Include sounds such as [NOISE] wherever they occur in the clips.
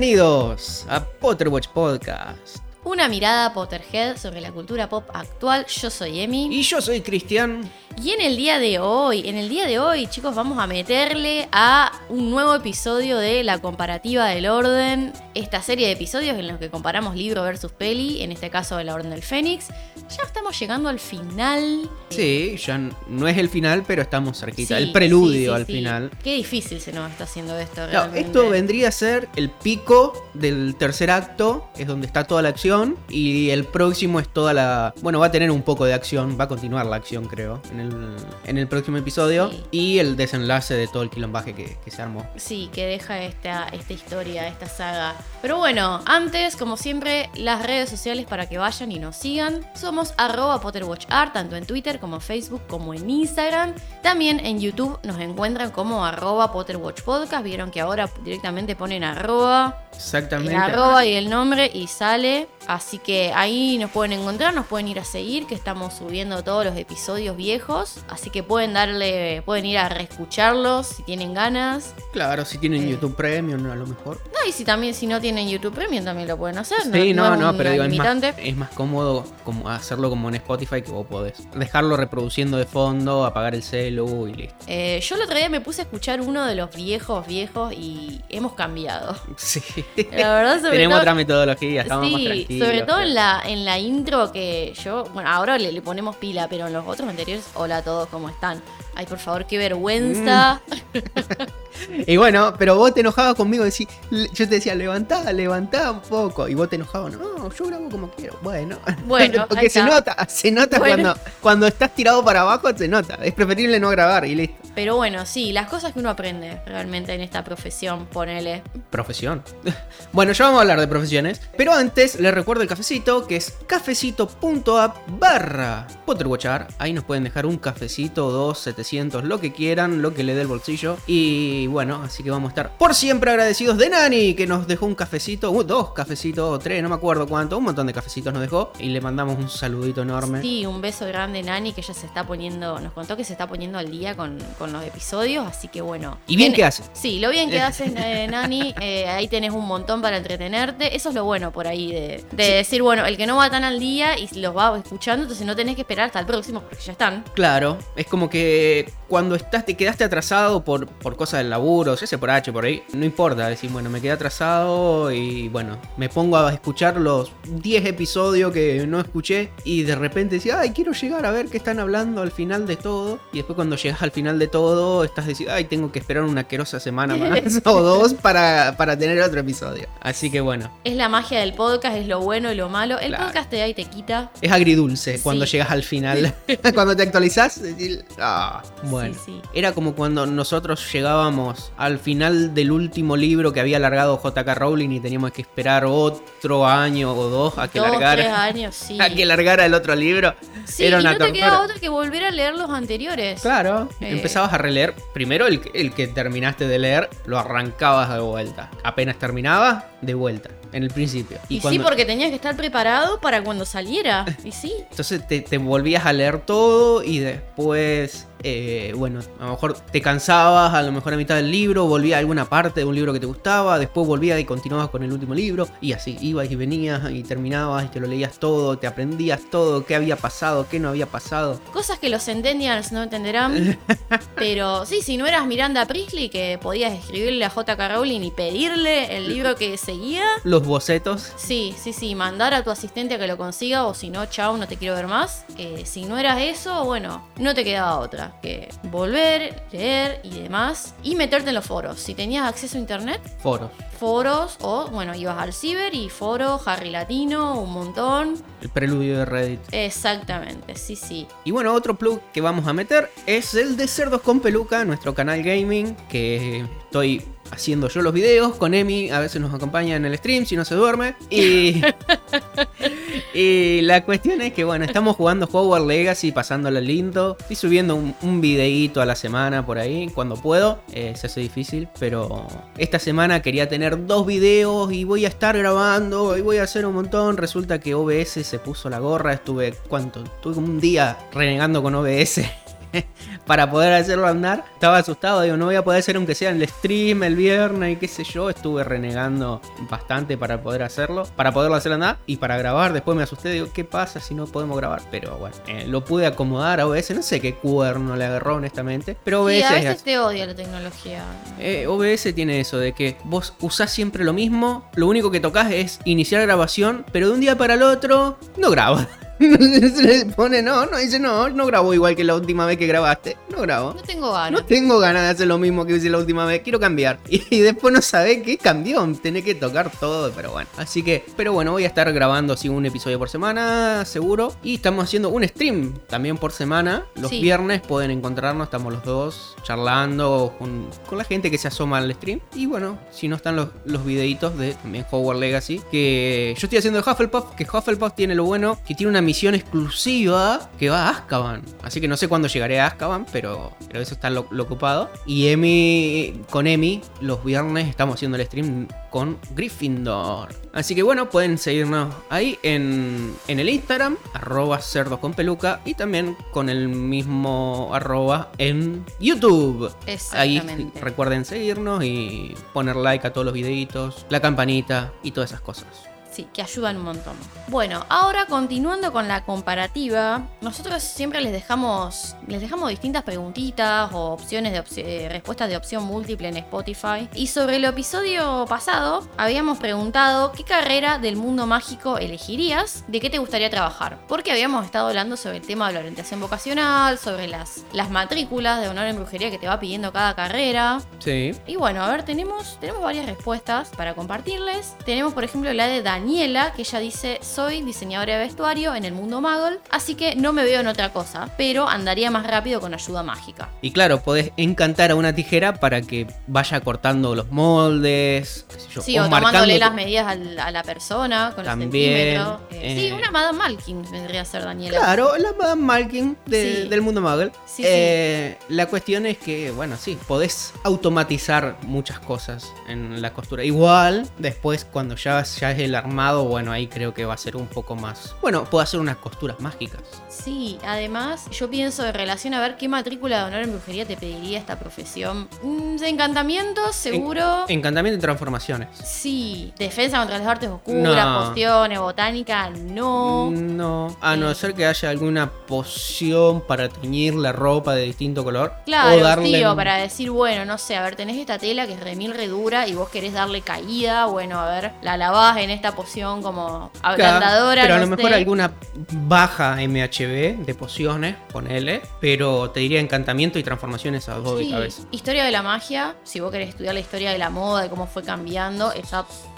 bienvenidos a Potterwatch Podcast? Una mirada Potterhead sobre la cultura pop actual. Yo soy Emi. Y yo soy Cristian. Y en el día de hoy, en el día de hoy, chicos, vamos a meterle a un nuevo episodio de La Comparativa del Orden. Esta serie de episodios en los que comparamos libro versus peli, en este caso de la Orden del Fénix. Ya estamos llegando al final. Sí, ya no es el final, pero estamos cerquita. Sí, el preludio sí, sí, al final. Qué difícil se nos está haciendo esto. Realmente. esto vendría a ser el pico del tercer acto, es donde está toda la acción, y el próximo es toda la... Bueno, va a tener un poco de acción, va a continuar la acción creo, en el, en el próximo episodio, y el desenlace de todo el quilombaje que, que se armó. Sí, que deja esta, esta historia, esta saga. Pero bueno, antes, como siempre, las redes sociales para que vayan y nos sigan. Somos arroba PotterWatchArt, tanto en Twitter como Facebook, como en Instagram. También en YouTube nos encuentran como arroba PotterWatchPodcast. Vieron que ahora directamente ponen arroba, Exactamente. el arroba y el nombre y sale. Así que ahí nos pueden encontrar, nos pueden ir a seguir, que estamos subiendo todos los episodios viejos. Así que pueden darle, pueden ir a reescucharlos si tienen ganas. Claro, si tienen Eh. YouTube Premium a lo mejor. No, y si también si no tienen YouTube Premium también lo pueden hacer. Sí, no, no, pero digo, es más, limitante. es más cómodo como hacerlo como en Spotify que vos podés dejarlo reproduciendo de fondo, apagar el celu y listo. Eh, yo el otro día me puse a escuchar uno de los viejos, viejos y hemos cambiado. [LAUGHS] Sí. La verdad, sobre Tenemos todo- otra metodología, estamos más tranquilos. sobre todo en la, en la intro que yo, bueno, ahora le, le ponemos pila, pero en los otros anteriores, hola a todos, ¿cómo están? Ay, por favor, qué vergüenza. [LAUGHS] Y bueno, pero vos te enojabas conmigo, decís, yo te decía, levantá, levantá un poco. Y vos te enojabas, no, yo grabo como quiero. Bueno, Bueno, [LAUGHS] porque se nota, se nota Bueno. cuando, cuando estás tirado para abajo, se nota. Es preferible no grabar y listo. Pero bueno, sí, las cosas que uno aprende realmente en esta profesión, ponele. Profesión. [LAUGHS] Bueno, ya vamos a hablar de profesiones. Pero antes les recuerdo el cafecito, que es cafecito.app barra Potterwatchar. Ahí nos pueden dejar un cafecito, dos, 700, lo que quieran, lo que le dé el bolsillo. Y bueno, así que vamos a estar por siempre agradecidos de Nani, que nos dejó un cafecito, uh, dos cafecitos, o tres, no me acuerdo cuánto, un montón de cafecitos nos dejó. Y le mandamos un saludito enorme. Sí, un beso grande, Nani, que ella se está poniendo, nos contó que se está poniendo al día con, con los episodios, así que bueno. Y bien Tiene- que hace. Sí, lo bien que [LAUGHS] haces, eh, Nani, eh, ahí tenés un montón para entretenerte. Eso es lo bueno por ahí de, de Sí. decir, bueno, el que no va tan al día y los va escuchando, entonces no tenés que esperar hasta el próximo porque ya están. Claro, es como que cuando estás, te quedaste atrasado por, por cosas del laburo, ya sea por H, por ahí, no importa, decir, bueno, me quedé atrasado y bueno, me pongo a escuchar los 10 episodios que no escuché y de repente decís, ay, quiero llegar a ver qué están hablando al final de todo. Y después cuando llegas al final de todo, estás diciendo, ay, tengo que esperar una querosa semana más [LAUGHS] o dos para, para tener otro episodio. Así que bueno, Es la magia del podcast, es lo bueno y lo malo. El Claro. podcast te da y te quita. es agridulce Sí. cuando llegas al final. [LAUGHS] cuando te actualizás, decís, ah, bueno. Sí, sí. Era como cuando nosotros llegábamos al final del último libro que había largado JK Rowling y teníamos que esperar otro año o dos a que Dos, tres largara años, sí. [LAUGHS] a que largara el otro libro. Sí, Era y una no te tortura. queda otra que volver a leer los anteriores. Claro, Eh. empezabas a releer. Primero el, que- el que terminaste de leer, lo arrancabas de vuelta. Apenas terminaba, de vuelta, en el principio. Y, sí, cuando- porque tenías que estar preparado para cuando saliera. [LAUGHS] Y sí. Entonces te, te volvías a leer todo y después, eh, bueno, a lo mejor te cansabas, a lo mejor a mitad del libro, volvía a alguna parte de un libro que te gustaba, después volvías y continuabas con el último libro, y así, ibas y venías y terminabas y te lo leías todo, te aprendías todo, qué había pasado, qué no había pasado. Cosas que los centennials no entenderán. [LAUGHS] pero sí, si no eras Miranda Priestley, que podías escribirle a J.K. Rowling y pedirle el libro que seguía. Los bocetos, Sí, sí, sí, mandar a tu asistente a que lo consiga o si no, chao, no te quiero ver más. Eh, si no eras eso, bueno, no te quedaba otra que volver, leer y demás. Y meterte en los foros. Si tenías acceso a internet, foros, foros o, bueno, ibas al ciber y foro, Harry Latino, un montón. el preludio de Reddit. Exactamente, sí, sí. Y bueno, otro plug que vamos a meter es el de Cerdos con Peluca, nuestro canal gaming, que estoy haciendo yo los videos con Emi, a veces nos acompaña en el stream si no se duerme. Y, [LAUGHS] y la cuestión es que bueno, estamos jugando Hogwarts Legacy, pasándola lindo. Estoy subiendo un, un videíto a la semana por ahí, cuando puedo. Eh, se hace difícil, pero esta semana quería tener dos videos y voy a estar grabando y voy a hacer un montón. Resulta que OBS se puso la gorra, estuve, ¿cuánto? Estuve como un día renegando con OBS. [LAUGHS] para poder hacerlo andar. Estaba asustado, digo, no voy a poder hacer aunque sea en el stream el viernes y qué sé yo. Estuve renegando bastante para poder hacerlo, para poderlo hacer andar y para grabar. Después me asusté, digo, ¿qué pasa si no podemos grabar? Pero bueno, eh, lo pude acomodar a OBS. No sé qué cuerno le agarró, honestamente. Pero OBS, Sí, a es veces te odia la tecnología. eh, OBS tiene eso de que vos usás siempre lo mismo, lo único que tocas es iniciar grabación, pero de un día para el otro no graba. [LAUGHS] Se le pone no, no dice no, no grabo igual que la última vez que grabaste, no grabo. No tengo ganas. No tengo ganas de hacer lo mismo que hice la última vez, quiero cambiar. [LAUGHS] Y, después no sabe qué cambió, tenés que tocar todo, pero bueno. Así que, pero bueno, voy a estar grabando así un episodio por semana, seguro. Y estamos haciendo un stream también por semana. Los Sí. viernes pueden encontrarnos, estamos los dos charlando con, con la gente que se asoma al stream. Y bueno, si no están los, los videitos de también Hogwarts Legacy, que yo estoy haciendo de Hufflepuff, que Hufflepuff tiene lo bueno, que tiene una misión exclusiva que va a Azkaban. Así que no sé cuándo llegaré a Azkaban, pero, pero eso está lo, lo ocupado. Y Emi, con Emi, los viernes estamos haciendo el stream con Gryffindor. Así que bueno, pueden seguirnos ahí en, en el Instagram, arroba cerdos con peluca, y también con el mismo arroba en YouTube. Ahí recuerden seguirnos y poner like a todos los videitos, la campanita y todas esas cosas. Sí, que ayudan un montón. Bueno, ahora continuando con la comparativa, nosotros siempre les dejamos, les dejamos distintas preguntitas o opciones de eh, respuestas de opción múltiple en Spotify. Y sobre el episodio pasado, habíamos preguntado qué carrera del mundo mágico elegirías, de qué te gustaría trabajar. Porque habíamos estado hablando sobre el tema de la orientación vocacional, sobre las, las matrículas de honor en brujería que te va pidiendo cada carrera. Sí. Y bueno, a ver, tenemos, tenemos varias respuestas para compartirles. Tenemos, por ejemplo, la de Daniela, que ella dice: Soy diseñadora de vestuario en el mundo Muggle, así que no me veo en otra cosa, pero andaría más rápido con ayuda mágica. Y claro, podés encantar a una tijera para que vaya cortando los moldes, qué sé yo, Sí, o o tomándole las medidas al- a la persona con También, el centímetro. Eh, eh, Sí, una Madame Malkin vendría a ser Daniela. Claro, la Madame Malkin de- Sí. del mundo Muggle. Sí, Eh, La cuestión es que, bueno, sí, podés automatizar muchas cosas en la costura. Igual, después, cuando ya, ya es el armado, bueno, ahí creo que va a ser un poco más. Bueno, puedo hacer unas costuras mágicas. Sí, además yo pienso en relación a ver qué matrícula de honor en brujería te pediría esta profesión. Mm, de encantamiento, seguro. Encantamiento y transformaciones. Sí, defensa contra las artes oscuras, No. pociones, botánica, no. No, a no Eh. ser que haya alguna poción para teñir la ropa de distinto color. Claro, o darle tío, para decir, bueno, no sé, a ver, tenés esta tela que es remil redura y vos querés darle caída, bueno, a ver, la lavás en esta poción como ablandadora, Pero a lo mejor sé. alguna baja MHB de pociones, ponele. Pero te diría encantamiento y transformaciones a dos de Sí, cabeza. historia de la magia, si vos querés estudiar la historia de la moda, de cómo fue cambiando,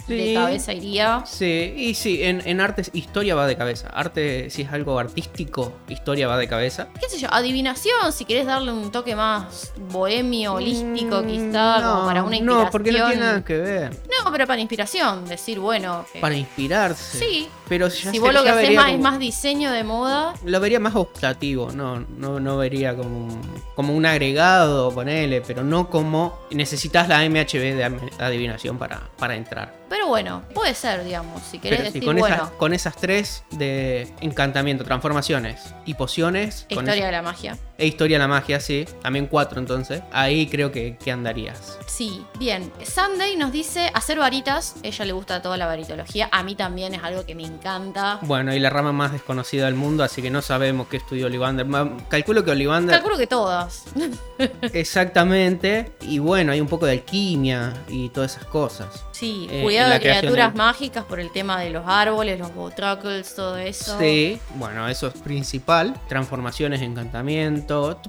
de cabeza iría. Sí, y sí, en, en artes historia va de cabeza. Arte, si es algo artístico, historia va de cabeza. qué sé yo, adivinación, si querés darle un toque más bohemio, holístico, Mm, quizá, como para una inspiración. No, porque no tiene nada que ver. No, pero para inspiración, decir, bueno, que- Para inspirarse. Sí. Pero ya si se- vos lo que haces más, es más diseño de moda, Lo vería más optativo, no, no, no vería como, un- como un agregado, ponele, pero no como necesitas la MHB de adivinación para, para entrar. Pero bueno, puede ser, digamos, si querés Pero decir, con, bueno, esas, con esas tres de encantamiento, transformaciones y pociones, con historia de la magia. E historia de la magia, sí, también cuatro entonces, ahí creo que, que andarías. Sí, bien. Sunday nos dice hacer varitas. Ella le gusta toda la varitología. A mí también es algo que me encanta. Bueno, y la rama más desconocida del mundo, así que no sabemos qué estudió Olivander. Calculo que Olivander... Calculo que todas. [LAUGHS] Exactamente. Y bueno, hay un poco de alquimia y todas esas cosas. Sí, Eh, cuidado de criaturas de- mágicas por el tema de los árboles, los botrocles, todo eso. Sí, bueno, eso es principal. Transformaciones,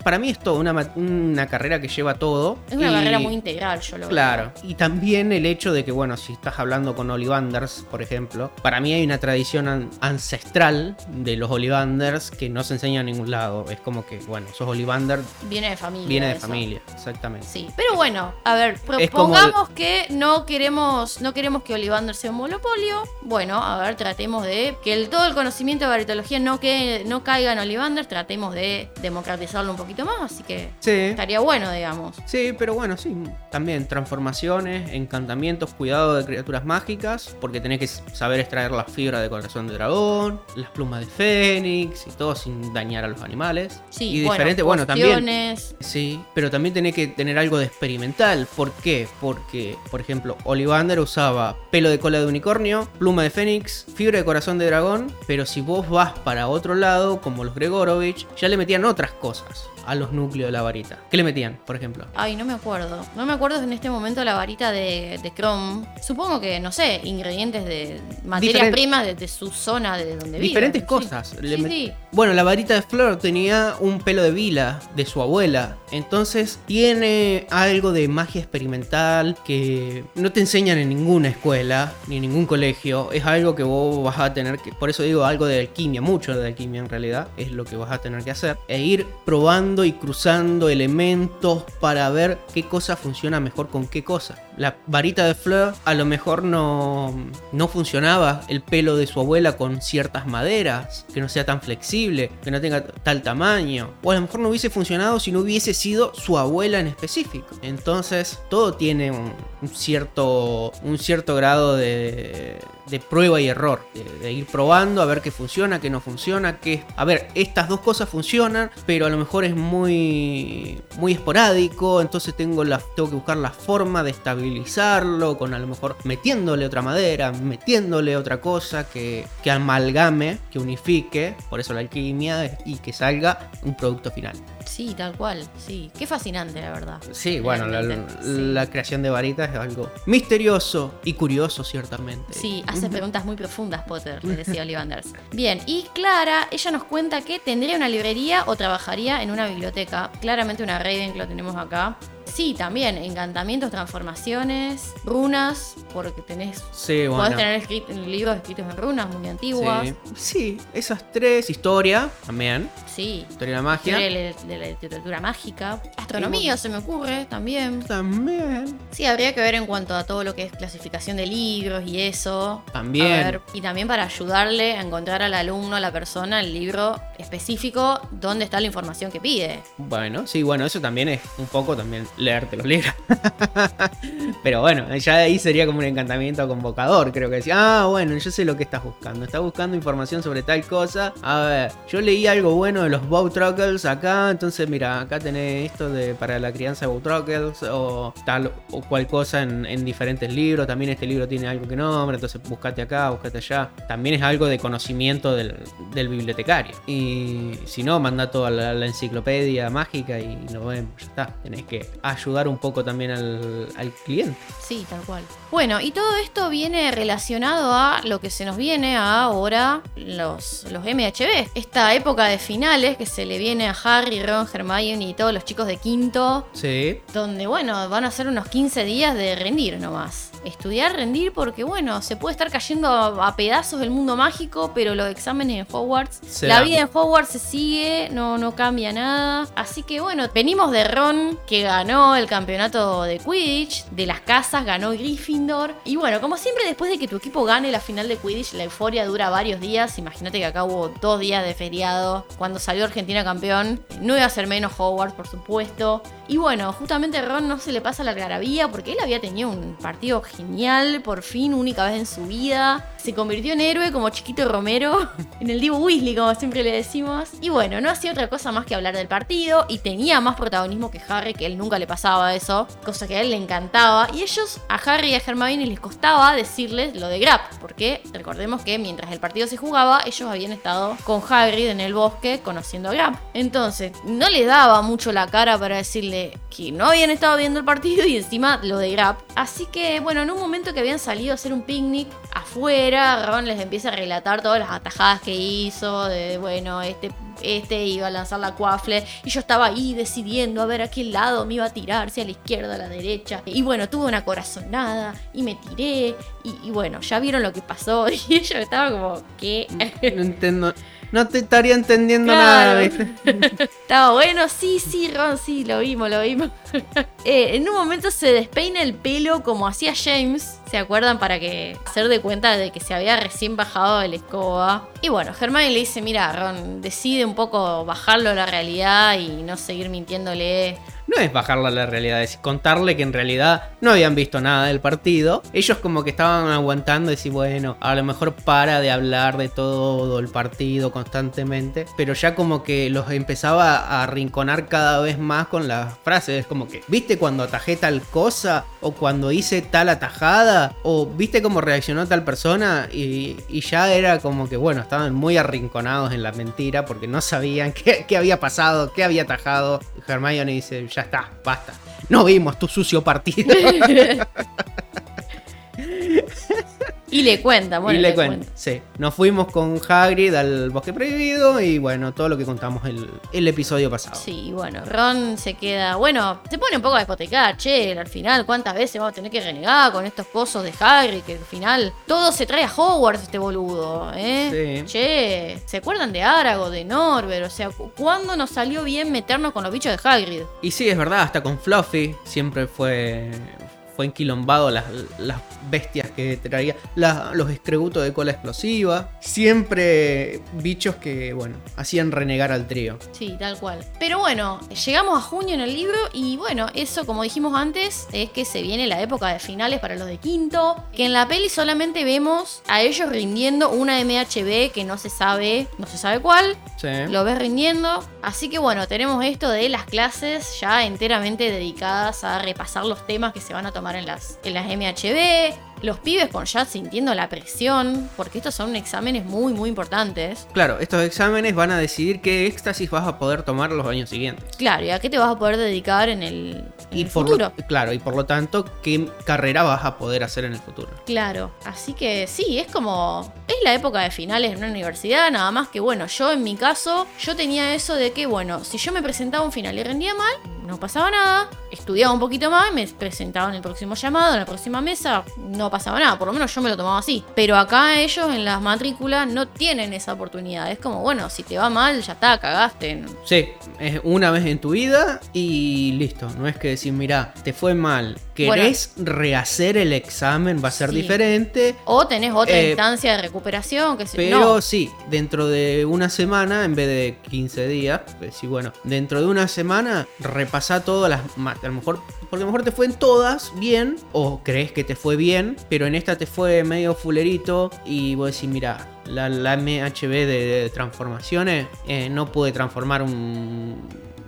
Para mí es todo una, una carrera que lleva todo. Es una y- carrera muy integral, yo lo Claro. Y también el hecho de que, bueno, si estás hablando con Olivanders, por ejemplo, para mí hay una tradición an- ancestral de los Olivanders que no se enseña en ningún lado. Es como que, bueno, sos Olivander. Viene de familia. viene de eso. familia, exactamente. Sí, pero bueno, a ver, propongamos que no queremos, no queremos que Ollivander sea un monopolio. Bueno, a ver, tratemos de que el, todo el conocimiento de baritología no, que, no caiga en Ollivander, tratemos de democratizarlo un poquito más, así que Sí. estaría bueno, digamos. Sí, pero bueno, sí. También transformaciones, encantamientos, cuidado de criaturas mágicas, porque tenés que saber extraer la fibra de corazón de dragón, las plumas de fénix y todo sin dañar a los animales. Sí, y bueno, diferente, bueno, también. Sí, pero también tenés que tener algo de experimental. ¿Por qué? Porque, por ejemplo, Ollivander usaba pelo de cola de unicornio, pluma de fénix, fibra de corazón de dragón, pero si vos vas para otro lado, como los Gregorovich, ya le metían otras cosas cosas a los núcleos de la varita. ¿Qué le metían, por ejemplo? Ay, no me acuerdo. No me acuerdo en este momento la varita de, de Chrome. Supongo que, no sé, ingredientes de materias Diferen- primas de, de su zona de donde vive. Diferentes Sí. cosas. Le Sí, met- sí. Bueno, la varita de Flor tenía un pelo de vila de su abuela. Entonces tiene algo de magia experimental que no te enseñan en ninguna escuela ni en ningún colegio. Es algo que vos vas a tener que. Por eso digo algo de alquimia, mucho de alquimia en realidad. Es lo que vas a tener que hacer. E ir probando y cruzando elementos para ver qué cosa funciona mejor con qué cosa. La varita de Fleur a lo mejor no, no funcionaba el pelo de su abuela con ciertas maderas, que no sea tan flexible, que no tenga tal tamaño. O a lo mejor no hubiese funcionado si no hubiese sido su abuela en específico. Entonces todo tiene un, cierto, un cierto grado de, de prueba y error. De, ir probando a ver qué funciona, qué no funciona, qué... A ver, estas dos cosas funcionan, pero a lo mejor es muy, muy esporádico, entonces tengo, la, tengo que buscar la forma de con a lo mejor metiéndole otra madera, metiéndole otra cosa que, que amalgame, que unifique, por eso la alquimia, y que salga un producto final. Sí, tal cual. Sí. Qué fascinante, la verdad. Sí, bueno, la, creación de varitas es algo misterioso y curioso, ciertamente. Sí, hace preguntas muy profundas, Potter, le decía [LAUGHS] Ollivanders. Bien, y Clara, ella nos cuenta que tendría una librería o trabajaría en una biblioteca. Claramente una Ravenclaw tenemos acá. Sí, también, encantamientos, transformaciones, runas, porque tenés. Sí, bueno. Podés tener escrit- libros escritos en runas muy antiguas. Sí. Sí, esas tres, historia también, Sí. historia de la magia. De la, de la literatura mágica. Astronomía se me ocurre también. También. Sí, habría que ver en cuanto a todo lo que es clasificación de libros y eso. También. A ver, y también para ayudarle a encontrar al alumno, a la persona, el libro específico donde está la información que pide. Bueno, sí, bueno, eso también es un poco también leerte los libros. [LAUGHS] Pero bueno, ya ahí sería como un encantamiento convocador, creo que decía, ah, bueno, yo sé lo que estás buscando. Estás buscando información sobre tal cosa. A ver, yo leí algo bueno de los Bowtruckles acá, entonces mira, acá tenés esto de para la crianza de Bowtruckles o tal o cual cosa en, en diferentes libros. También este libro tiene algo que nombra, entonces buscate acá, buscate allá. También es algo de conocimiento del, del bibliotecario. Y si no, manda toda la, la enciclopedia mágica y nos vemos, ya está. Tenés que ayudar un poco también al, al cliente. Sí, tal cual. Bueno, y todo esto viene relacionado a lo que se nos viene ahora, los, los MHB. Esta época de finales que se le viene a Harry, Ron, Hermione y todos los chicos de quinto, Sí, donde, bueno, van a ser unos 15 días de rendir nomás. Estudiar, rendir, porque, bueno, se puede estar cayendo a, a pedazos del mundo mágico, pero los exámenes en Hogwarts, Se la vida en Hogwarts se sigue, no, no cambia nada. Así que, bueno, venimos de Ron, que ganó el campeonato de Quidditch, de las casas, ganó Gryffindor. Y bueno, como siempre, después de que tu equipo gane la final de Quidditch, la euforia dura varios días. Imagínate que acá hubo dos días de feriado. Cuando salió Argentina campeón, no iba a ser menos Hogwarts, por supuesto. Y bueno, justamente Ron no se le pasa la algarabía porque él había tenido un partido genial, por fin, única vez en su vida. Se convirtió en héroe como chiquito Romero, [LAUGHS] en el Divo Weasley, como siempre le decimos. Y bueno, no hacía otra cosa más que hablar del partido y tenía más protagonismo que Harry, que él nunca le pasaba eso, cosa que a él le encantaba. Y ellos, a Harry y a Hermione les costaba decirles lo de Grap, porque recordemos que mientras el partido se jugaba, ellos habían estado con Hagrid en el bosque conociendo a Grap. Entonces, no le daba mucho la cara para decirle que no habían estado viendo el partido y encima lo de Grap. Así que, bueno, en un momento que habían salido a hacer un picnic afuera, Ron les empieza a relatar todas las atajadas que hizo, de, bueno, este, este iba a lanzar la cuafle y yo estaba ahí decidiendo a ver a qué lado me iba a tirarse a la izquierda, a la derecha. Y bueno, tuve una corazonada y me tiré. Y, y bueno, ya vieron lo que pasó. [LAUGHS] Y yo estaba como, ¿qué? No entiendo. No te estaría entendiendo Claro. nada. [LAUGHS] Estaba bueno, sí, sí, Ron, sí, lo vimos, lo vimos. [LAUGHS] Eh, en un momento se despeina el pelo como hacía James, ¿se acuerdan? Para que hacer de cuenta de que se había recién bajado de la escoba. Y bueno, Hermione le dice, mira, Ron, decide un poco bajarlo a la realidad y no seguir mintiéndole. No es bajarla a la realidad, es contarle que en realidad no habían visto nada del partido. Ellos como que estaban aguantando y decir, bueno, a lo mejor para de hablar de todo el partido constantemente. Pero ya como que los empezaba a arrinconar cada vez más con las frases. Es como que, ¿viste cuando atajé tal cosa? ¿O cuando hice tal atajada? ¿O viste cómo reaccionó tal persona? Y, ya era como que, bueno, estaban muy arrinconados en la mentira porque no sabían [LAUGHS] qué, había pasado, qué había atajado. Hermione dice, ya está, basta. No vimos tu sucio partido. [LAUGHS] [LAUGHS] Y le cuenta, bueno, y le cuento, sí. Nos fuimos con Hagrid al bosque prohibido y bueno, todo lo que contamos el, el episodio pasado. Sí, bueno, Ron se queda. Bueno, se pone un poco a despotecar, che, al final, ¿cuántas veces vamos a tener que renegar con estos pozos de Hagrid? Que al final todo se trae a Hogwarts, este boludo, ¿eh? Sí. Che, ¿se acuerdan de Arago, de Norbert? O sea, cu- ¿cuándo nos salió bien meternos con los bichos de Hagrid? Y sí, es verdad, hasta con Fluffy siempre fue, fue enquilombado las, las bestias que traía, los escrebutos de cola explosiva, siempre bichos que, bueno, hacían renegar al trío. Sí, tal cual. Pero bueno, llegamos a junio en el libro y bueno, eso como dijimos antes, es que se viene la época de finales para los de quinto, que en la peli solamente vemos a ellos rindiendo una MHB que no se sabe, no se sabe cuál, Sí. lo ves rindiendo. Así que bueno, tenemos esto de las clases ya enteramente dedicadas a repasar los temas que se van a tomar en las, en las MHB. Los pibes con ya sintiendo la presión, porque estos son exámenes muy, muy importantes. Claro, estos exámenes van a decidir qué éxtasis vas a poder tomar los años siguientes. Claro, ¿y a qué te vas a poder dedicar en el, en Y el por futuro? lo, claro, y por lo tanto, qué carrera vas a poder hacer en el futuro. Claro, así que sí, es como. Es la época de finales en una universidad, nada más que bueno, yo en mi caso, yo tenía eso de que, bueno, si yo me presentaba un final y rendía mal, no pasaba nada, estudiaba un poquito más, me presentaba en el próximo llamado, en la próxima mesa, no pasaba nada, por lo menos yo me lo tomaba así. Pero acá ellos en las matrículas no tienen esa oportunidad, es como, bueno, si te va mal, ya está, cagaste. Sí, es una vez en tu vida y listo. No es que decir, mira, te fue mal, querés rehacer el examen, va a ser Sí. diferente. O tenés otra Eh, instancia de recuperación, que se Pero no. sí, dentro de una semana, en vez de 15 días, pues sí, bueno, dentro de una semana repasá todas las a lo mejor, porque a lo mejor te fue en todas bien, o crees que te fue bien, pero en esta te fue medio fulerito, y vos decís, mira, la, la MHB de, de transformaciones eh, no pude transformar un,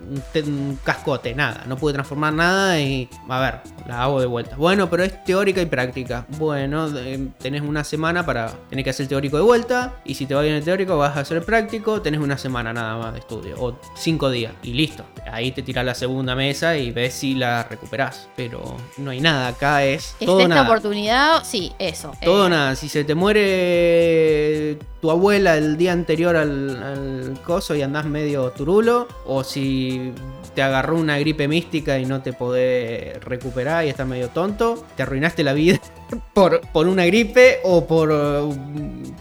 un te- un cascote, nada, no pude transformar nada y a ver, la hago de vuelta. Bueno, pero es teórica y práctica. Bueno, de- tenés una semana para tener que hacer el teórico de vuelta y si te va bien el teórico vas a hacer el práctico, tenés una semana nada más de estudio o cinco días y listo. Ahí te tirás la segunda mesa y ves si la recuperás, pero no hay nada, acá es Es todo esta nada. oportunidad, sí, eso. Todo Eh, nada, si se te muere tu abuela el día anterior al, al coso y andás medio turulo, o si te agarró una gripe mística y no te podés recuperar y estás medio tonto, te arruinaste la vida [LAUGHS] por, por una gripe o por uh,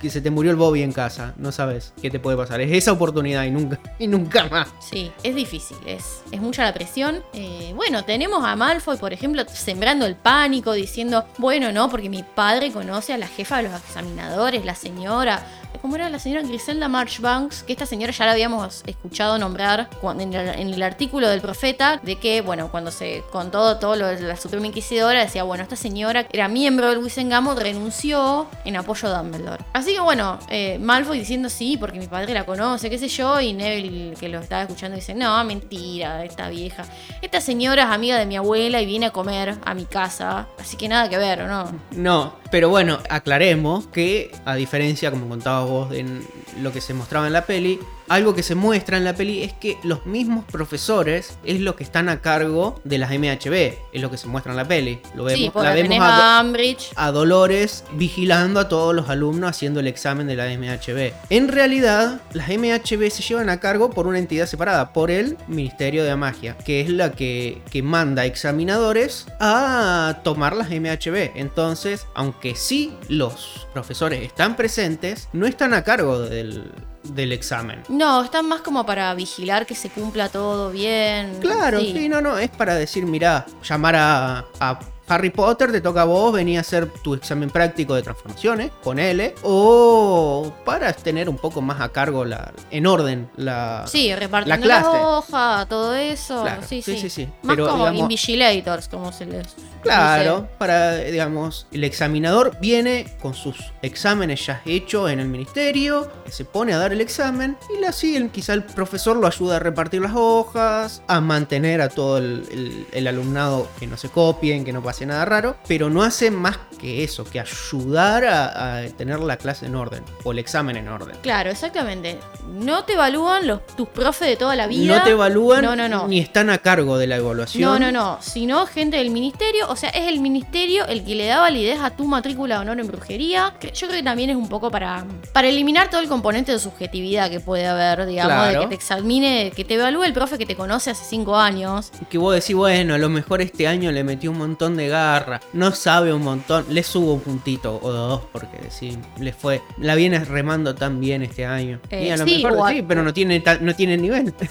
que se te murió el Bobby en casa, no sabes qué te puede pasar, es esa oportunidad y nunca, [LAUGHS] y nunca más. Sí, es difícil, es, es mucha la presión. Eh, bueno, tenemos a Malfoy, por ejemplo, sembrando el pánico, diciendo, bueno, no, porque mi padre conoce a la jefa de los examinadores, la señora. ¿Cómo era la señora Griselda Marchbanks? Que esta señora ya la habíamos escuchado nombrar cuando- en el, en el artículo del profeta, de que, bueno, cuando se contó todo lo de la Suprema Inquisidora, decía, bueno, esta señora era miembro del Wisengamo, renunció en apoyo a Dumbledore. Así que, bueno, eh, Malfoy diciendo sí, porque mi padre la conoce, qué sé yo, y Neville, que lo estaba escuchando, dice, no, mentira, esta vieja. Esta señora es amiga de mi abuela y viene a comer a mi casa, así que nada que ver, ¿o no? No, Pero bueno, aclaremos que, a diferencia, como contabas vos, en lo que se mostraba en la peli, algo que se muestra en la peli es que los mismos profesores es lo que están a cargo de las MHB, es lo que se muestra en la peli. Lo vemos, sí, la vemos a, a Dolores vigilando a todos los alumnos haciendo el examen de la MHB. En realidad, las MHB se llevan a cargo por una entidad separada, por el Ministerio de Magia, que es la que, que manda examinadores a tomar las MHB. Entonces, aunque sí los profesores están presentes, no están a cargo del, del examen. No, están más como para vigilar que se cumpla todo bien. Claro, sí. no, no, es para decir, mira, llamar a, a Harry Potter, te toca a vos, venía a hacer tu examen práctico de transformaciones, ponele, o para tener un poco más a cargo la, en orden la, Sí, repartiendo la la, clase. hoja, todo eso. Claro, sí, sí, sí, sí. Más Pero, como digamos- invigilators, como se les Claro, dice. para, digamos, el examinador viene con sus exámenes ya hechos en el ministerio, se pone a dar el examen y la siguen. Quizá el profesor lo ayuda a repartir las hojas, a mantener a todo el, el- el alumnado que no se copien, que no pase nada raro, pero no hace más que eso, que ayudar a, a tener la clase en orden o el examen en orden. Claro, exactamente. No te evalúan los, tus profes de toda la vida. No te evalúan No, no, no. ni están a cargo de la evaluación. No, no, no, sino gente del ministerio, o sea, es el ministerio el que le da validez a tu matrícula de honor en brujería, que yo creo que también es un poco para, para eliminar todo el componente de subjetividad que puede haber, digamos, de que te examine, que te evalúe el profe que te conoce hace cinco años. Que vos decís, bueno, a lo mejor este año le metió un montón de garra. No sabe un montón. Le subo un puntito o dos porque sí, le fue. La viene remando tan bien este año. Eh, y a lo sí, mejor sí, pero no tiene, no tiene nivel. [LAUGHS]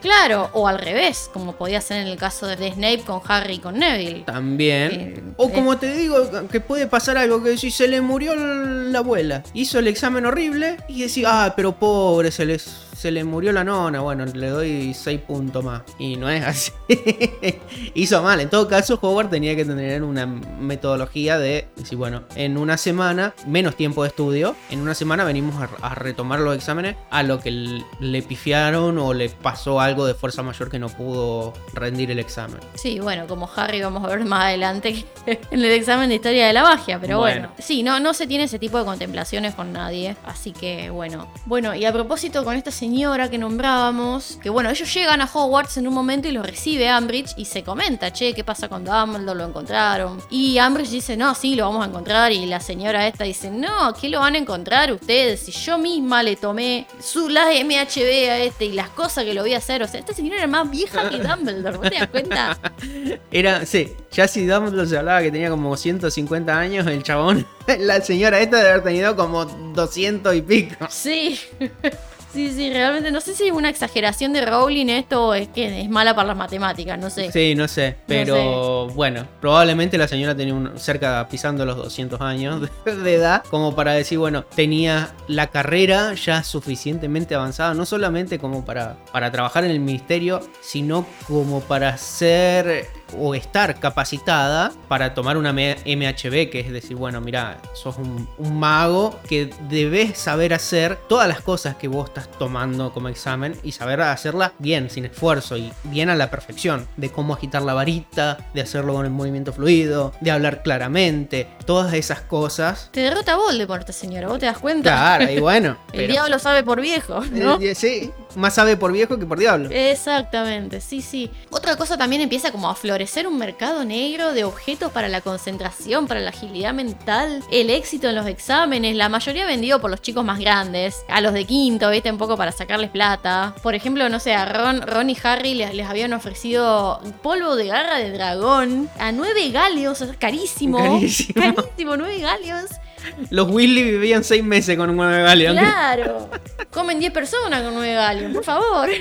Claro, o al revés, como podía ser en el caso de Snape con Harry y con Neville. También. Eh, o eh. como te digo, que puede pasar algo que si se le murió la abuela, hizo el examen horrible y decís, ah, pero pobre, se le, se le murió la nona. Bueno, le doy 6 puntos más. Y no es así. [LAUGHS] hizo mal. En todo caso, Howard tenía que tener una metodología de decir, bueno, en una semana, menos tiempo de estudio, en una semana venimos a, a retomar los exámenes a lo que le pifiaron o le pasó algo de fuerza mayor que no pudo rendir el examen. Sí, bueno, como Harry vamos a ver más adelante que [LAUGHS] en el examen de historia de la magia, pero bueno. Bueno. Sí, no, no se tiene ese tipo de contemplaciones con nadie, así que bueno. Bueno, y a propósito con esta señora que nombrábamos, que bueno, ellos llegan a Hogwarts en un momento y lo recibe Ambridge y se comenta, che, ¿qué pasa con Dumbledore? ¿Lo encontraron? Y Ambridge dice, no, sí, lo vamos a encontrar, y la señora esta dice, no, ¿qué lo van a encontrar ustedes? Si yo misma le tomé su, las MHB a este y las cosas que lo voy a hacer, o sea, esta señora era más vieja que [LAUGHS] Dumbledore, ¿vos te das cuenta? Era, sí, ya si Dumbledore se hablaba que tenía como 150 años, el chabón, [LAUGHS] la señora esta debe haber tenido como 200 y pico. Sí. [LAUGHS] Sí, sí, realmente no sé si es una exageración de Rowling esto o es que es mala para las matemáticas, no sé. Sí, no sé, pero bueno, probablemente la señora tenía un- cerca pisando los 200 años de, de edad, como para decir, bueno, tenía la carrera ya suficientemente avanzada, no solamente como para, para trabajar en el ministerio, sino como para ser o estar capacitada para tomar una MHB, que es decir, bueno, mira, sos un, un mago que debes saber hacer todas las cosas que vos estás tomando como examen y saber hacerlas bien, sin esfuerzo y bien a la perfección, de cómo agitar la varita, de hacerlo con el movimiento fluido, de hablar claramente, todas esas cosas. Te derrota Voldemort, señora, ¿vos te das cuenta? Claro, y bueno. [LAUGHS] El diablo sabe por viejo, ¿no? Eh, sí, más sabe por viejo que por diablo. Exactamente, sí, sí. Otra cosa también empieza como a florecer un mercado negro de objetos para la concentración, para la agilidad mental, el éxito en los exámenes, la mayoría vendido por los chicos más grandes, a los de quinto, viste, un poco para sacarles plata. Por ejemplo, no sé, a Ron, Ron y Harry les, les habían ofrecido polvo de garra de dragón a nueve galeos, carísimo. Carísimo. Carísimo, nueve galeos. Los Weasley vivían seis meses con un nueve Galeón. Claro. Comen 10 personas con 9 Galeon, por favor. [LAUGHS]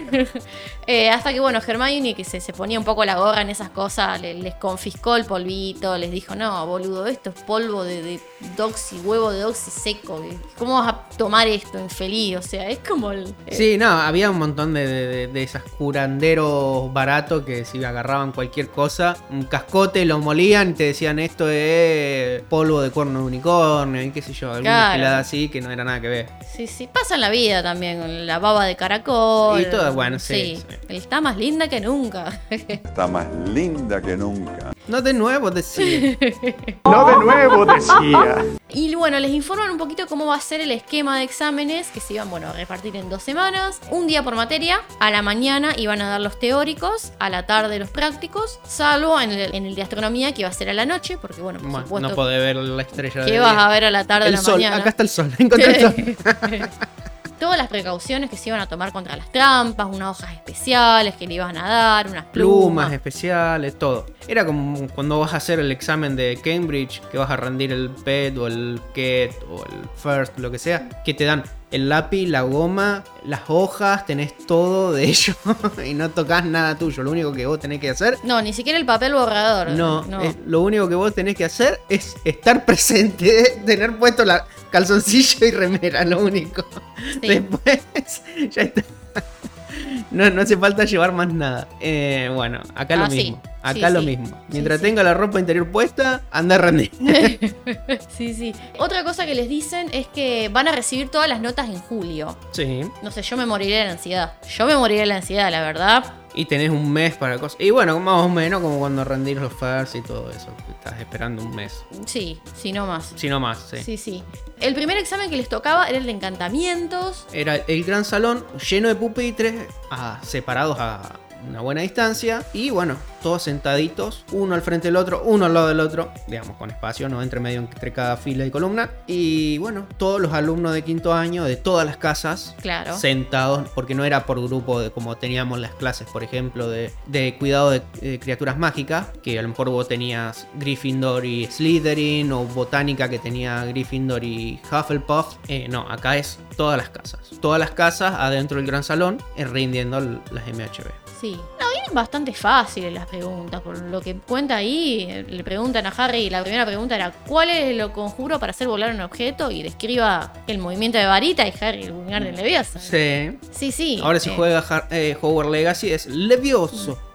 Eh, hasta que, bueno, Hermione, que se, se ponía un poco la gorra en esas cosas, le- les confiscó el polvito, les dijo, no, boludo, esto es polvo de, de doxy, huevo de doxy seco. ¿Cómo vas a tomar esto, infeliz? O sea, es como el... eh, Sí, no, había un montón de, de, de esas curanderos baratos que si agarraban cualquier cosa, un cascote, lo molían y te decían esto es polvo de cuerno de unicornio y qué sé yo, alguna Claro. gilada así que no era nada que ver. Sí, sí, pasa en la vida también, con la baba de caracol. Y todo, bueno, sí, sí. Está más linda que nunca. [LAUGHS] Está más linda que nunca. No de nuevo decía. [LAUGHS] No de nuevo, decía. Y bueno, les informan un poquito cómo va a ser el esquema de exámenes que se iban bueno, a repartir en dos semanas. Un día por materia, a la mañana iban a dar los teóricos, a la tarde los prácticos, salvo en el, en el de astronomía que iba a ser a la noche, porque bueno, por Bueno, supuesto, no podés ver la estrella ¿qué vas día. a ver a la tarde a El la sol, mañana? acá está el sol. [LAUGHS] Encontré el [LAUGHS] sol. Todas las precauciones que se iban a tomar contra las trampas, unas hojas especiales que le iban a dar, unas Plumas plumas. especiales, todo. Era como cuando vas a hacer el examen de Cambridge, que vas a rendir el PET o el KET o el FIRST, lo que sea, que te dan el lápiz, la goma, las hojas, tenés todo de ello [LAUGHS] y no tocas nada tuyo. Lo único que vos tenés que hacer, No, ni siquiera el papel borrador. no, es- lo único que vos tenés que hacer es estar [LAUGHS] presente, tener puesto la calzoncillo y remera, lo único. Sí. Después, [LAUGHS] ya está. No, no hace falta llevar más nada. Eh, bueno, acá lo Ah, sí. mismo. Acá Sí, lo sí. mismo. Mientras tenga la ropa interior puesta, anda a rendir. [LAUGHS] Sí, sí. Otra cosa que les dicen es que van a recibir todas las notas en julio. sí. No sé, yo me moriré de la ansiedad. Yo me moriré de la ansiedad, la verdad. Y tenés un mes para cosas. Y bueno, más o menos como cuando rendís los FARS y todo eso. Estás esperando un mes. Sí, si no más. Si no más, sí. Sí, sí. El primer examen que les tocaba era el de encantamientos. Era el gran salón lleno de pupitres, ah, separados a una buena distancia. Y bueno, todos sentaditos, uno al frente del otro, uno al lado del otro, digamos, con espacio, no entre medio entre cada fila y columna. Y bueno, todos los alumnos de quinto año de todas las casas Claro. sentados, porque no era por grupo de como teníamos las clases, por ejemplo, de, de cuidado de criaturas mágicas, que a lo mejor vos tenías Gryffindor y Slytherin, o botánica que tenía Gryffindor y Hufflepuff. Eh, no, acá es todas las casas. Todas las casas adentro del gran salón, eh, rindiendo las MHB. No, vienen bastante fáciles las preguntas. Por lo que cuenta ahí, eh, le preguntan a Harry, la primera pregunta era, ¿cuál es lo conjuro para hacer volar un objeto? Y describa el movimiento de varita y Harry, el Wingardium Leviosa. Sí. Sí, sí. Ahora si eh, juega eh, Hogwarts Legacy es Levioso. [LAUGHS]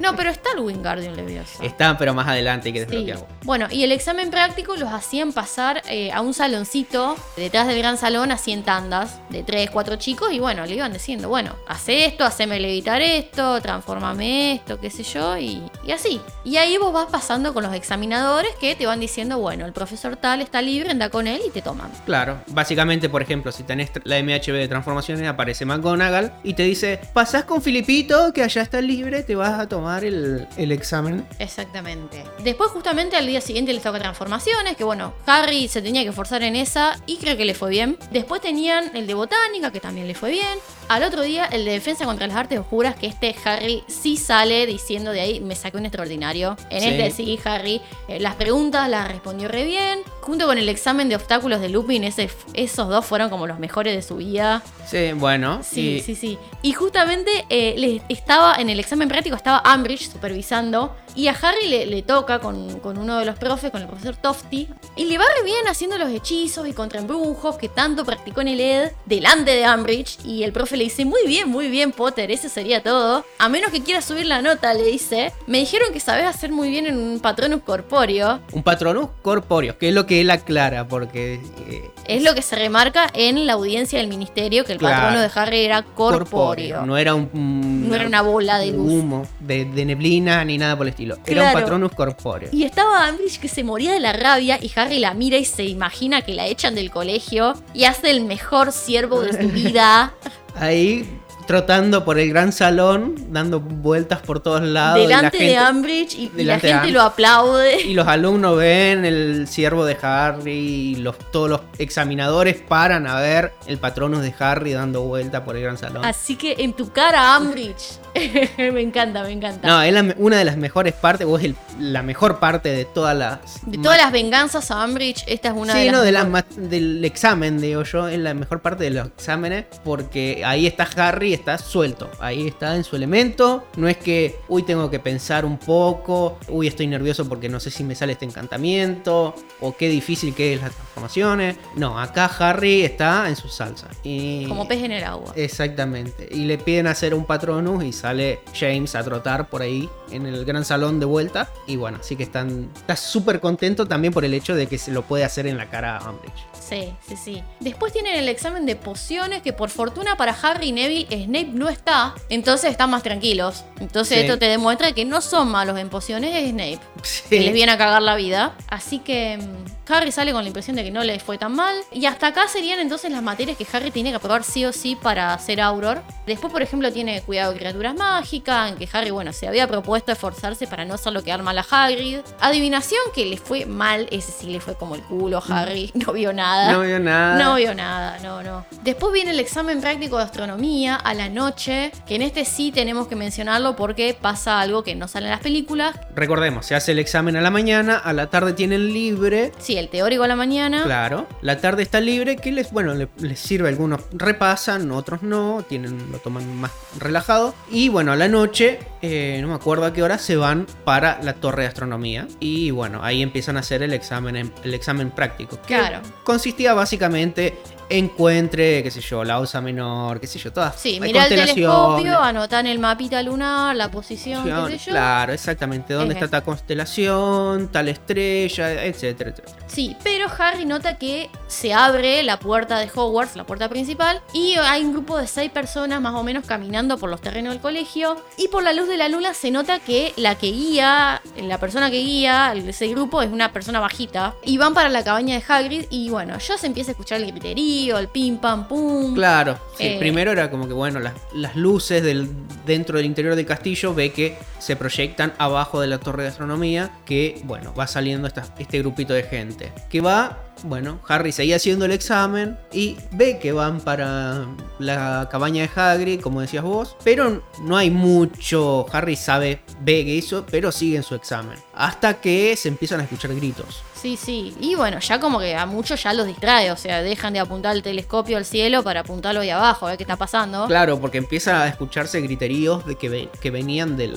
No, pero está el Wingardium Leviosa. Está, pero más adelante hay que Sí. desbloquearlo. Bueno, y el examen práctico los hacían pasar eh, a un saloncito detrás del gran salón, así en tandas de 3, 4 chicos, y bueno, le iban diciendo, bueno, hace esto, haceme levitar esto, transformame esto, qué sé yo, y, y así. Y ahí vos vas pasando con los examinadores que te van diciendo, bueno, el profesor tal está libre, anda con él y te toman. Claro, básicamente, por ejemplo, si tenés la MHB de transformaciones, aparece McGonagall y te dice: Pasás con Filipito, que allá está libre, te vas a tomar el, el examen. Exactamente. Después, justamente al día siguiente les toca transformaciones, que bueno, Harry se tenía que forzar en esa y creo que le fue bien. Después tenían el de botánica, que también le fue bien. Al otro día, el de defensa contra las artes oscuras, que este Harry sí sale diciendo de ahí, me saqué un extraordinario. En Sí. este sí, Harry, eh, las preguntas las respondió re bien. Junto con el examen de obstáculos de Lupin, ese, esos dos fueron como los mejores de su vida. Sí, bueno. Sí, y- sí, sí. Y justamente eh, le- estaba en el examen práctico, estaba Ambridge supervisando. Y a Harry le, le toca con, con uno de los profes, con el profesor Tofty. Y le va re bien haciendo los hechizos y contra embrujos que tanto practicó en el ED delante de Ambridge. Y el profe le dice: Muy bien, muy bien, Potter, eso sería todo. A menos que quieras subir la nota, le dice. Me dijeron que sabes hacer muy bien en un patronus corpóreo. Un patronus corpóreo, que es lo que él aclara, porque. eh, Es lo que se remarca en la audiencia del ministerio, que el Claro. patrono de Harry era corpóreo. No era un. un- No era una bola de luz. Humo, de, de neblina ni nada por el estilo. Era un patronus corpóreo. Y estaba Ambridge que se moría de la rabia y Harry la mira y se imagina que la echan del colegio y hace el mejor siervo de su [LAUGHS] vida Ahí trotando por el gran salón, dando vueltas por todos lados. la delante de Ambridge y, y la gente lo aplaude. Y los alumnos ven el ciervo de Harry y los, todos los examinadores paran a ver el patronus de Harry dando vuelta por el gran salón. Así que en tu cara, Ambridge. [LAUGHS] me encanta, me encanta. No, es la una de las mejores partes, o es el- la mejor parte de todas las... de todas las venganzas a Ambridge, esta es una sí, de las. no, de las mejores. ma- del examen, digo yo, es la mejor parte de los exámenes, porque ahí está Harry, está suelto, ahí está en su elemento, no es que, uy, tengo que pensar un poco, uy, estoy nervioso porque no sé si me sale este encantamiento, o qué difícil que es las transformaciones, no, acá Harry está en su salsa. Y... Como pez en el agua. Exactamente. Y le piden hacer un patronus y sale James a trotar por ahí en el gran salón de vuelta. Y bueno, así que están, está súper contento también por el hecho de que se lo puede hacer en la cara a Umbridge. Sí, sí, sí. Después tienen el examen de pociones que por fortuna para Harry y Neville Snape no está, entonces están más tranquilos. Entonces Sí. esto te demuestra que no son malos en pociones, es Snape. Sí. Que les viene a cagar la vida. Así que mm, Harry sale con la impresión de que no le fue tan mal. Y hasta acá serían entonces las materias que Harry tiene que aprobar sí o sí para ser Auror. Después, por ejemplo, tiene cuidado de criaturas mágicas, en que Harry, bueno, se había propuesto esforzarse para no hacerlo quedar mal a Hagrid. Adivinación que le fue mal, ese sí le fue como el culo a Harry, [LAUGHS] no vio nada. No vio nada. No vio nada, no, no. Después viene el examen práctico de astronomía a la noche, que en este sí tenemos que mencionarlo porque pasa algo que no sale en las películas. Recordemos, se hace el examen a la mañana, a la tarde tienen libre. Sí, el teórico a la mañana. Claro, la tarde está libre, que les, bueno, le- les sirve, algunos repasan, otros no, tienen, lo toman más relajado. Y bueno, a la noche, eh, no me acuerdo a qué hora, se van para la torre de astronomía. Y bueno, ahí empiezan a hacer el examen, en- el examen práctico. que Claro. Consistía básicamente encuentre, qué sé yo, la osa menor, qué sé yo, todas. Sí, mirá el telescopio, constelaciones. anotan el mapita lunar, la posición, qué sé yo. Claro, exactamente. ¿Dónde está tal constelación, tal estrella, etcétera, etcétera? Sí, pero Harry nota que se abre la puerta de Hogwarts, la puerta principal, y hay un grupo de seis personas más o menos caminando por los terrenos del colegio. Y por la luz de la luna se nota que la que guía, la persona que guía ese grupo es una persona bajita. Y van para la cabaña de Hagrid y bueno, ya se empieza a escuchar el griterío, el pim pam pum. Claro, sí, Eh. primero era como que, bueno, las, las luces del, dentro del interior del castillo ve que se proyectan abajo de la torre de astronomía, que, bueno, va saliendo esta- este grupito de gente. Que va, bueno, Harry seguía haciendo el examen y ve que van para la cabaña de Hagrid, como decías vos, pero no hay mucho, Harry sabe, ve que hizo, pero sigue en su examen. Hasta que se empiezan a escuchar gritos. Sí, sí. Y bueno, ya como que a muchos ya los distrae, o sea, dejan de apuntar el telescopio al cielo para apuntarlo ahí abajo, a ver qué está pasando. Claro, porque empieza a escucharse griteríos de que, ve- que venían del,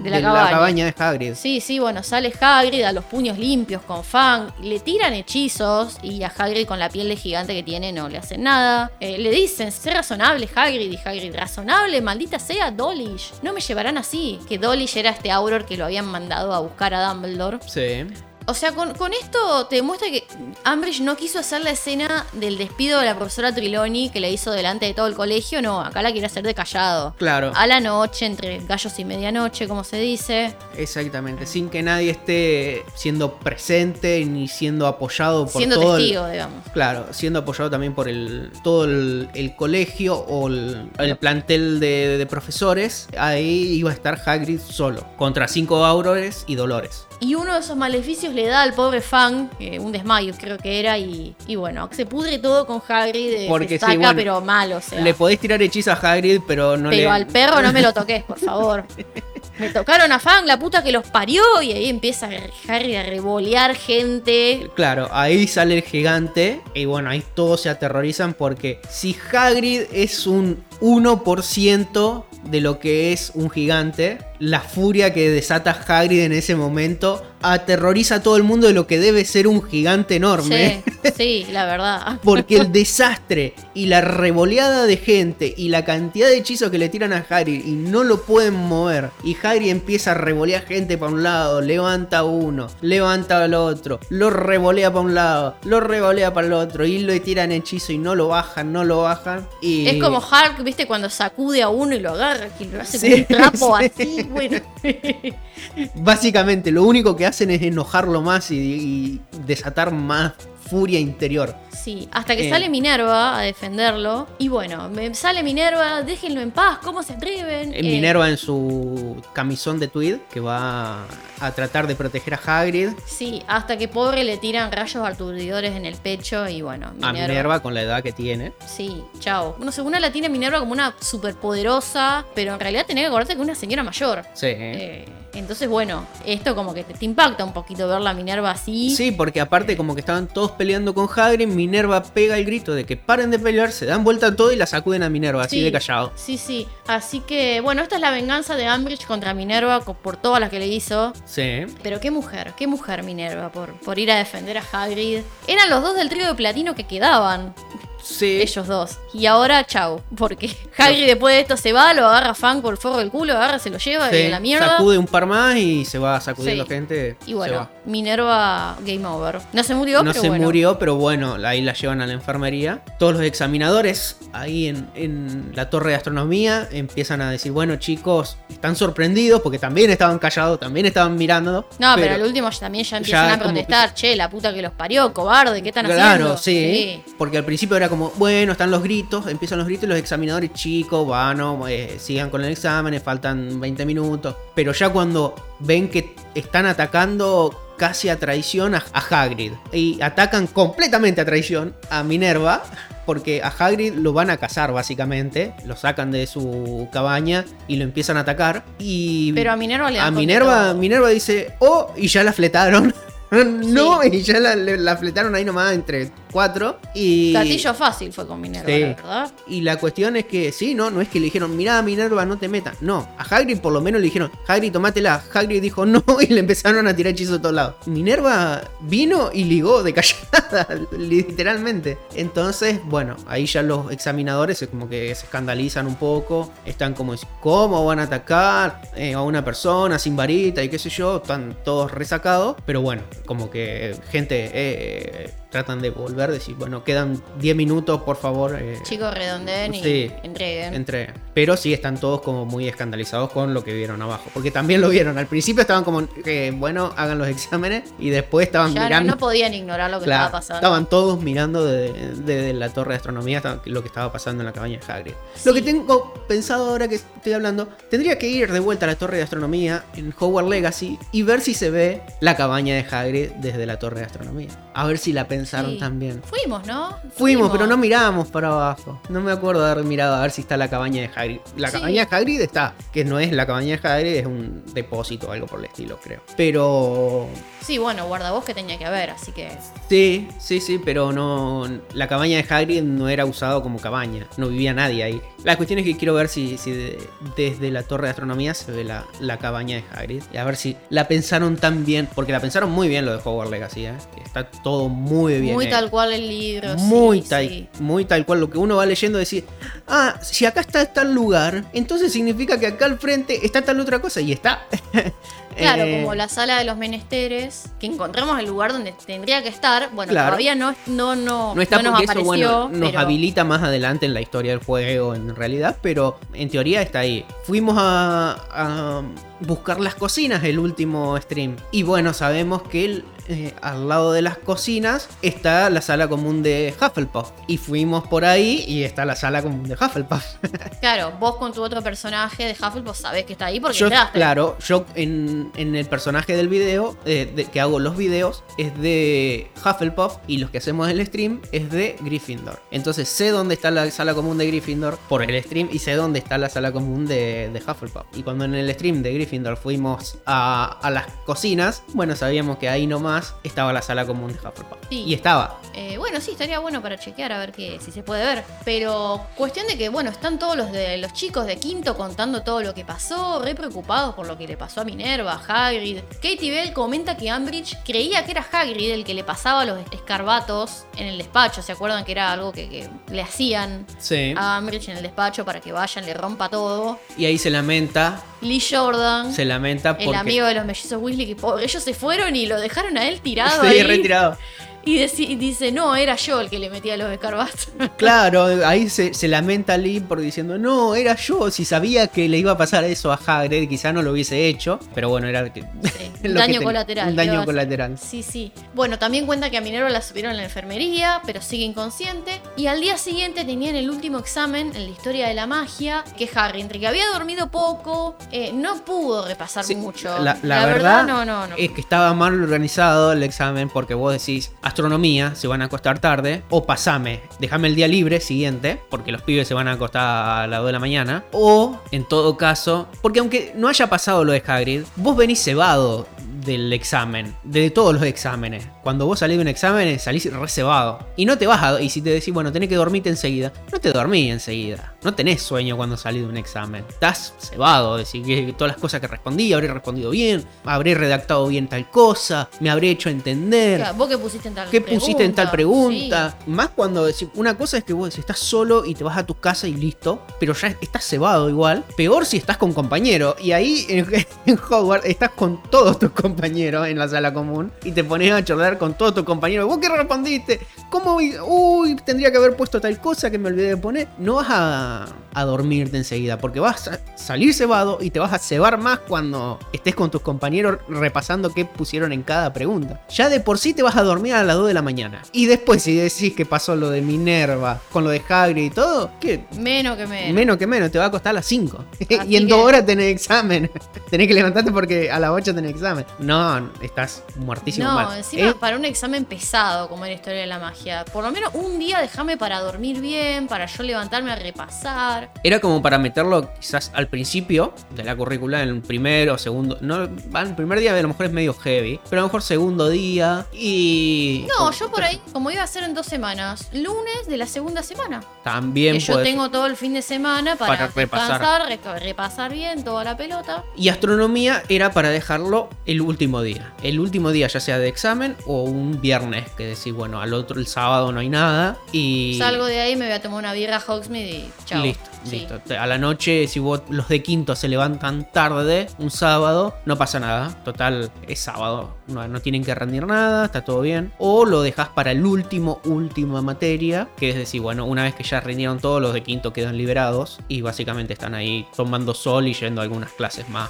De la cabaña. de Hagrid. Sí, sí, bueno, sale Hagrid a los puños limpios con Fang, le tiran hechizos y a Hagrid con la piel de gigante que tiene no le hacen nada. Eh, le dicen, sé razonable Hagrid y Hagrid, razonable, maldita sea Dolish. No me llevarán así, que Dolish era este Auror que lo habían mandado a buscar a Dumbledore. Sí. O sea, con, con esto te demuestra que Umbridge no quiso hacer la escena del despido de la profesora Triloni que le hizo delante de todo el colegio, no, acá la quiere hacer de callado. Claro, A la noche, entre gallos y medianoche, como se dice. exactamente. Sin que nadie esté siendo presente ni siendo apoyado por Siendo todo el- testigo, digamos. Claro, siendo apoyado también por el todo el, el colegio o el, el plantel de, de profesores. Ahí iba a estar Hagrid solo, contra cinco aurores y Dolores. Y uno de esos maleficios le da al pobre Fang eh, un desmayo, creo que era, y, y bueno, se pudre todo con Hagrid, eh, Porque se sí, saca, bueno, pero mal, o sea. Le podés tirar hechizos a Hagrid, pero no pero le... al perro no me lo [LAUGHS] toques, por favor. Me tocaron a Fang, la puta que los parió, y ahí empieza Harry a revolear gente. Claro, ahí sale el gigante y bueno, ahí todos se aterrorizan porque si Hagrid es un 1% de lo que es un gigante, la furia que desata Hagrid en ese momento aterroriza a todo el mundo de lo que debe ser un gigante enorme. Sí, sí, la verdad. [LAUGHS] Porque el desastre y la revoleada de gente y la cantidad de hechizos que le tiran a Hagrid y no lo pueden mover. Y Hagrid empieza a revolear gente para un lado, levanta uno, levanta al otro, lo revolea para un lado, lo revolea para el otro y le tiran hechizo y no lo bajan, no lo bajan. Y... Es como Hulk, ¿viste? Cuando sacude a uno y lo agarra, que lo hace Sí, con un trapo sí. así, bueno. Básicamente lo único que hacen es enojarlo más y, y desatar más furia interior. Sí, hasta que Eh. sale Minerva a defenderlo. Y bueno, me sale Minerva, déjenlo en paz, ¿cómo se atreven? Eh, Eh, Minerva en su camisón de tweed que va a tratar de proteger a Hagrid. Sí, hasta que pobre le tiran rayos aturdidores en el pecho y bueno, A Minerva con la edad que tiene. Sí, chao. Bueno, según la tiene Minerva como una superpoderosa, pero en realidad tenía que acordarte que es una señora mayor. Sí. Eh, entonces, bueno, esto como que te, te impacta un poquito ver la Minerva así. Sí, porque aparte como que estaban todos peleando con Hagrid, Minerva pega el grito de que paren de pelear, se dan vuelta todo y la sacuden a Minerva, así Sí. de callado. Sí, sí. Así que, bueno, esta es la venganza de Umbridge contra Minerva por todas las que le hizo. Sí. Pero qué mujer, qué mujer Minerva por, por ir a defender a Hagrid. Eran los dos del trío de platino que quedaban, Sí. ellos dos. Y ahora, chau. Porque [LAUGHS] Hagrid después de esto se va, lo agarra a Fang por el forro del culo, agarra, se lo lleva Sí, y a la mierda. Sacude un par más y se va sacudiendo Sí. gente. Y bueno. Minerva Game Over. No se murió, no pero se bueno. murió, pero bueno, ahí la llevan a la enfermería. Todos los examinadores ahí en, en la torre de astronomía empiezan a decir, bueno chicos, están sorprendidos porque también estaban callados, también estaban mirando. No, pero, al último también ya empiezan a como protestar. Che, la puta que los parió, cobarde, ¿qué están Claro, haciendo? sí, Porque al principio era como, bueno, están los gritos, empiezan los gritos y los examinadores, chicos, bueno, eh, sigan con el examen, faltan 20 minutos. Pero ya cuando ven que están atacando casi a traición a, a Hagrid y atacan completamente a traición a Minerva. Porque a Hagrid lo van a cazar básicamente, lo sacan de su cabaña y lo empiezan a atacar. Y Pero a Minerva le a Minerva. Minerva dice, oh, y ya la fletaron. [LAUGHS] no, y ya la, la fletaron ahí nomás entre cuatro. Y, Gatillo fácil fue con Minerva, Sí. la verdad. y la cuestión es que, sí, no, no es que le dijeron, mirá, Minerva, no te metas. No, a Hagrid por lo menos le dijeron, Hagrid, tomátela. Hagrid dijo no [LAUGHS] y le empezaron a tirar hechizos de todos lados. Minerva vino y ligó de callada, [LAUGHS] literalmente. Entonces, bueno, ahí ya los examinadores es como que se escandalizan un poco. Están como, ¿cómo van a atacar eh, a una persona sin varita y qué sé yo? Están todos resacados. Pero bueno, como que gente eh, tratan de volver, decir, bueno, quedan 10 minutos, por favor. eh, Chicos, redondeen y entreguen. entre. Pero sí están todos como muy escandalizados con lo que vieron abajo. Porque también lo vieron. Al principio estaban como, eh, bueno, hagan los [LAUGHS] exámenes. Y después estaban ya mirando. no podían ignorar lo que Claro, estaba pasando. Estaban todos mirando desde de, la torre de astronomía lo que estaba pasando en la cabaña de Hagrid. Lo que tengo pensado ahora que estoy hablando, tendría que ir de vuelta a la torre de astronomía en Hogwarts Legacy y ver si se ve la cabaña de Hagrid desde la torre de astronomía. A ver si la pensaron Sí. también. Fuimos, ¿no? Fuimos, pero no miramos para abajo. No me acuerdo de haber mirado a ver si está la cabaña de Hagrid. La Sí. cabaña de Hagrid está, que no es la cabaña de Hagrid, es un depósito o algo por el estilo, creo. Pero Sí, bueno, guardabosque tenía que haber, así que. sí, sí, sí, pero no la cabaña de Hagrid no era usado como cabaña, no vivía nadie ahí. La cuestión es que quiero ver si, si de- desde la torre de astronomía se ve la, la cabaña de Hagrid y a ver si la pensaron tan bien, porque la pensaron muy bien lo de Hogwarts Legacy, ¿eh? Está todo muy bien. muy hecho. tal cual el libro. Muy sí, tal, sí. muy tal cual lo que uno va leyendo decir, ah, si acá está tal lugar, entonces significa que acá al frente está tal otra cosa y está. [LAUGHS] Claro, Eh, como la sala de los menesteres, que encontramos el lugar donde tendría que estar. Bueno, Claro. todavía no, no, no, No está no nos porque eso, apareció, bueno, nos pero- habilita más adelante en la historia del juego, en realidad, pero en teoría está ahí. Fuimos a, a buscar las cocinas el último stream. Y bueno, sabemos que el- eh, al lado de las cocinas está la sala común de Hufflepuff. Y fuimos por ahí y está la sala común de Hufflepuff. [LAUGHS] Claro, vos con tu otro personaje de Hufflepuff sabés que está ahí porque Yo, entraste. claro, yo en, en el personaje del video, eh, de- que hago los videos, es de Hufflepuff y los que hacemos el stream es de Gryffindor. Entonces sé dónde está la sala común de Gryffindor por el stream y sé dónde está la sala común de, de Hufflepuff. Y cuando en el stream de Gryffindor fuimos a, a las cocinas, bueno, sabíamos que ahí nomás estaba la sala común de Hufflepuff. Sí. Y estaba. Eh, bueno, sí, estaría bueno para chequear a ver que, si se puede ver. Pero cuestión de que, bueno, están todos los de los chicos de quinto contando todo lo que pasó, re preocupados por lo que le pasó a Minerva, a Hagrid. Katie Bell comenta que Ambridge creía que era Hagrid el que le pasaba los escarbatos en el despacho. ¿Se acuerdan que era algo que, que le hacían Sí. a Ambridge en el despacho para que vayan, le rompa todo? Y ahí se lamenta, Lee Jordan, se lamenta porque... el amigo de los mellizos Weasley, que pobre, ellos se fueron y lo dejaron a él tirado [LAUGHS] Sí, ahí. retirado. Y dice, no, era yo el que le metía los escarbatos. [LAUGHS] Claro, ahí se, se lamenta Lee por diciendo, no, era yo, si sabía que le iba a pasar eso a Hagrid, quizá no lo hubiese hecho, pero bueno, era que- Sí, [LAUGHS] que daño colateral. Un ¿qué va a daño colateral. Sí, sí. Bueno, también cuenta que a Minerva la subieron en la enfermería, pero sigue inconsciente. Y al día siguiente tenían el último examen en la historia de la magia, que Harry, entre que había dormido poco, eh, no pudo repasar Sí, mucho. La, la verdad, no, no, no. es que estaba mal organizado el examen porque vos decís, astronomía, se van a acostar tarde, o pasame, déjame el día libre siguiente, porque los pibes se van a acostar a las 2 de la mañana, o en todo caso, porque aunque no haya pasado lo de Hagrid, vos venís cebado del examen, de todos los exámenes. Cuando vos salís de un examen, salís reservado. Y no te vas a... Y si te decís, bueno, tenés que dormirte enseguida, no te dormís enseguida. No tenés sueño cuando salís de un examen. Estás cebado, decir que todas las cosas que respondí, habré respondido bien, habré redactado bien tal cosa, me habré hecho entender. Claro, Vos que pusiste en tal ¿Qué pusiste en tal pregunta? Más cuando una cosa es que vos estás solo y te vas a tu casa y listo, pero ya estás cebado igual. Peor si estás con compañero. Y ahí en, [LAUGHS] en Hogwarts estás con todos tus compañeros. compañero en la sala común y te pones a charlar con todos tus compañeros. ¿Vos qué respondiste? ¿Cómo? Uy, tendría que haber puesto tal cosa que me olvidé de poner. No vas a, a dormirte enseguida porque vas a salir cebado y te vas a cebar más cuando estés con tus compañeros repasando qué pusieron en cada pregunta. Ya de por sí te vas a dormir a las 2 de la mañana. Y después si decís que pasó lo de Minerva con lo de Hagrid y todo, ¿qué? Menos que menos. Menos que menos, te va a costar a las 5. [LAUGHS] Así y en dos que- horas tenés examen. [LAUGHS] tenés que levantarte porque a las 8 tenés examen. No, estás muertísimo No, mal. encima Eh, para un examen pesado como en la historia de la magia. Por lo menos un día déjame para dormir bien, para yo levantarme a repasar. Era como para meterlo quizás al principio de la currícula, en el primero o segundo. No, el primer día a lo mejor es medio heavy, pero a lo mejor segundo día y. No, yo por ahí, como iba a ser en dos semanas, lunes de la segunda semana. También que yo tengo todo el fin de semana para, Para repasar. descansar, repasar bien toda la pelota. Y astronomía era para dejarlo el último día. El último día, ya sea de examen o un viernes, que decís, bueno, al otro el sábado no hay nada. Y. Salgo de ahí, me voy a tomar una birra a Hogsmeade y chao. Listo, Sí. listo. Te- A la noche, si vos los de quinto se levantan tarde, un sábado, no pasa nada. Total, es sábado. No, no tienen que rendir nada, está todo bien. O lo dejas para el último, última materia, que es decir, bueno, una vez que ya rindieron todos, los de quinto quedan liberados y básicamente están ahí tomando sol y yendo a algunas clases más,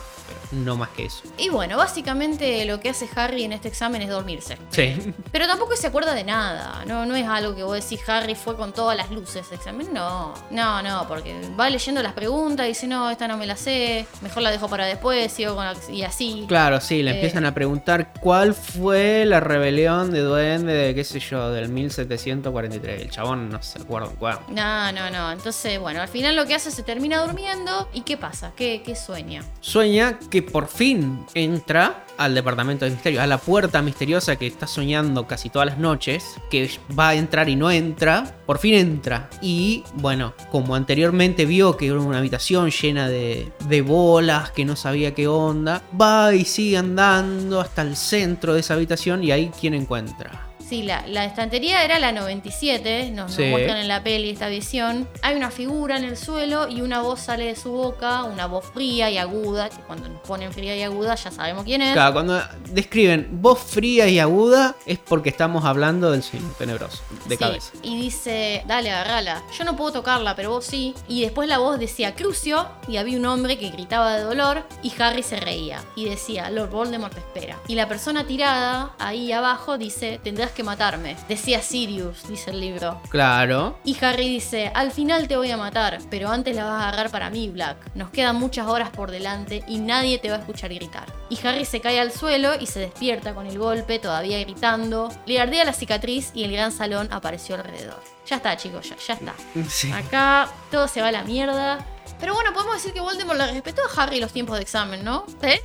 pero no más que eso. Y bueno, básicamente lo que hace Harry en este examen es dormirse. Sí. Pero tampoco se acuerda de nada. No, no es algo que vos decís Harry fue con todas las luces ese examen. No, no, no, porque va leyendo las preguntas y dice, no, esta no me la sé. Mejor la dejo para después, sigo con la... y así. Claro, sí, le Eh. empiezan a preguntar cuál fue la rebelión de Duende de, qué sé yo, del 1743. El chabón no se acuerda cuál. No, no, no. Entonces, bueno, al final lo que hace es se termina durmiendo. ¿Y qué pasa? ¿Qué, qué sueña? Sueña que por fin entra al departamento de misterio, a la puerta misteriosa que está soñando casi todas las noches, que va a entrar y no entra, por fin entra. Y bueno, como anteriormente vio que era una habitación llena de, de bolas, que no sabía qué onda, va y sigue andando hasta el centro de esa habitación y ahí quien encuentra. Sí, la, la estantería era la 97, nos, nos Sí. muestran en la peli esta visión. Hay una figura en el suelo y una voz sale de su boca, una voz fría y aguda, que cuando nos ponen fría y aguda ya sabemos quién es. Claro, cuando describen voz fría y aguda es porque estamos hablando del sueño tenebroso, de Sí, cabeza. Y dice, dale, agarrala. Yo no puedo tocarla, pero vos sí. Y después la voz decía Crucio y había un hombre que gritaba de dolor y Harry se reía. Y decía, Lord Voldemort te espera. Y la persona tirada ahí abajo dice, tendrás que matarme. Decía Sirius, dice el libro. Claro. Y Harry dice, al final te voy a matar, pero antes la vas a agarrar para mí, Black. Nos quedan muchas horas por delante y nadie te va a escuchar gritar. Y Harry se cae al suelo y se despierta con el golpe, todavía gritando. Le ardea la cicatriz y el gran salón apareció alrededor. Ya está, chicos, ya, ya está. Sí. Acá todo se va a la mierda. Pero bueno, podemos decir que Voldemort le respetó a Harry los tiempos de examen, ¿no? ¿Eh?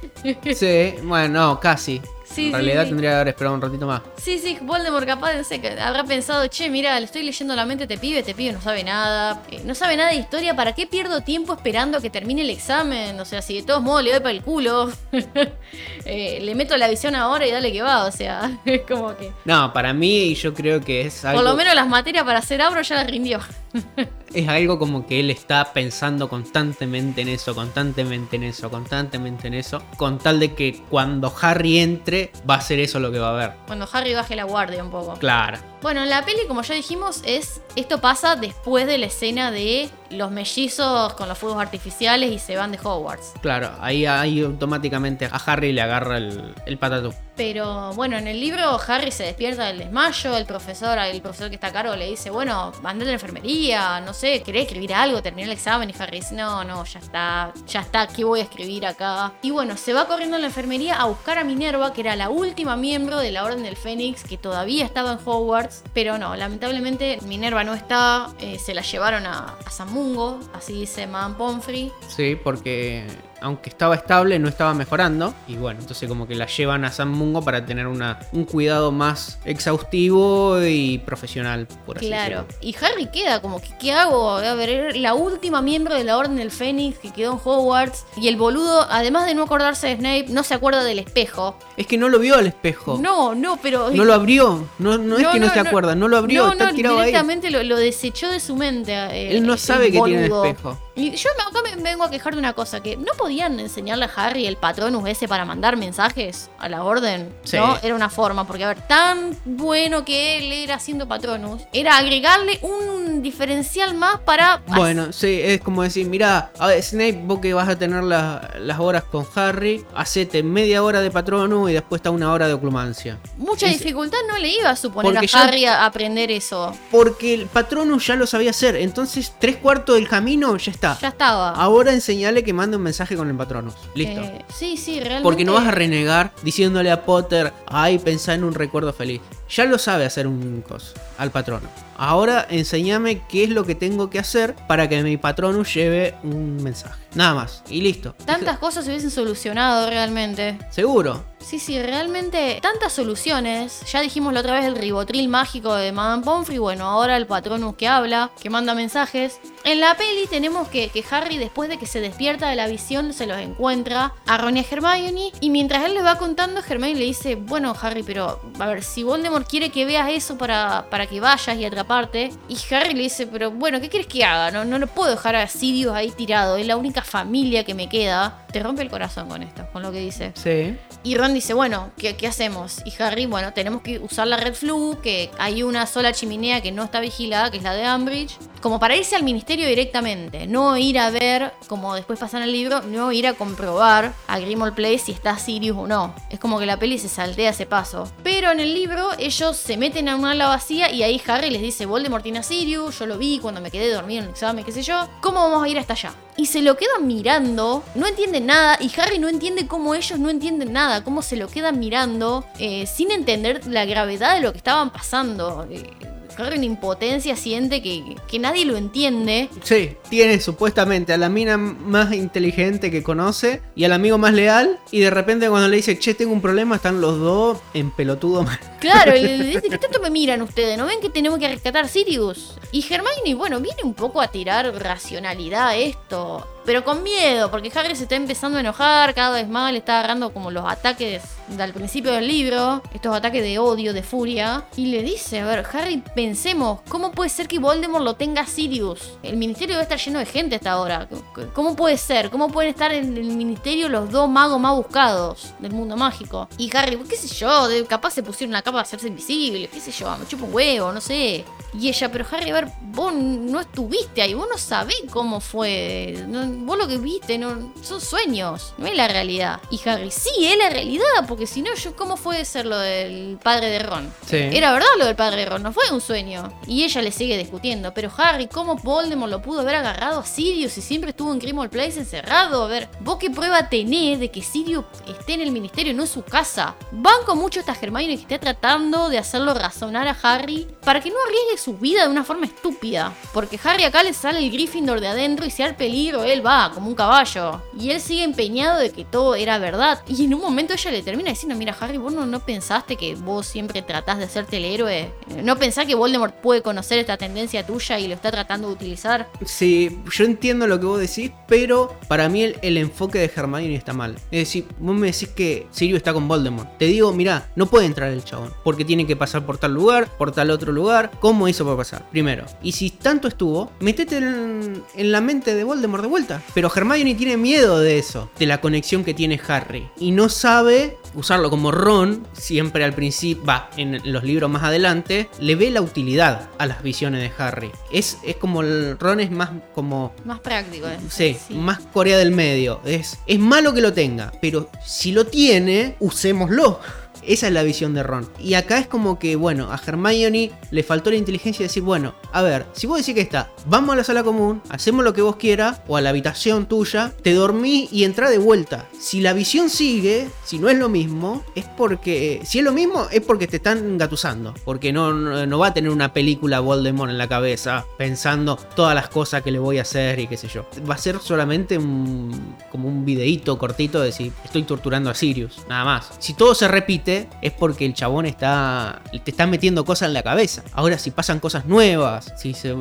Sí, bueno, no, casi. Sí, en realidad sí. tendría que haber esperado un ratito más. Sí, sí, Voldemort capaz que habrá pensado, che, mira, le estoy leyendo la mente a este pibe, este pibe no sabe nada, eh, no sabe nada de historia, ¿para qué pierdo tiempo esperando a que termine el examen? O sea, si de todos modos le doy para el culo, [LAUGHS] eh, le meto la visión ahora y dale que va, o sea, [LAUGHS] es como que... No, para mí yo creo que es algo, Por lo menos las materias para hacer abro ya las rindió. [LAUGHS] es algo como que él está pensando constantemente en eso, constantemente en eso, constantemente en eso, con tal de que cuando Harry entre va a ser eso lo que va a ver. Cuando Harry baje la guardia un poco. Claro. Bueno, en la peli, como ya dijimos, es esto pasa después de la escena de los mellizos con los fuegos artificiales y se van de Hogwarts. Claro, ahí, ahí automáticamente a Harry le agarra el, el patatú. Pero bueno, en el libro Harry se despierta del desmayo, el profesor, el profesor que está a cargo le dice, bueno, andate a la enfermería, no sé, ¿querés escribir algo? Terminé el examen y Harry dice, no, no, ya está, ya está, ¿qué voy a escribir acá? Y bueno, se va corriendo a la enfermería a buscar a Minerva, que era la última miembro de la Orden del Fénix, que todavía estaba en Hogwarts, pero no, lamentablemente Minerva no está, eh, se la llevaron a, a San Mungo, así dice Madame Pomfrey. Sí, porque aunque estaba estable, no estaba mejorando. Y bueno, entonces como que la llevan a San Mungo para tener una, un cuidado más exhaustivo y profesional, por así Claro. decirlo. Y Harry queda como que, ¿qué hago? A ver, la última miembro de la Orden del Fénix que quedó en Hogwarts. Y el boludo, además de no acordarse de Snape, no se acuerda del espejo. Es que no lo vio al espejo. No, no, pero... No lo abrió. No, no es No, que no, no, se acuerda, no lo abrió, No, está no, tirado ahí. directamente lo, lo desechó de su mente. eh, Él no sabe que tiene el espejo. Y yo acá me vengo a quejar de una cosa, que no podían enseñarle a Harry el patronus ese para mandar mensajes a la orden, Sí. ¿no? Era una forma, porque a ver, tan bueno que él era haciendo patronus, era agregarle un diferencial más para... Bueno, sí, es como decir, mira, a ver, Snape, vos que vas a tener la- las horas con Harry, hacete media hora de patrono y después está una hora de oclumancia. Mucha Es- dificultad no le iba a suponer a ya- Harry a aprender eso. Porque el Patronus ya lo sabía hacer, entonces tres cuartos del camino ya está. Ya estaba. Ahora enseñale que mande un mensaje con el Patronus. Listo. Eh, sí, sí, realmente. Porque no vas a renegar diciéndole a Potter, ay, pensá en un recuerdo feliz. Ya lo sabe hacer un coso al patrono. Ahora enséñame qué es lo que tengo que hacer para que mi Patronus lleve un mensaje. Nada más. Y listo. Tantas cosas se hubiesen solucionado realmente. Seguro. Sí, sí, realmente tantas soluciones. Ya dijimos la otra vez el ribotril mágico de Madame Pomfrey. Bueno, ahora el patronus que habla, que manda mensajes. En la peli tenemos que, que Harry, después de que se despierta de la visión, se los encuentra a Ron y a Hermione. Y mientras él le va contando, Hermione le dice: Bueno, Harry, pero a ver, si Voldemort quiere que veas eso para, para que vayas y atraparte. Y Harry le dice: Pero bueno, ¿qué quieres que haga? No, no lo puedo dejar a Sirius ahí tirado. Es la única familia que me queda. Te rompe el corazón con esto, con lo que dice. Sí. Y Ron dice, bueno, ¿qué, qué hacemos? Y Harry, bueno, tenemos que usar la Red Flu, que hay una sola chimenea que no está vigilada, que es la de Ambridge, como para irse al ministerio directamente, no ir a ver, como después pasa en el libro, no ir a comprobar a Grimmauld Place si está Sirius o no. Es como que la peli se saltea ese paso. Pero en el libro ellos se meten a una ala vacía y ahí Harry les dice, Voldemort tiene a Sirius, yo lo vi cuando me quedé dormido en el examen, qué sé yo, ¿cómo vamos a ir hasta allá? Y se lo quedan mirando, no entienden nada, y Harry no entiende cómo ellos no entienden nada, cómo se lo quedan mirando eh, sin entender la gravedad de lo que estaban pasando. Eh, Harry en impotencia siente que, que nadie lo entiende. Sí, tiene supuestamente a la mina más inteligente que conoce y al amigo más leal. Y de repente cuando le dice, che, tengo un problema, están los dos en pelotudo mal. Claro, y [LAUGHS] dice, ¿qué tanto me miran ustedes? ¿No ven que tenemos que rescatar Sirius? Y Hermione, bueno, viene un poco a tirar racionalidad a esto. Pero con miedo, porque Harry se está empezando a enojar cada vez más, le está agarrando como los ataques del principio del libro, estos ataques de odio, de furia. Y le dice, a ver, Harry, pensemos, ¿cómo puede ser que Voldemort lo tenga Sirius? El ministerio debe estar lleno de gente hasta ahora. ¿Cómo puede ser? ¿Cómo pueden estar en el ministerio los dos magos más buscados del mundo mágico? Y Harry, qué sé yo, de- capaz se pusieron una capa para hacerse invisible, qué sé yo, me chupo un huevo, no sé. Y ella, pero Harry, a ver, vos no estuviste ahí, vos no sabés cómo fue. Vos lo que viste, no, son sueños, no es la realidad. Y Harry, sí, es la realidad, porque si no, yo, ¿cómo fue ser lo del padre de Ron? Sí. Era verdad lo del padre de Ron, no fue un sueño. Y ella le sigue discutiendo, pero Harry, ¿cómo Voldemort lo pudo haber agarrado a Sirius si siempre estuvo en Grimmauld Place encerrado? A ver, ¿vos qué prueba tenés de que Sirius esté en el ministerio, no en su casa? Banco mucho esta Hermione que esté tratando de hacerlo razonar a Harry para que no arriesgue su vida de una forma estúpida. Porque Harry acá le sale el Gryffindor de adentro y si hay peligro, él va, como un caballo. Y él sigue empeñado de que todo era verdad. Y en un momento ella le termina diciendo, mira Harry, vos no, pensaste que vos siempre tratás de hacerte el héroe. No pensás que Voldemort puede conocer esta tendencia tuya y lo está tratando de utilizar. Sí, yo entiendo lo que vos decís, pero para mí el, enfoque de Hermione está mal. Es decir, vos me decís que Sirius está con Voldemort. Te digo, mirá, no puede entrar el chabón, porque tiene que pasar por tal lugar, por tal otro lugar. ¿Cómo hizo para pasar? Primero. Y si tanto estuvo, metete en la mente de Voldemort de vuelta. Pero Hermione tiene miedo de eso, de la conexión que tiene Harry. Y no sabe usarlo como Ron, siempre al principio, va, en los libros más adelante, le ve la utilidad a las visiones de Harry. Es, es como el Ron es más como Más práctico, ¿eh? Sí, más Corea del Medio. Es, es malo que lo tenga, pero si lo tiene, usémoslo. Esa es la visión de Ron. Y acá es como que, bueno, a Hermione le faltó la inteligencia de decir, bueno, a ver, si vos decís que está, vamos a la sala común, hacemos lo que vos quieras, o a la habitación tuya, te dormí y entra de vuelta. Si la visión sigue, si no es lo mismo, es porque, si es lo mismo, es porque te están engatusando. Porque no, no, va a tener una película Voldemort en la cabeza, pensando todas las cosas que le voy a hacer y qué sé yo. Va a ser solamente un, como un videíto cortito de decir, estoy torturando a Sirius, nada más. Si todo se repite, es porque el chabón está. te está metiendo cosas en la cabeza. Ahora, si pasan cosas nuevas, si se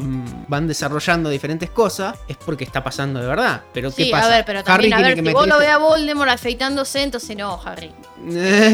van desarrollando diferentes cosas, es porque está pasando de verdad. Pero ¿qué pasa? a ver, pero Harry también, a tiene ver, que si vos lo ves a Voldemort afeitándose, entonces no, Harry. [LAUGHS]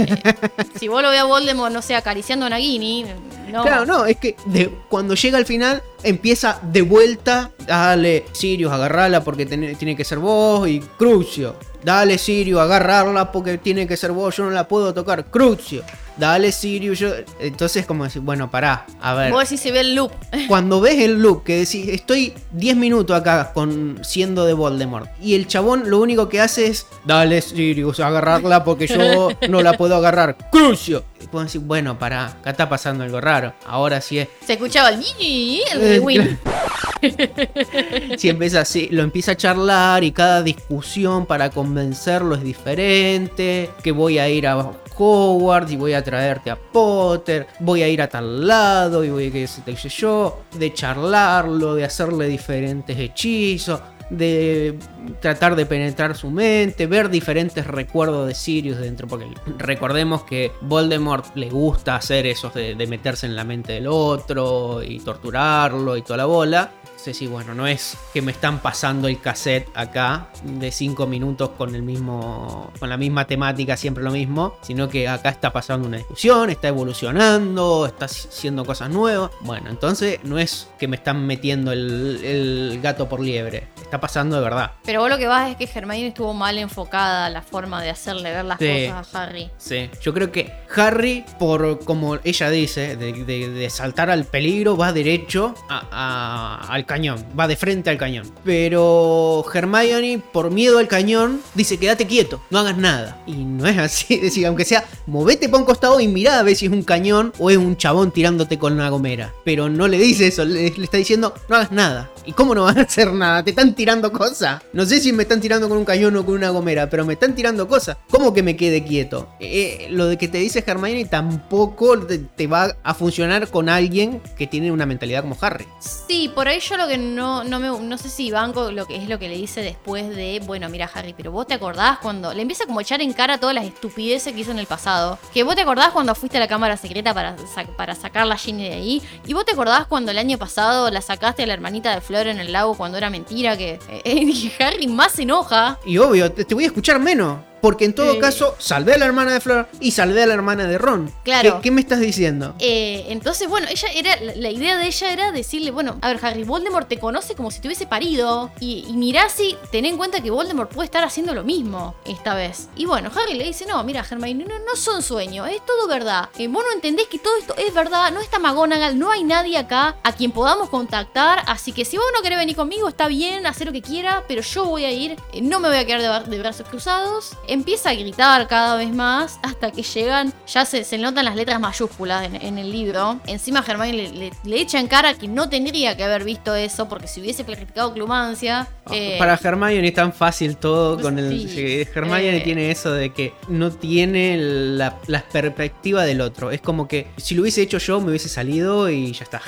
Si vos lo ves a Voldemort, no sé, acariciando a Nagini, no. Claro, no, es que de- cuando llega al final empieza de vuelta, dale, Sirius, agarrala porque tiene, tiene que ser vos y Crucio. Dale, Sirius, agarrarla porque tiene que ser vos, yo no la puedo tocar. Crucio. Dale, Sirius, yo... Entonces como decir, bueno, pará, a ver. Vos decís se ve el loop. [LAUGHS] Cuando ves el loop que decís, estoy 10 minutos acá con siendo de Voldemort. Y el chabón lo único que hace es, dale Sirius, agarrarla porque yo [LAUGHS] no la puedo agarrar. Crucio. Y puedo decir, bueno, pará, acá está pasando algo raro. Ahora sí es. Se escuchaba el el Eh, rewind. [LAUGHS] Si empieza así, lo empieza a charlar y cada discusión para convencerlo es diferente. Que voy a ir a Hogwarts y voy a traerte a Potter. Voy a ir a tal lado y voy a que se te yo. De charlarlo, de hacerle diferentes hechizos. De tratar de penetrar su mente, ver diferentes recuerdos de Sirius dentro, porque recordemos que Voldemort le gusta hacer eso de, de meterse en la mente del otro y torturarlo y toda la bola. Sí, bueno, no es que me están pasando el cassette acá de 5 minutos con el mismo. con la misma temática, siempre lo mismo. Sino que acá está pasando una discusión, está evolucionando, está haciendo cosas nuevas. Bueno, entonces no es que me están metiendo el, el gato por liebre. Está pasando de verdad. Pero vos lo que vas es que Hermione estuvo mal enfocada la forma de hacerle ver las Sí. cosas a Harry. Sí, yo creo que Harry, por como ella dice, de, de- de saltar al peligro, va derecho a- a- al cañón, va de frente al cañón. Pero Hermione, por miedo al cañón, dice: quédate quieto, no hagas nada. Y no es así, [LAUGHS] es decir, aunque sea, movete para un costado y mirá a ver si es un cañón o es un chabón tirándote con una gomera. Pero no le dice eso, le, le está diciendo: no hagas nada. ¿Y cómo no van a hacer nada? Te están tirando cosas. No sé si me están tirando con un cañón o con una gomera, pero me están tirando cosas. ¿Cómo que me quede quieto? Eh, lo de que te dice Hermione tampoco te, va a funcionar con alguien que tiene una mentalidad como Harry. Sí, por ahí yo lo que no, no me no sé si banco lo que es lo que le dice después de, bueno, mira Harry, pero vos te acordás cuando le empieza como a echar en cara todas las estupideces que hizo en el pasado. Que vos te acordás cuando fuiste a la cámara secreta para, para sacar la Ginny de ahí. Y vos te acordás cuando el año pasado la sacaste a la hermanita de Flor en el lago cuando era mentira. Que eh, [LAUGHS] Harry más se enoja. Y obvio, te voy a escuchar menos. Porque en todo Eh. caso, salvé a la hermana de Flor y salvé a la hermana de Ron. Claro. ¿Qué, qué me estás diciendo? Eh, entonces, bueno, ella era. La, idea de ella era decirle, bueno, a ver, Harry, Voldemort te conoce como si te hubiese parido. Y, y mirá si ten en cuenta que Voldemort puede estar haciendo lo mismo esta vez. Y bueno, Harry le dice, no, mira, Hermione, no, no son sueños, es todo verdad. Eh, vos no entendés que todo esto es verdad, no está McGonagall, no hay nadie acá a quien podamos contactar. Así que si vos no querés venir conmigo, está bien, hacer lo que quiera, pero yo voy a ir, eh, no me voy a quedar de brazos cruzados. Empieza a gritar cada vez más hasta que llegan, ya se, se notan las letras mayúsculas en, en el libro. Encima Hermione le, le- le echa en cara que no tendría que haber visto eso, porque si hubiese practicado clumancia... eh, Para Hermione es tan fácil todo con el... Sí, sí, Hermione eh. tiene eso de que no tiene la, la perspectiva del otro. Es como que si lo hubiese hecho yo me hubiese salido y ya está.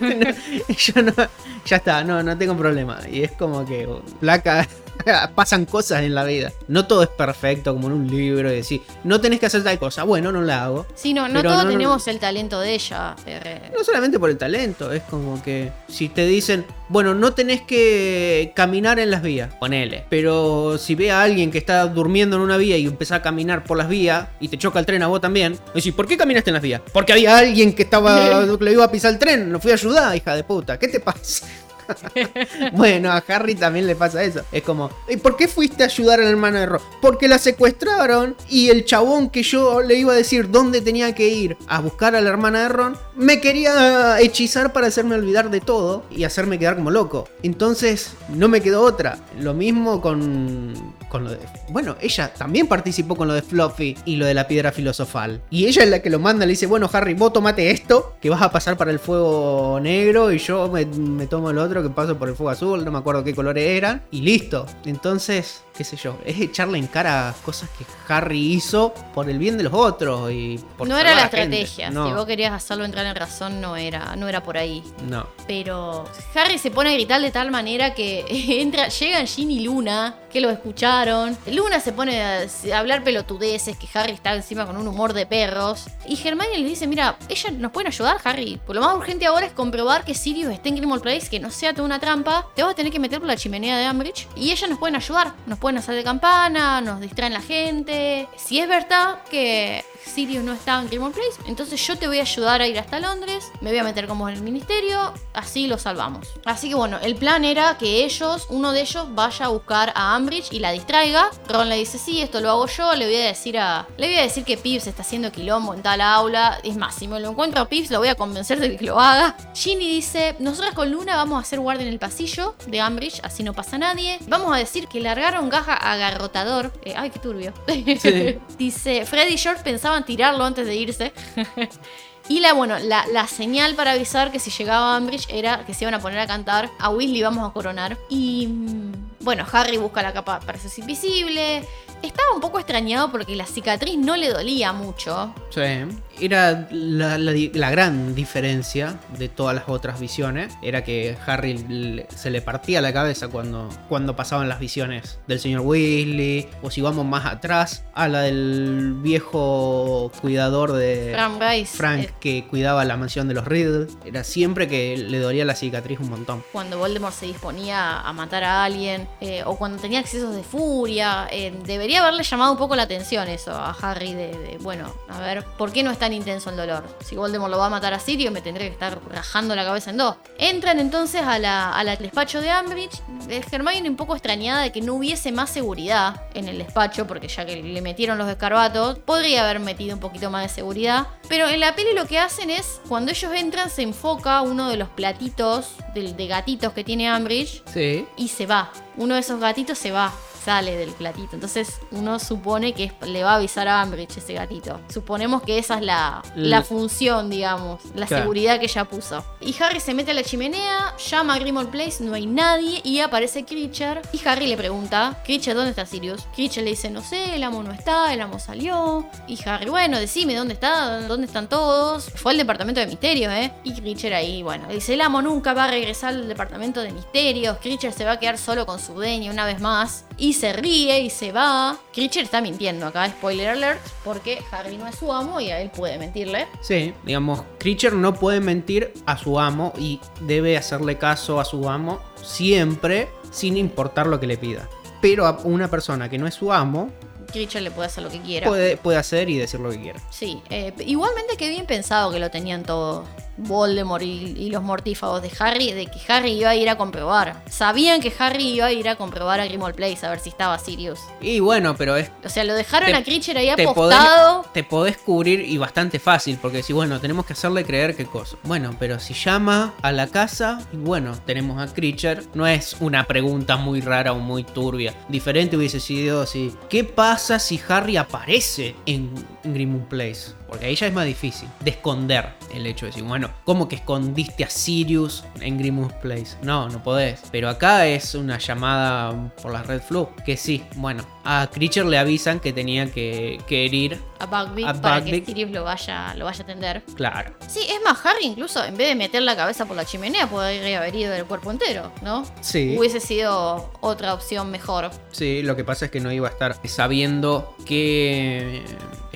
No, [LAUGHS] [LAUGHS] yo no, ya está, no, no tengo problema. Y es como que placa, [LAUGHS] pasan cosas en la vida. No todo es perfecto como en un libro y decir, no tenés que hacer tal cosa. Bueno, no la hago. Sí, no, no todos no- no- tenemos el talento de ella. eh, No solamente por el talento, es como que si te dicen, bueno, no tenés que caminar en las vías, ponele. Pero si ve a alguien que está durmiendo en una vía y empieza a caminar por las vías y te choca el tren a vos también, decís, ¿por qué caminaste en las vías? Porque había alguien que estaba, le iba a pisar el tren, lo fui a ayudar, hija de puta, ¿qué te pasa? [LAUGHS] bueno, a Harry también le pasa eso. Es como, ¿y por qué fuiste a ayudar a la hermana de Ron? Porque la secuestraron y el chabón que yo le iba a decir dónde tenía que ir a buscar a la hermana de Ron me quería hechizar para hacerme olvidar de todo y hacerme quedar como loco. Entonces, no me quedó otra. Lo mismo con, con lo de. Bueno, ella también participó con lo de Fluffy y lo de la piedra filosofal. Y ella es la que lo manda, le dice: Bueno, Harry, vos tomate esto, que vas a pasar para el fuego negro, y yo me, me tomo el otro que paso por el fuego azul, no me acuerdo qué colores eran, y listo. Entonces, qué sé yo, es echarle en cara cosas que Harry hizo por el bien de los otros y por no era la estrategia. No, Si vos querías hacerlo entrar en razón, no era, no era por ahí. no. Pero Harry se pone a gritar de tal manera que [LAUGHS] entra, llegan Ginny y Luna, que lo escucharon. Luna se pone a hablar pelotudeces, que Harry está encima con un humor de perros. Y Hermione le dice, mira, ellas nos pueden ayudar, Harry. Por lo más urgente ahora es comprobar que Sirius esté en Grimmauld Place, que no sea toda una trampa. Te vas a tener que meter por la chimenea de Ambridge. Y ellas nos pueden ayudar. Nos pueden hacer de campana, nos distraen la gente. Si es verdad que Sirius no está en Grimmauld Place, entonces yo te voy a ayudar a ir hasta Londres, me voy a meter como en el ministerio, así lo salvamos. Así que bueno, el plan era que ellos, uno de ellos, vaya a buscar a Ambridge y la distraiga. Ron le dice, sí, esto lo hago yo, le voy a decir a. Le voy a decir que Pips está haciendo quilombo en tal aula. Es más, si me lo encuentro a Pips, lo voy a convencer de que lo haga. Ginny dice, nosotras con Luna vamos a hacer guardia en el pasillo de Ambridge, así no pasa nadie. Vamos a decir que largaron gaja agarrotador. Eh, ay, qué turbio. Sí. [LAUGHS] Dice, Freddy y George pensaban tirarlo antes de irse. [LAUGHS] y la, bueno, la, la señal para avisar que si llegaba Ambridge era que se iban a poner a cantar a Weasley vamos a coronar. Y mm, bueno, Harry busca la capa para ser invisible. Estaba un poco extrañado porque la cicatriz no le dolía mucho. Sí. Era la, la gran diferencia de todas las otras visiones. Era que Harry le- se le partía la cabeza cuando, cuando pasaban las visiones del señor Weasley. O si vamos más atrás, a la del viejo cuidador de. Frank eh, que cuidaba la mansión de los Riddle. Era siempre que le dolía la cicatriz un montón. cuando Voldemort se disponía a matar a alguien, eh, o cuando tenía excesos de furia. eh, debería haberle llamado un poco la atención eso a Harry de, de, bueno, a ver, ¿por qué no es tan intenso el dolor? Si Voldemort lo va a matar a Sirius, me tendré que estar rajando la cabeza en dos. Entran entonces a la- al despacho de Ambridge. Hermione un poco extrañada de que no hubiese más seguridad en el despacho, porque ya que le metieron los escarbatos, podría haber metido un poquito más de seguridad. Pero en la peli lo que hacen es, cuando ellos entran, se enfoca uno de los platitos del- de gatitos que tiene Ambridge Sí. y se va. Uno de esos gatitos se va, sale del platito. Entonces uno supone que le va a avisar a Ambridge ese gatito. Suponemos que esa es la, función, digamos, la Claro. seguridad que ella puso. Y Harry se mete a la chimenea, llama a Grimmauld Place, no hay nadie y aparece Creature. Y Harry le pregunta, Creature, ¿dónde está Sirius? Creature le dice, no sé, el amo no está, el amo salió. Y Harry, bueno, decime, ¿dónde está? ¿Dónde están todos? Fue al departamento de misterios, ¿eh? Y Creature ahí, bueno, dice, el amo nunca va a regresar al departamento de misterios. Creature se va a quedar solo con su dueña una vez más. Y se ríe y se va. Creature está mintiendo acá, spoiler alert, porque Harry no es su amo y a él puede mentirle. Sí, digamos, Creature no puede mentir a su amo y debe hacerle caso a su amo siempre, sin importar lo que le pida. Pero a una persona que no es su amo Creature le puede hacer lo que quiera. puede, puede hacer y decir lo que quiera. Sí, eh, igualmente que bien pensado que lo tenían todo Voldemort y, y los mortífagos de Harry, de que Harry iba a ir a comprobar. Sabían que Harry iba a ir a comprobar a Grimmauld Place a ver si estaba Sirius. Y bueno, pero es O sea, lo dejaron Te- a Creature ahí te apostado. podés, te podés cubrir y bastante fácil, porque si bueno, tenemos que hacerle creer qué cosa. Bueno, pero si llama a la casa, y bueno, tenemos a Creature, no es una pregunta muy rara o muy turbia. Diferente hubiese sido si, ¿qué pasa si Harry aparece en Grimmauld Place? Porque ahí ya es más difícil de esconder el hecho de decir, bueno, ¿cómo que escondiste a Sirius en Grimmauld Place? No, no podés. Pero acá es una llamada por la Red Flu, que sí, bueno, a Creature le avisan que tenía que, que herir. A Buckbeak A para que Sirius lo vaya, lo vaya a atender. Claro. Sí, es más, Harry incluso en vez de meter la cabeza por la chimenea podría haber ido del cuerpo entero, ¿no? Sí. Hubiese sido otra opción mejor. Sí, lo que pasa es que no iba a estar sabiendo que.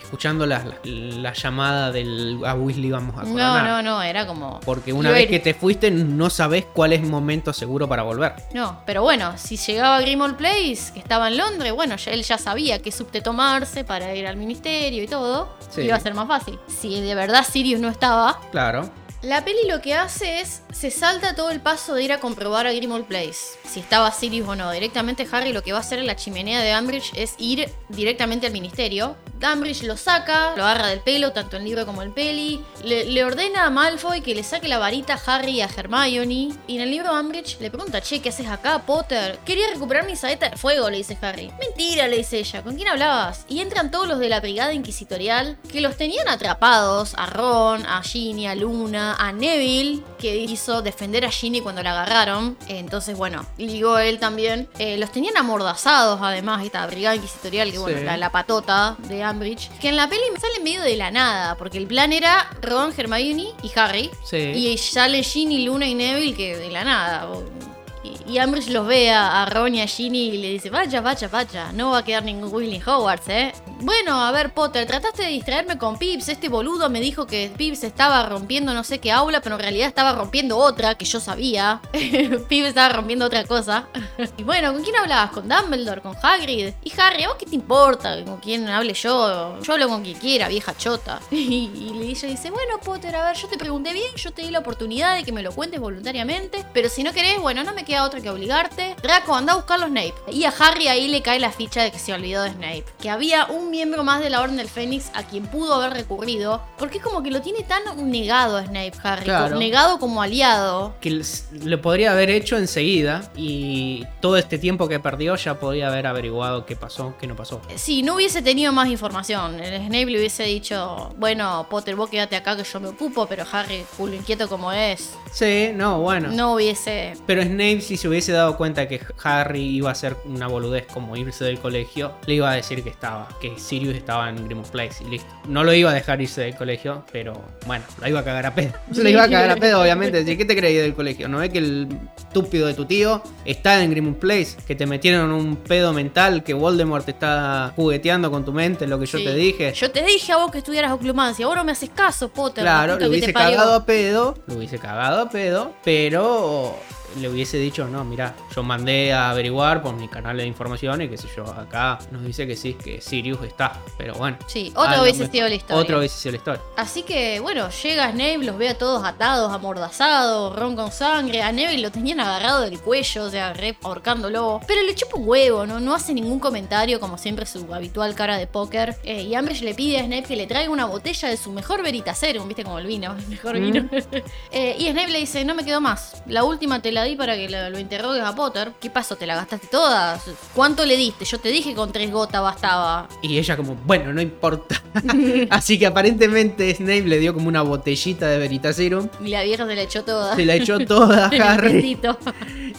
Escuchando la, la- la llamada del a Weasley vamos a No, coronar. no, no, era como... Porque una vez que te fuiste, no sabes cuál es el momento seguro para volver. No, pero bueno, si llegaba a Grimmauld Place, que estaba en Londres, bueno, ya, él ya sabía qué subte tomarse para ir al ministerio y todo. Sí. Iba a ser más fácil. Si de verdad Sirius no estaba, Claro. La peli lo que hace es, se salta todo el paso de ir a comprobar a Grimmauld Place, si estaba Sirius o no. Directamente Harry lo que va a hacer en la chimenea de Ambridge es ir directamente al ministerio. Ambridge lo saca, lo agarra del pelo, tanto el libro como el peli. Le, ordena a Malfoy que le saque la varita a Harry y a Hermione. Y en el libro Ambridge le pregunta, che, ¿qué haces acá, Potter? Quería recuperar mi saeta de fuego, le dice Harry. Mentira, le dice ella, ¿con quién hablabas? Y entran todos los de la brigada inquisitorial que los tenían atrapados, a Ron, a Ginny, a Luna, a Neville, que hizo defender a Ginny cuando la agarraron. Entonces, bueno, ligó él también. Eh, los tenían amordazados, además, esta brigada inquisitorial, que bueno, Sí. la, la patota de Ambridge. Que en la peli sale medio de la nada, porque el plan era Ron, Hermione y Harry. Sí. Y sale Ginny, Luna y Neville que de la nada. Y Ambridge los ve a, a Ron y a Ginny y le dice, vaya, vaya, vaya, no va a quedar ningún Weasley Hogwarts, ¿eh? bueno, a ver, Potter, trataste de distraerme con Pips. Este boludo me dijo que Pips estaba rompiendo no sé qué aula, pero en realidad estaba rompiendo otra que yo sabía. [LAUGHS] Pips estaba rompiendo otra cosa. y bueno, ¿con quién hablabas? ¿Con Dumbledore? ¿Con Hagrid? Y Harry, ¿a vos qué te importa con quién hable yo? Yo hablo con quien quiera, vieja chota. [LAUGHS] y, y ella dice, bueno, Potter, a ver, yo te pregunté bien, yo te di la oportunidad de que me lo cuentes voluntariamente, pero si no querés, bueno, no me queda otra que obligarte. Draco, anda a buscar los Snape. Y a Harry ahí le cae la ficha de que se olvidó de Snape. Que había un miembro más de la Orden del Fénix a quien pudo haber recurrido, porque es como que lo tiene tan negado a Snape, Harry. Claro. Negado como aliado. Que lo podría haber hecho enseguida y todo este tiempo que perdió ya podía haber averiguado qué pasó, qué no pasó. Si no hubiese tenido más información, el Snape le hubiese dicho, bueno, Potter, vos quédate acá que yo me ocupo, pero Harry, culo inquieto como es, Sí, no, bueno. no hubiese... Pero Snape, si se hubiese dado cuenta que Harry iba a hacer una boludez como irse del colegio, le iba a decir que estaba, que Sirius estaba en Grimmauld Place y listo. No lo iba a dejar irse del colegio, pero bueno, la iba a cagar a pedo. [LAUGHS] La iba a cagar a pedo, obviamente. Decir, ¿qué te creí del colegio? ¿No ves que el estúpido de tu tío está en Grimmauld Place? Que te metieron un pedo mental, que Voldemort te está jugueteando con tu mente, lo que yo Sí. te dije. Yo te dije a vos que estudiaras oclumancia, vos no me haces caso, Potter. la Claro, te hubiese cagado a pedo, lo hubiese cagado a pedo, pero le hubiese dicho, no, mira, yo mandé a averiguar por mi canal de información y qué sé yo, acá nos dice que sí, que Sirius está, pero bueno. Sí, lo hubiese sido la historia. Otra hubiese sido la historia. Así que, bueno, llega Snape, los ve a todos atados, amordazados, ron con sangre. A Neville lo tenían agarrado del cuello, o sea, re ahorcándolo. Pero le chupa un huevo, ¿no? No hace ningún comentario, como siempre su habitual cara de póker. Eh, y Umbridge le pide a Snape que le traiga una botella de su mejor Veritaserum, ¿viste? Como el vino, [LAUGHS] el mejor vino. [LAUGHS] Eh, y Snape le dice, no me quedo más. La última te la para que lo, lo interrogues a Potter. ¿Qué pasó? ¿Te la gastaste toda? ¿Cuánto le diste? Yo te dije que con tres gotas bastaba. Y ella como, bueno, no importa. [LAUGHS] Así que aparentemente Snape le dio como una botellita de Veritaserum, Y la vieja se la echó toda. se la echó [LAUGHS] toda Harry. [LAUGHS]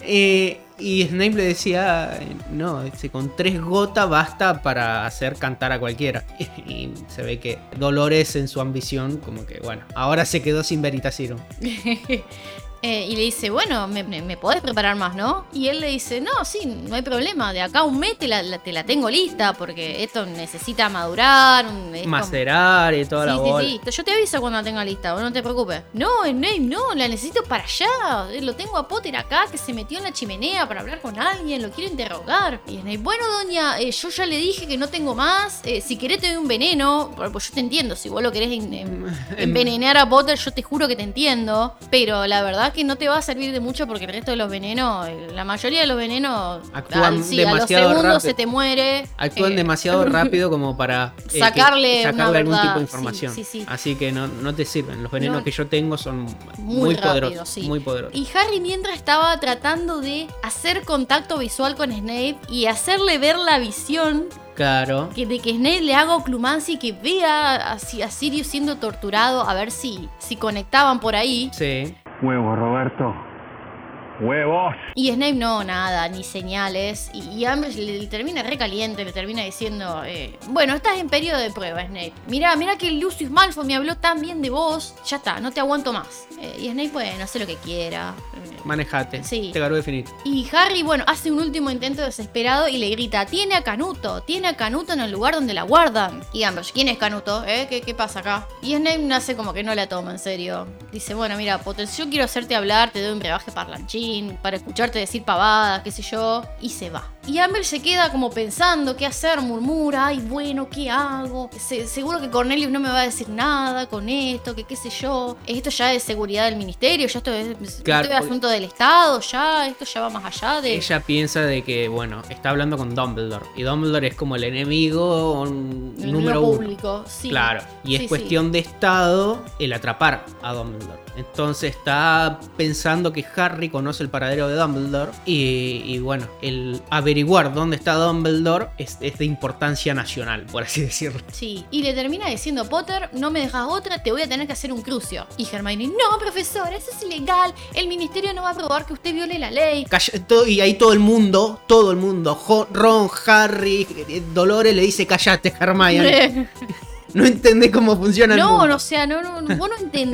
Eh, y Snape le decía, no, con tres gotas basta para hacer cantar a cualquiera. Y se ve que Dolores en su ambición, como que, bueno, ahora se quedó sin Veritaserum. Eh, y le dice, bueno, me, me- podés preparar más, ¿no? Y él le dice, no, sí, no hay problema. De acá a un mes te la, la- te la tengo lista porque esto necesita madurar. Macerar y toda la Sí, bola. sí, sí. Yo te aviso cuando la tenga lista, vos no te preocupes. No, Snape, no, la necesito para allá. Eh, Lo tengo a Potter acá que se metió en la chimenea para hablar con alguien, lo quiero interrogar. Y Snape, bueno, doña, eh, yo ya le dije que no tengo más. eh, si querés te doy un veneno. Pues yo te entiendo, si vos lo querés en- en- [LAUGHS] envenenar a Potter, yo te juro que te entiendo. Pero la verdad que no te va a servir de mucho porque el resto de los venenos, eh, la mayoría de los venenos, Actúan al- sí, a los demasiado segundos rápido. se te muere. Actúan eh, demasiado [LAUGHS] rápido como para eh, que- Sacarle una sacarle algún verdad, tipo de información. sí, sí. Así que no, no te sirven. Los venenos No. que yo tengo son muy, Muy rápido, poderosos. Muy poderosos. Y Harry mientras estaba tratando de hacer contacto visual con Snape y hacerle ver la visión Claro. que, de que Snape le haga oclumancia y que vea a, a Sirius siendo torturado a ver si, si conectaban por ahí. Sí. Huevos, Roberto. Huevos. Y Snape no, nada, ni señales. Y, y le, le termina recaliente, le termina diciendo, eh, bueno, estás en periodo de prueba, Snape. Mira, mira que Lucius Malfoy me habló tan bien de vos. Ya está, no te aguanto más. Eh, y Snape, bueno, hace lo que quiera. Eh, Manejate. Sí. Te garó definir. Y Harry, bueno, hace un último intento desesperado y le grita, tiene a Canuto, tiene a Canuto en el lugar donde la guardan. Y Umbridge, ¿quién es Canuto? ¿Eh? ¿Qué, qué pasa acá? Y Snape nace como que no la toma en serio. Dice, bueno, mira, Potter, yo quiero hacerte hablar, te doy un brebaje parlanchín para escucharte decir pavadas, qué sé yo. Y se va. Y Amber se queda como pensando qué hacer, murmura, ay, bueno, ¿qué hago? Se- seguro que Cornelius no me va a decir nada con esto, que qué sé yo. Esto ya es seguridad del ministerio, ya esto es, Claro, esto es asunto del Estado, ya, esto ya va más allá de... Ella piensa de que, bueno, está hablando con Dumbledore. Y Dumbledore es como el enemigo un- el número mundo uno. público, sí. Claro. Y es Sí, sí. cuestión de Estado el atrapar a Dumbledore. Entonces está pensando que Harry conoce el paradero de Dumbledore. Y, y bueno, el averiguar dónde está Dumbledore es, es de importancia nacional, por así decirlo. Sí, y le termina diciendo Potter, no me dejas otra, te voy a tener que hacer un crucio. Y Hermione, no, profesor, eso es ilegal. El ministerio no va a probar que usted viole la ley. Y ahí todo el mundo, todo el mundo, Ron, Harry, eh, Dolores le dice callate, Hermione. [LAUGHS] no entendés cómo funciona el No, mundo. no, o sea, no, no, no, vos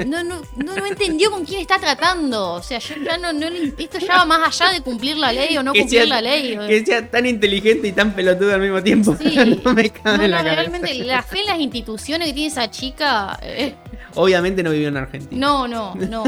no, no, no, entendió con quién está tratando. O sea, yo ya no, esto ya va más allá de cumplir la ley o no que cumplir sea, la ley. que sea tan inteligente y tan pelotudo al mismo tiempo. Sí. [LAUGHS] no me cabe No, en la cabeza. realmente la fe en las instituciones que tiene esa chica. eh, Obviamente no vivió en Argentina. no, no, no.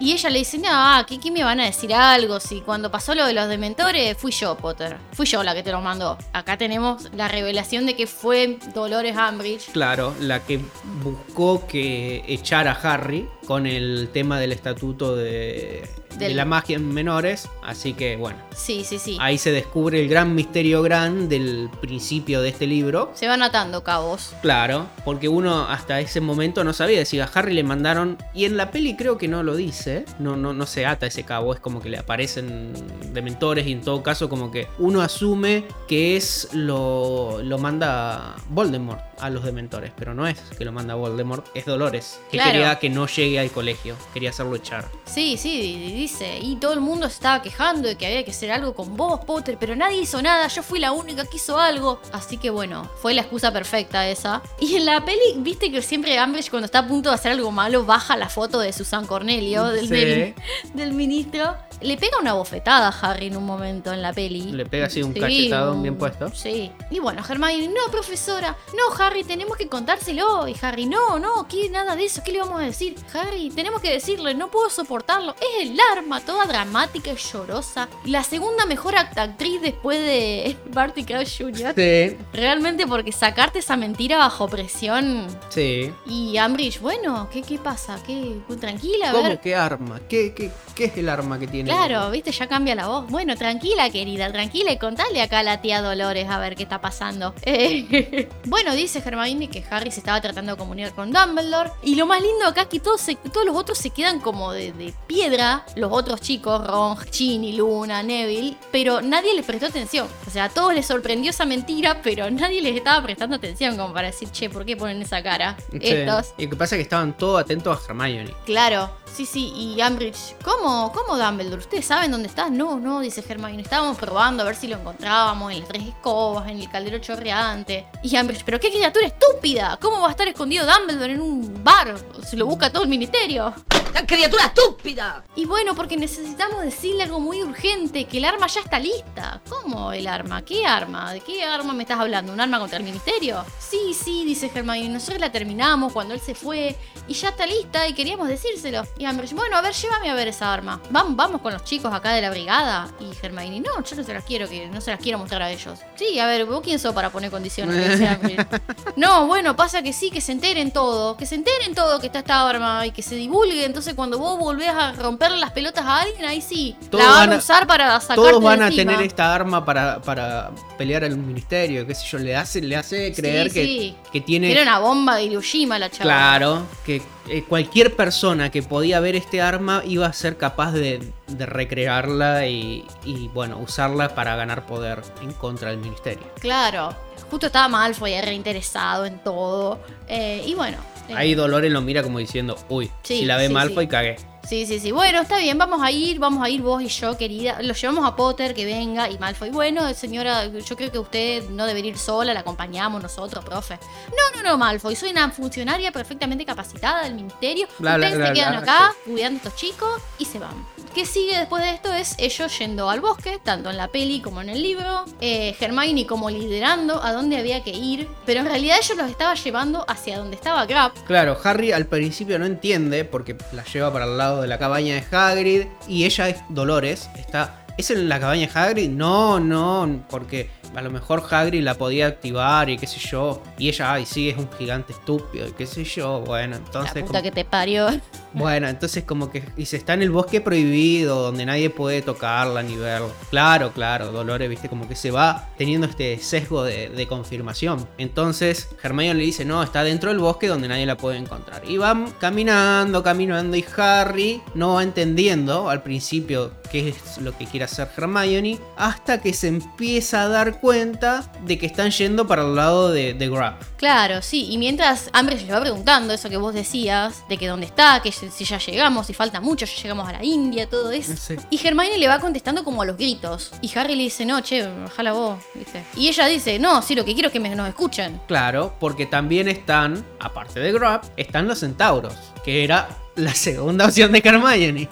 Y ella le dice, no, ¿qué, ¿qué me van a decir algo? Si cuando pasó lo de los dementores, fui yo, Potter. Fui yo la que te lo mandó. Acá tenemos la revelación de que fue Dolores Umbridge. Claro, la que buscó que echara a Harry con el tema del estatuto de, de la magia en menores. Así que bueno, Sí, sí, sí. ahí se descubre el gran misterio gran del principio de este libro. Se van atando cabos. Claro, porque uno hasta ese momento no sabía si a Harry le mandaron. Y en la peli creo que no lo dice. No, no, no se ata ese cabo. Es como que le aparecen dementores. Y en todo caso, como que uno asume que es lo. lo manda Voldemort a los dementores. Pero no es que lo manda Voldemort, es Dolores. Que Claro. quería que no llegue al colegio. Quería hacerlo echar. Sí, sí, dice. Y todo el mundo se estaba quejando de que había que hacer algo con vos, Potter, pero nadie hizo nada. Yo fui la única que hizo algo. Así que bueno, fue la excusa perfecta esa. Y en la peli, viste que siempre Umbridge cuando está a punto de hacer algo malo baja la foto de Susan Cornelio, del, Sí. del- [LAUGHS] del ministro. Le pega una bofetada a Harry en un momento en la peli. Le pega así un Sí, cachetadón un- bien puesto. Sí. Y bueno, Hermione, no, profesora, no, Harry, tenemos que contárselo. Y Harry, no, no, ¿qué? Nada de eso, ¿qué le vamos a decir? Harry, tenemos que decirle, no puedo soportarlo. Es el arma, toda dramática y llorosa. La segunda mejor act- actriz después de [LAUGHS] Barty Crouch Jr. Sí, Realmente porque sacarte esa mentira bajo presión. sí. Y Ambridge, bueno, ¿qué, qué pasa? ¿Qué? Tranquila, a ¿Cómo ver. qué arma? ¿Qué, qué, qué es el arma que tiene? Claro, viste, ya cambia la voz. Bueno, tranquila, querida, tranquila y contale acá a la tía Dolores a ver qué está pasando. Eh, [LAUGHS] bueno, dice Hermione que Harry se estaba tratando de comunicar con Dumbledore. Y lo más lindo acá es que todos, se- todos los otros se quedan como de, de piedra. Los otros chicos, Ron, Ginny, Luna, Neville. Pero nadie les prestó atención. O sea, a todos les sorprendió esa mentira, pero nadie les estaba prestando atención como para decir, che, ¿por qué ponen esa cara? Sí. Estos. Y lo que pasa es que estaban todos atentos a Hermione. Claro, sí, sí, y Umbridge, ¿cómo, cómo Dumbledore? ¿Ustedes saben dónde está? No, no, dice Hermione, estábamos probando a ver si lo encontrábamos en las tres escobas, en el caldero chorreante. Y Umbridge, ¿pero qué criatura estúpida? ¿Cómo va a estar escondido Dumbledore en un bar? Se lo busca todo el ministerio. ¡La criatura estúpida! Y bueno, porque necesitamos decirle algo muy urgente, que el arma ya está lista. ¿Cómo el arma? ¿Qué arma? ¿De qué arma me estás hablando? ¿Un arma contra el ministerio? Sí, sí, dice Hermione, nosotros la terminamos cuando él se fue y ya está lista y queríamos decírselo. Y Umbridge, bueno, a ver, llévame a ver esa arma. Vamos, vamos con los chicos acá de la brigada. Y Hermione, no, yo no se las quiero, que no se las quiero mostrar a ellos. Sí, a ver, ¿vos quién sos para poner condiciones? [LAUGHS] No, bueno, pasa que sí, que se enteren todo, que se enteren todo que está esta arma y que se divulgue. Entonces, cuando vos volvés a romperle las pelotas a alguien, ahí sí, Todos la van a usar para sacarte Todos van a tener esta arma para, para pelear al ministerio, qué sé yo, le hace, le hace Sí, creer que, sí. que tiene... Era una bomba de Hiroshima la chava. Claro, que eh, cualquier persona que podía ver este arma iba a ser capaz de, de recrearla y, y, bueno, usarla para ganar poder en contra del ministerio. Claro. Justo estaba Malfoy reinteresado en todo. Eh, y bueno. eh, Ahí Dolores lo mira como diciendo, uy, Sí, si la ve sí, Malfoy, sí. cagué. Sí, sí, sí. Bueno, está bien, vamos a ir, vamos a ir vos y yo, querida. Lo llevamos a Potter, que venga, y Malfoy. Bueno, señora, yo creo que usted no debería ir sola, la acompañamos nosotros, profe. No, no, no, Malfoy, soy una funcionaria perfectamente capacitada del ministerio. Bla, Ustedes bla, se quedan acá cuidando a estos chicos y se van. ¿Qué sigue después de esto? Es ellos yendo al bosque, tanto en la peli como en el libro. Eh, Hermione como liderando a dónde había que ir. Pero en realidad ellos los estaba llevando hacia donde estaba Grab. Claro, Harry al principio no entiende porque la lleva para el lado de la cabaña de Hagrid y ella es Dolores, está... ¿Es en la cabaña de Hagrid? No, no, porque a lo mejor Hagrid la podía activar y qué sé yo. Y ella, ay, sí, es un gigante estúpido y qué sé yo. Bueno, entonces... la puta como- que te parió. [LAUGHS] Bueno, entonces como que dice, está en el bosque prohibido, donde nadie puede tocarla ni verla. Claro, claro, Dolores, viste, como que se va teniendo este sesgo de, de confirmación. Entonces Hermione le dice, no, está dentro del bosque donde nadie la puede encontrar. Y van caminando, caminando y Harry no va entendiendo al principio qué es lo que quiere hacer Hermione, hasta que se empieza a dar dar cuenta de que están yendo para el lado de, de Grab. Claro, sí. Y mientras Ambridge le va preguntando eso que vos decías, de que dónde está, que si ya llegamos, si falta mucho, ya llegamos a la India, todo eso. Sí. Y Hermione le va contestando como a los gritos. Y Harry le dice, no, che, bajala vos, ¿viste? Y ella dice, no, sí, lo que quiero es que me, nos escuchen. Claro, porque también están, aparte de Grab, están los centauros, que era la segunda opción de Hermione.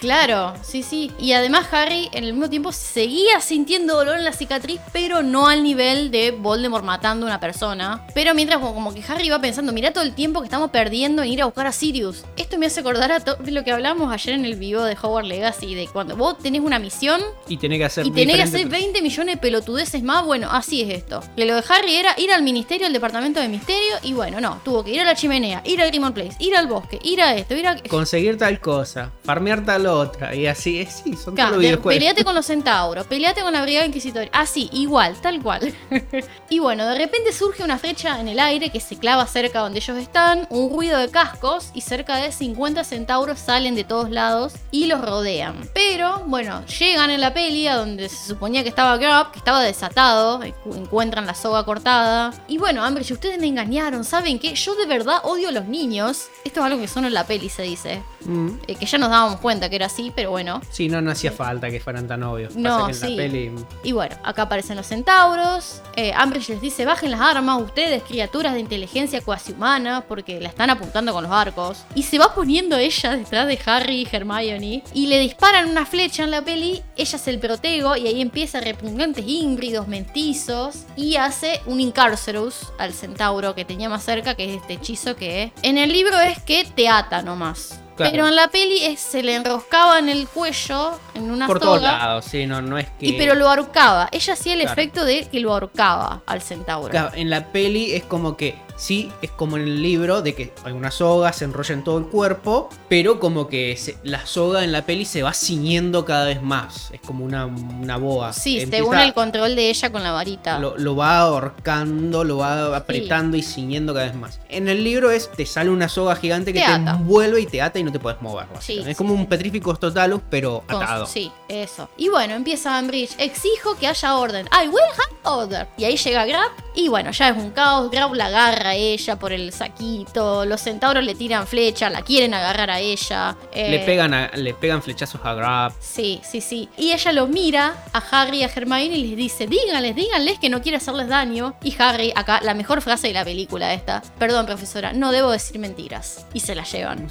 Claro, sí, sí. Y además Harry en el mismo tiempo seguía sintiendo dolor en la cicatriz, pero no al nivel de Voldemort matando a una persona. Pero mientras como, como que Harry iba pensando, mira todo el tiempo que estamos perdiendo en ir a buscar a Sirius. Esto me hace acordar a todo lo que hablamos ayer en el video de Hogwarts Legacy, de cuando vos tenés una misión y tenés que hacer y tenés que hacer diferentes- 20 millones de pelotudeces más, bueno, así es esto. Que lo de Harry era ir al ministerio, al departamento de misterio, y bueno, no, tuvo que ir a la chimenea, ir al Grimmauld Place, ir al bosque, ir a esto, conseguir tal cosa, farmear tal otra, y así es, sí, son Claro, todos de- videojuegos. peleate con los centauros, peleate con la brigada inquisitoria. Así, igual, tal cual. [LAUGHS] y bueno, de repente surge una flecha en el aire que se clava cerca donde ellos están, un ruido de cascos y cerca de 50 centauros salen de todos lados y los rodean. Pero, bueno, llegan en la peli a donde se suponía que estaba Grab, que estaba desatado, encu- encuentran la soga cortada. Y bueno, Ambridge, ustedes me engañaron, ¿saben qué? Yo de verdad odio a los niños. Esto es algo que solo en la peli se dice. Mm, Eh, que ya nos dábamos cuenta que era así, pero bueno. Sí, no, no hacía falta que fueran tan obvios. No, Pasa que en sí. la peli. Y bueno, acá aparecen los centauros. Eh, Ambridge les dice, bajen las armas, ustedes, criaturas de inteligencia cuasi humana, porque la están apuntando con los arcos. Y se va poniendo ella detrás de Harry y Hermione. Y le disparan una flecha en la peli, ella es el protego, y ahí empieza repugnantes híbridos, mentizos. Y hace un Incarcerus al centauro que tenía más cerca, que es este hechizo que en el libro es que te ata nomás. Claro. Pero en la peli es- se le enroscaba en el cuello, en una Por todos lados, sí, no, no es que. Y pero lo ahorcaba. Ella hacía el Claro. efecto de que lo ahorcaba al centauro. Claro, en la peli es como que, sí, es como en el libro, de que hay una soga, se enrolla en todo el cuerpo, pero como que se- la soga en la peli se va ciñendo cada vez más. Es como una, una boa. Sí, Empieza- según el control de ella con la varita. Lo, lo va ahorcando, lo va apretando y ciñendo cada vez más. En el libro es, te sale una soga gigante que Te te, envuelve y te ata y no te puedes mover. Sí, es sí. como un Petrificus Totalus, pero Con- atado. Sí, eso. Y bueno, empieza Ambridge. Exijo que haya orden. I will have order. Y ahí llega Grab. Y bueno, ya es un caos. Grab la agarra a ella por el saquito. Los centauros le tiran flecha, la quieren agarrar a ella. Le, Eh, pegan a- le pegan flechazos a Grab. Sí, sí, sí. Y ella lo mira a Harry y a Hermione y les dice, díganles, díganles que no quiere hacerles daño. Y Harry, acá, la mejor frase de la película esta. Perdón, profesora, no debo decir mentiras. Y se la llevan.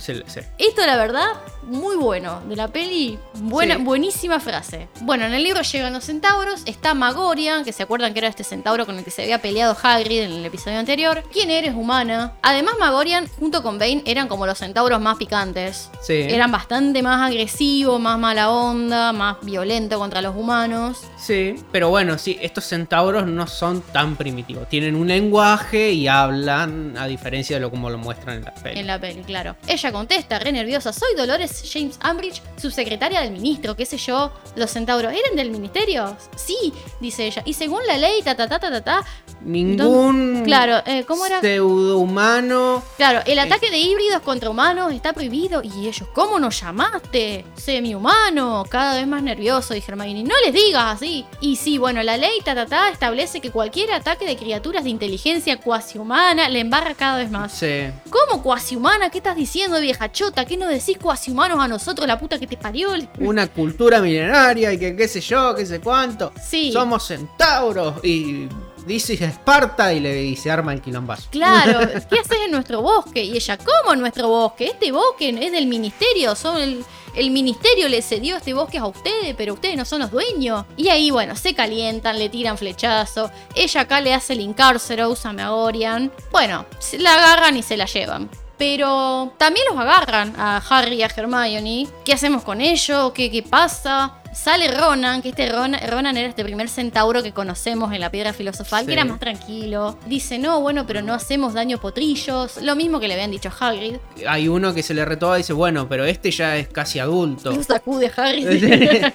Esto, la verdad, muy bueno. De la peli, buena, Sí. buenísima frase. Bueno, en el libro llegan los centauros. Está Magorian, que se acuerdan que era este centauro con el que se había peleado Hagrid en el episodio anterior. ¿Quién eres, humana? Además, Magorian, junto con Bane, eran como los centauros más picantes. Sí. Eran bastante más agresivos, más mala onda, más violento contra los humanos. Sí, pero bueno, sí, estos centauros no son tan primitivos. Tienen un lenguaje y hablan, a diferencia de lo como lo muestran en la peli. En la peli, claro. Ella contesta, re nerviosa, soy Dolores James Ambridge, subsecretaria del ministro, qué sé yo. Los centauros, ¿eran del ministerio? Sí, dice ella. Y según la ley, ta ta ta ta ta ta. Ningún Claro, eh, ¿cómo era? pseudohumano. Claro, el ataque de híbridos contra humanos está prohibido. Y ellos, ¿cómo nos llamaste? Semi-humano, cada vez más nervioso, dice Hermione. No les digas así. Y sí, bueno, la ley ta ta ta establece que cualquier ataque de criaturas de inteligencia cuasi humana le embarra cada vez más. Sí. ¿Cómo cuasi humana? ¿Qué estás diciendo, vieja chota? ¿Qué no decís cuasi humanos a nosotros, la puta que te parió? [LAUGHS] Una cultura milenaria y que qué sé yo, qué sé cuánto. Sí. Somos centauros y dice Esparta y, le, y se arma el quilombazo. Claro, [LAUGHS] ¿qué haces en nuestro bosque? Y ella, ¿cómo en nuestro bosque? Este bosque es del ministerio, son el, el ministerio le cedió este bosque a ustedes, pero ustedes no son los dueños. Y ahí, bueno, se calientan, le tiran flechazo. Ella acá le hace el Incarceros a Megorian. Bueno, se la agarran y se la llevan. Pero también los agarran a Harry y a Hermione. ¿Qué hacemos con ellos? ¿Qué, qué pasa? Sale Ronan, que este Ronan, Ronan era este primer centauro que conocemos en la piedra filosofal, que era más tranquilo. Dice, no, bueno, pero no hacemos daño a potrillos. Lo mismo que le habían dicho a Hagrid. Hay uno que se le retoba y dice, bueno, pero este ya es casi adulto. Lo sacude Harry.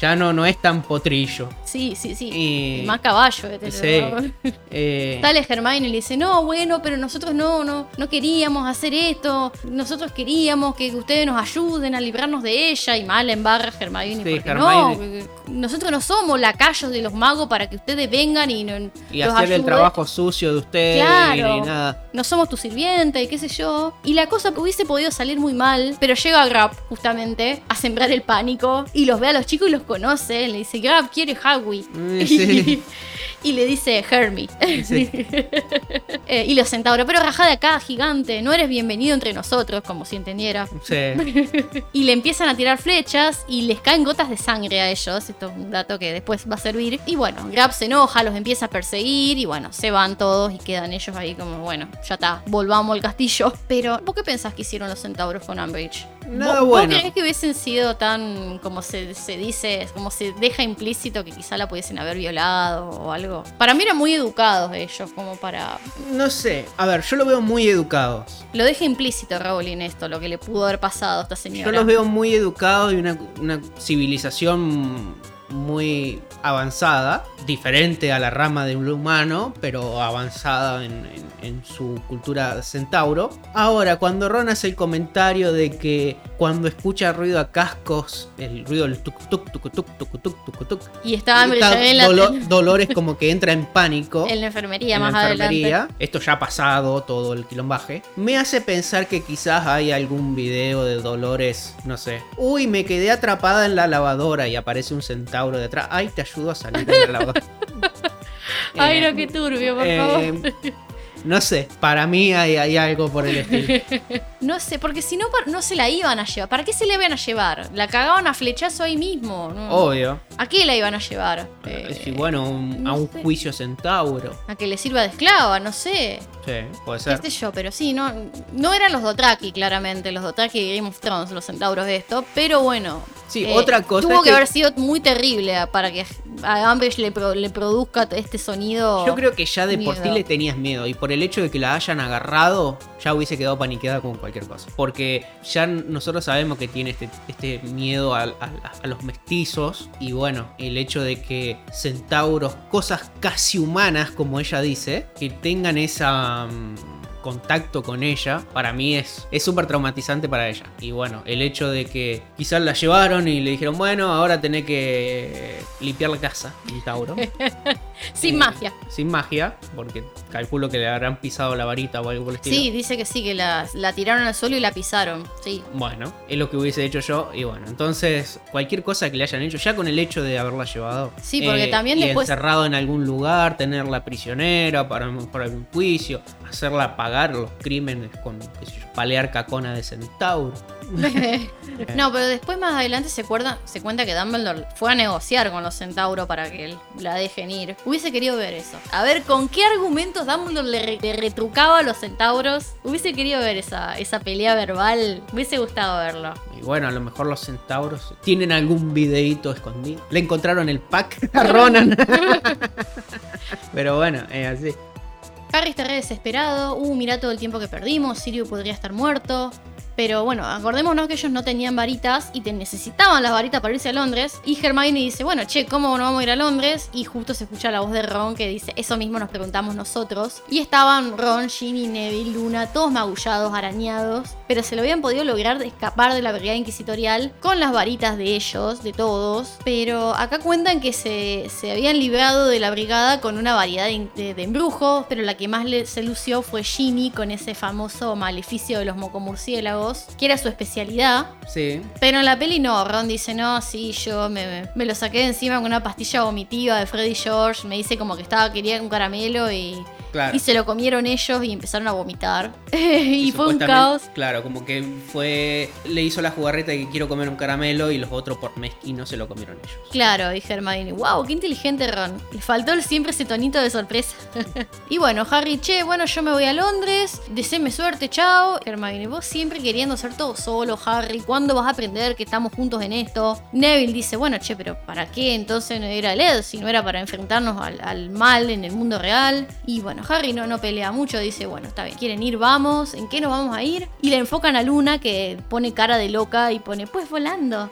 ya no, no es tan potrillo. Sí, sí, sí. Y- más caballo. este, Sí. [LAUGHS] Eh, Sale Hermione y le dice, no, bueno, pero nosotros no, no, no queríamos hacer esto. Nosotros queríamos que ustedes nos ayuden a librarnos de ella. Y mal en barra Hermione, Sí, porque Hermione. no, nosotros no somos lacayos de los magos para que ustedes vengan y, no, y los hacer el trabajo sucio de ustedes Claro. y nada. No somos tu sirviente y qué sé yo. Y la cosa hubiese podido salir muy mal, pero llega Grab justamente a sembrar el pánico y los ve a los chicos y los conoce. Le dice, Grab quiere Howie. Sí. [LAUGHS] [LAUGHS] y le dice, Hermie. Sí. [LAUGHS] Eh, y los centauros, pero rajá de acá, gigante, no eres bienvenido entre nosotros, como si entendiera. Sí. [LAUGHS] Y le empiezan a tirar flechas y les caen gotas de sangre a ellos. Esto es un dato que después va a servir. Y bueno, Grab se enoja, los empieza a perseguir y bueno, se van todos y quedan ellos ahí como, bueno, ya está, volvamos al castillo. [LAUGHS] Pero, ¿vos qué pensás que hicieron los centauros con Umbridge? Nada ¿Vos, bueno. ¿Vos creés que hubiesen sido tan, como se, se dice, como se deja implícito que quizá la pudiesen haber violado o algo? Para mí eran muy educados ellos, como para... No sé. A ver, yo lo veo muy educados. Lo deja implícito Rowling esto, lo que le pudo haber pasado a esta señora. Yo los veo muy educados y una, una civilización muy avanzada, diferente a la rama de un humano, pero avanzada en, en- en su cultura centauro. Ahora, cuando Ron hace el comentario de que cuando escucha ruido a cascos, el ruido del tuk tuk tuk tuk tuk tuk tuk tuk, Y estaba está en la, Dolo- [LAUGHS] Dolores como que entra en pánico en la enfermería en más la enfermería. adelante. Esto ya ha pasado, todo el quilombaje. Me hace pensar que quizás hay algún video de Dolores, no sé. Uy, me quedé atrapada en la lavadora y aparece un centauro detrás. Ay, te ayudo a salir de la lavadora. [LAUGHS] Ay, Eh, no, qué turbio, por eh, favor. No sé, para mí hay, hay algo por el estilo. [LAUGHS] No sé, porque si no, no se la iban a llevar. ¿Para qué se la iban a llevar? La cagaban a flechazo ahí mismo. ¿no? Obvio. ¿A qué la iban a llevar? Eh, Sí, bueno, un- a un sé. juicio centauro. A que le sirva de esclava, no sé. Sí, puede ser. sé yo, pero sí, no, no eran los Dotraki, claramente, los Dotraki de Game of Thrones, los centauros de esto, pero bueno. eh, Sí, otra cosa Tuvo es que, que- haber sido muy terrible para que a Umbridge le, pro- le produzca este sonido. Yo creo que ya de por sí le tenías miedo y por el hecho de que la hayan agarrado ya hubiese quedado paniqueada con cualquier cosa. Porque ya nosotros sabemos que tiene este, este miedo a, los mestizos y bueno, el hecho de que centauros, cosas casi humanas como ella dice, que tengan esa... mm, contacto con ella, para mí es es súper traumatizante para ella. Y bueno, el hecho de que quizás la llevaron y le dijeron, bueno, ahora tenés que limpiar la casa, [LAUGHS] un Tauro. Sin Eh, magia. Sin magia, porque calculo que le habrán pisado la varita o algo por el estilo. Sí, dice que sí, que la, la tiraron al suelo y la pisaron. Sí. Bueno, es lo que hubiese hecho yo. Y bueno, entonces, cualquier cosa que le hayan hecho, ya con el hecho de haberla llevado. eh, Sí, porque también y después- encerrado en algún lugar, tenerla prisionera para, para algún juicio, hacerla pagar los crímenes con, palear cacona de centauro. [LAUGHS] no, pero después más adelante se, cuerda- se cuenta que Dumbledore fue a negociar con los centauros para que él la dejen ir. Hubiese querido ver eso. A ver con qué argumentos Dumbledore le, re- le retrucaba a los centauros. Hubiese querido ver esa, esa pelea verbal. Hubiese gustado verlo. Y bueno, a lo mejor los centauros tienen algún videíto escondido. Le encontraron el pack a [LAUGHS] Ronan. [LAUGHS] Pero bueno, es así. Harry está desesperado. Uh, mirá todo el tiempo que perdimos. Sirius podría estar muerto. Pero bueno, acordémonos que ellos no tenían varitas y necesitaban las varitas para irse a Londres. Y Hermione dice, bueno, che, ¿cómo no vamos a ir a Londres? Y justo se escucha la voz de Ron que dice, eso mismo nos preguntamos nosotros. Y estaban Ron, Ginny, Neville, Luna, todos magullados, arañados. Pero se lo habían podido lograr escapar de la brigada inquisitorial con las varitas de ellos, de todos. Pero acá cuentan que se, se habían librado de la brigada con una variedad de, de- de embrujos, pero la que más le, se lució fue Ginny con ese famoso maleficio de los mocomurciélagos, que era su especialidad. Sí. Pero en la peli no, Ron dice, no, sí, yo me, me lo saqué de encima con una pastilla vomitiva de Freddy George. Me dice como que estaba, quería un caramelo y, Claro. y se lo comieron ellos y empezaron a vomitar. [LAUGHS] y fue un caos. Claro, como que fue. Le hizo la jugarreta de que quiero comer un caramelo y los otros por mezquino se lo comieron ellos. Claro, dije Hermione, wow, qué inteligente Ron. Le faltó siempre ese tonito de sorpresa. [LAUGHS] y bueno, Harry, che, bueno, yo me voy a Londres, deséme suerte, chao. Hermione, vos siempre queriendo hacer todo solo, Harry, ¿cuándo vas a aprender que estamos juntos en esto? Neville dice, bueno, che, pero ¿para qué entonces no era LED si no era para enfrentarnos al, al mal en el mundo real? Y bueno, Harry no, no pelea mucho, dice, bueno, está bien, quieren ir, vamos, ¿en qué nos vamos a ir? Y le enfocan a Luna que pone cara de loca y pone, pues volando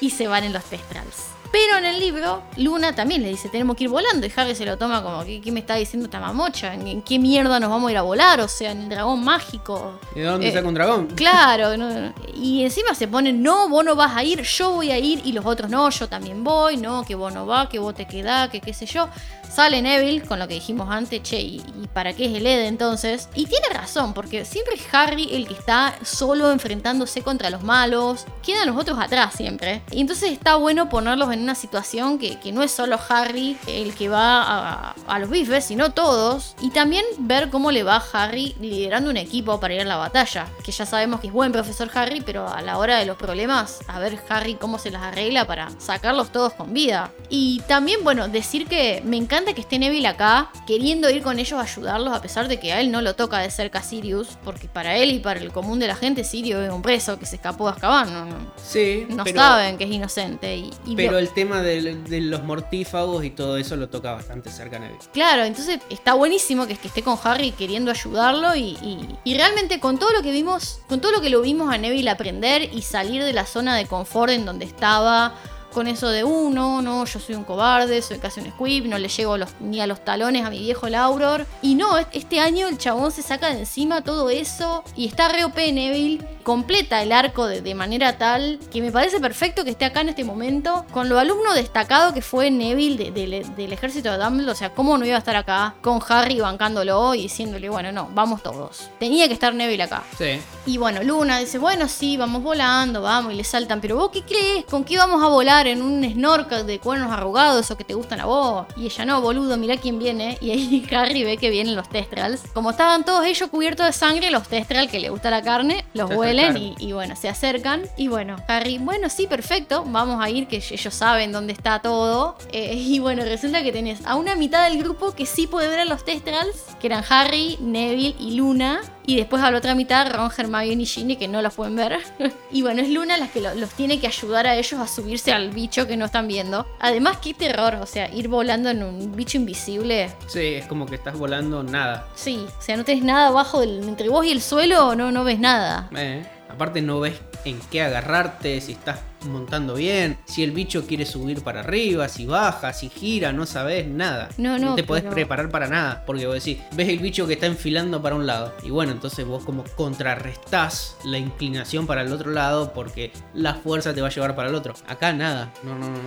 y se van en los testrals. Pero en el libro, Luna también le dice, tenemos que ir volando. Y Harry se lo toma como, ¿qué, qué me está diciendo esta mamocha? ¿En, en qué mierda nos vamos a ir a volar? O sea, en el dragón mágico. ¿De dónde Eh, saca un dragón? [LAUGHS] Claro, no, no. y encima se pone, no, vos no vas a ir, yo voy a ir, y los otros no, yo también voy, no, que vos no vas, que vos te quedás, que qué sé yo. Sale Neville con lo que dijimos antes, che, ¿y, y para qué es el Ed entonces? Y tiene razón, porque siempre es Harry el que está solo enfrentándose contra los malos, quedan los otros atrás siempre. Y entonces está bueno ponerlos en una situación que, que no es solo Harry el que va a, a los bifes, sino todos. Y también ver cómo le va a Harry liderando un equipo para ir a la batalla. Que ya sabemos que es buen profesor Harry, pero a la hora de los problemas, a ver Harry cómo se las arregla para sacarlos todos con vida. Y también, bueno, decir que me encanta que esté Neville acá, queriendo ir con ellos a ayudarlos, a pesar de que a él no lo toca de cerca Sirius, porque para él y para el común de la gente, Sirius es un preso que se escapó de Azkaban. No, no, Sí, no pero, saben que es inocente. Y, y pero tema de, los mortífagos y todo eso lo toca bastante cerca Neville. Claro, entonces está buenísimo que, esté con Harry queriendo ayudarlo y realmente con todo lo que vimos, con todo lo que lo vimos a Neville aprender y salir de la zona de confort en donde estaba, con eso de uno, no, yo soy un cobarde, soy casi un squib, no le llego los- ni a los talones a mi viejo Lauror. Y no, este año el chabón se saca de encima todo eso y está re OP Neville, completa el arco de, de manera tal que me parece perfecto que esté acá en este momento, con lo alumno destacado que fue Neville de- de- del ejército de Dumbledore, o sea, cómo no iba a estar acá con Harry bancándolo y diciéndole, bueno, no, vamos todos. Tenía que estar Neville acá. Sí. Y bueno, Luna dice, bueno, sí, vamos volando, vamos, y le saltan, pero vos qué crees, ¿con qué vamos a volar en un snorkel de cuernos arrugados o que te gustan a vos? Y ella, no, boludo, mirá quién viene. [LAUGHS] Y ahí Harry ve que vienen los Testrals. Como estaban todos ellos cubiertos de sangre, los Testral, que le gusta la carne, los huelen y bueno, se acercan. Y bueno, Harry, bueno, sí, perfecto, vamos a ir, que ellos saben dónde está todo. Eh, [LAUGHS] y bueno, resulta que tenés a una mitad del grupo que sí puede ver a los Testrals, que eran Harry, Neville y Luna. Y después a la otra mitad, Ron, Hermione y Ginny, que no los pueden ver. [LAUGHS] y bueno, es Luna la que lo- los tiene que ayudar a ellos a subirse al bicho que no están viendo. Además, qué terror, o sea, ir volando en un bicho invisible. Sí, es como que estás volando nada. Sí, o sea, no tenés nada abajo del, entre vos y el suelo, no, no ves nada. Eh, Aparte no ves en qué agarrarte, si estás montando bien, si el bicho quiere subir para arriba, si baja, si gira, no sabes nada. No, no, te podés pero- preparar para nada, porque vos decís, ves el bicho que está enfilando para un lado, y bueno, entonces vos como contrarrestás la inclinación para el otro lado porque la fuerza te va a llevar para el otro. Acá nada, no, no, no,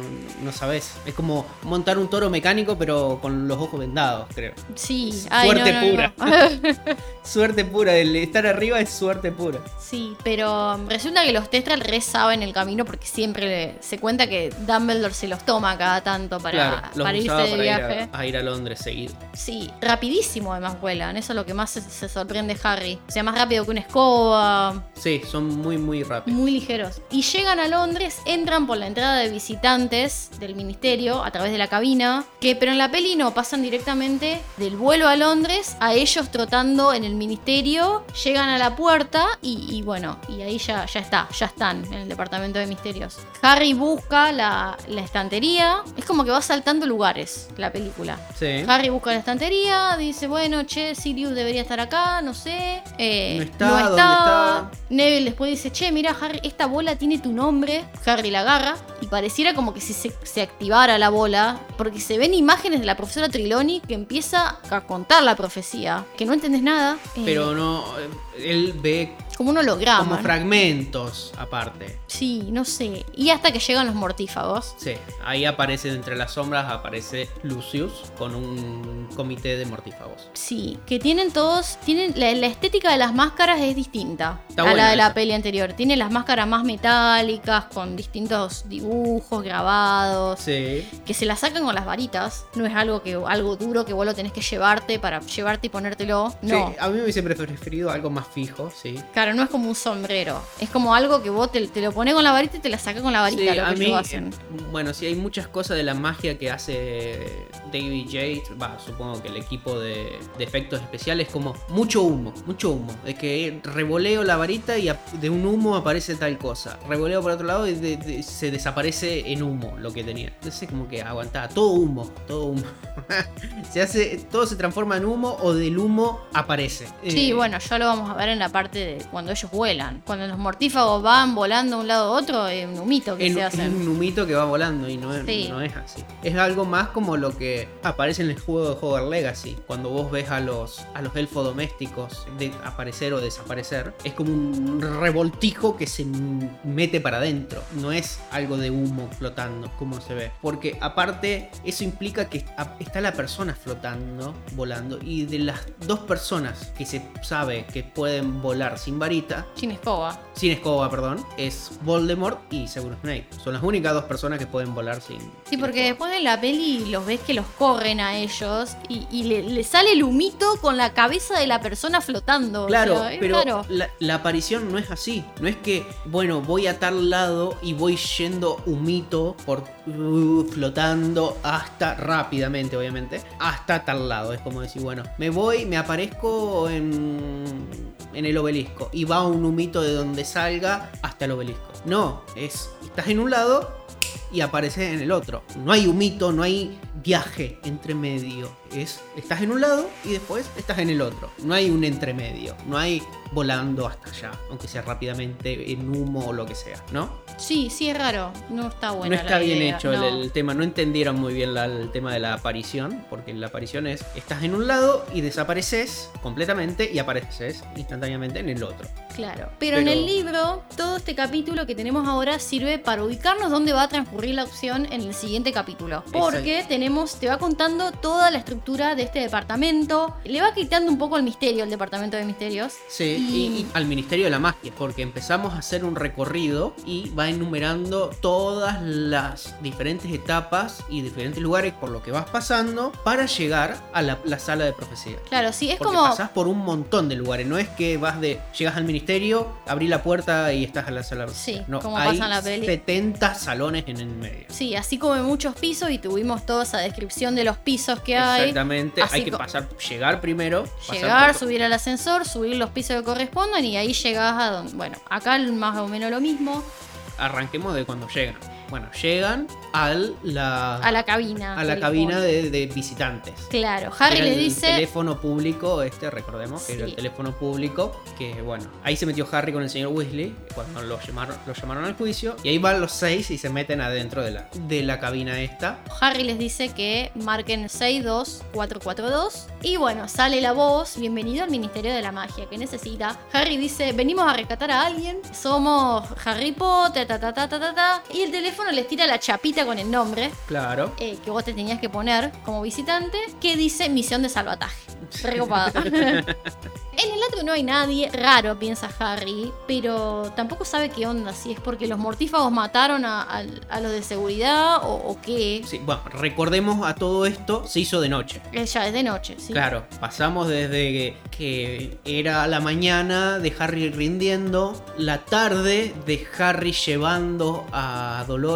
no sabes. Es como montar un toro mecánico pero con los ojos vendados, creo. Sí, Suerte no, no, pura. no. [LAUGHS] Suerte pura, el estar arriba es suerte pura. Sí, pero resulta que los Testral re saben el camino porque siempre se cuenta que Dumbledore se los toma cada tanto para, claro, los para irse de para viaje. Ir a, a ir a Londres seguido. Sí, rapidísimo además vuelan, eso es lo que más se, se sorprende Harry. O sea, más rápido que una escoba, Sí, son muy, muy rápidos. muy ligeros. Y llegan a Londres, entran por la entrada de visitantes del ministerio a través de la cabina, que pero en la peli no, pasan directamente del vuelo a Londres a ellos trotando en el ministerio, llegan a la puerta y, y bueno, y ahí ya, ya está, ya están en el departamento de misterios. Harry busca la, la estantería, es como que va saltando lugares la película. Sí. Harry busca la estantería, dice, bueno, che, Sirius debería estar acá, no sé. Eh, No está, ¿dónde está? Neville después dice, che, mira, Harry, esta bola tiene tu nombre. Harry la agarra y pareciera como que si se, se activara la bola, porque se ven imágenes de la profesora Triloni que empieza a contar la profecía, que no entendés nada. eh, Pero no, eh, él ve como un holograma. como ¿no? fragmentos aparte. Sí, no sé. Y hasta que llegan los mortífagos. Sí, ahí aparece entre las sombras, aparece Lucius con un comité de mortífagos. Sí, que tienen todos, tienen la, la estética de las máscaras es distinta Está a la de la peli anterior. Tiene las máscaras más metálicas, con distintos dibujos grabados, Sí. que se las sacan con las varitas. No es algo que algo duro que vos lo tenés que llevarte para llevarte y ponértelo. No. Sí, a mí me hubiese preferido algo más fijo, sí. Claro, no es como un sombrero. Es como algo que vos te, te lo pones con la varita y te la sacas con la varita. Sí, lo a que mí, ellos hacen. bueno, sí hay muchas cosas de la magia que hace David Yates, va, supongo que el equipo de, de efectos especiales, como mucho humo, mucho humo. Es que revoleo la varita y de un humo aparece tal cosa. Revoleo por otro lado y de- de- se desaparece en humo lo que tenía. Entonces como que aguantaba, todo humo, todo humo. [LAUGHS] se hace, todo se transforma en humo o del humo aparece. Sí, Eh, bueno, ya lo vamos a ver en la parte de cuando ellos vuelan. Cuando los mortífagos van volando de un lado a otro, es un humito que En- se es hacen. un humito que va volando y no es, Sí. no es así. Es algo más como lo que aparece en el juego de Hogwarts Legacy. Cuando vos ves a los, a los elfos domésticos de aparecer o desaparecer, es como un revoltijo que se mete para adentro. No es algo de humo flotando como se ve. Porque aparte, eso implica que está la persona flotando, volando. Y de las dos personas que se sabe que pueden volar sin varita, Sin escoba. sin escoba, perdón, es Voldemort y Severus Snape. Son las únicas dos personas que pueden volar sin. Sí, sin porque escoba. después en la peli los ves que los corren a ellos y, y le, le sale el humito con la cabeza de la persona flotando. o Claro, sea, pero la aparición no es así. No es que, bueno, voy a tal lado y voy yendo humito por uh, flotando hasta rápidamente, obviamente, hasta tal lado. Es como decir, bueno, me voy, me aparezco en, en el obelisco y va un humito de donde salga hasta el obelisco. No, es, estás en un lado y apareces en el otro. No hay humito, no hay viaje entre medio. Es, estás en un lado y después estás en el otro. No hay un entremedio. No hay volando hasta allá, aunque sea rápidamente en humo o lo que sea, ¿no? Sí, sí es raro. No está bueno. no está bien hecho el, el tema. No entendieron muy bien la- el tema de la aparición, porque la aparición es, estás en un lado y desapareces completamente y apareces instantáneamente en el otro. Claro. Pero, en Pero- el libro, todo este capítulo que tenemos ahora sirve para ubicarnos dónde va a transcurrir la opción en el siguiente capítulo. Porque tenemos, te va contando toda la estructura de este departamento. Le va quitando un poco el misterio el departamento de misterios. Sí, Y- al Ministerio de la Magia, porque empezamos a hacer un recorrido y va enumerando todas las diferentes etapas y diferentes lugares por lo que vas pasando para llegar a la, la sala de profecía. Claro, sí, es Porque como. pasás por un montón de lugares, no es que vas de llegas al ministerio, abrí la puerta y estás en la sala de Sí, profecía. no, como hay pasa en la peli. 70 salones en el medio. Sí, así como en muchos pisos y tuvimos toda esa descripción de los pisos que hay. Exactamente, Así hay que pasar, llegar primero, Llegar, por- subir al ascensor, subir los pisos que correspondan y ahí llegás a donde. Bueno, acá más o menos lo mismo. arranquemos de cuando llegan. Bueno, llegan al la, A la cabina. a la cabina de, de visitantes. Claro, Harry Era le el dice. teléfono público, este, recordemos que era el teléfono público. Que bueno, ahí se metió Harry con el señor Weasley cuando lo llamaron, lo llamaron al juicio. Y ahí van los seis y se meten adentro de la, de la cabina esta. Harry les dice que marquen 62442 y bueno, sale la voz, bienvenido al Ministerio de la Magia, que necesita? Harry dice, venimos a rescatar a alguien, somos Harry Potter, ta ta ta ta ta ta, y el teléfono les tira la chapita con el nombre Claro. eh, que vos te tenías que poner como visitante, que dice misión de salvataje. Recopado. [LAUGHS] En el otro no hay nadie, raro, piensa Harry, pero tampoco sabe qué onda, si es porque los mortífagos mataron a, a- a los de seguridad o, o qué. Sí, bueno, recordemos a todo esto, se hizo de noche. Eh, Ya es de noche, sí. Claro, pasamos desde que, que era la mañana de Harry rindiendo, la tarde de Harry llevando a Dolores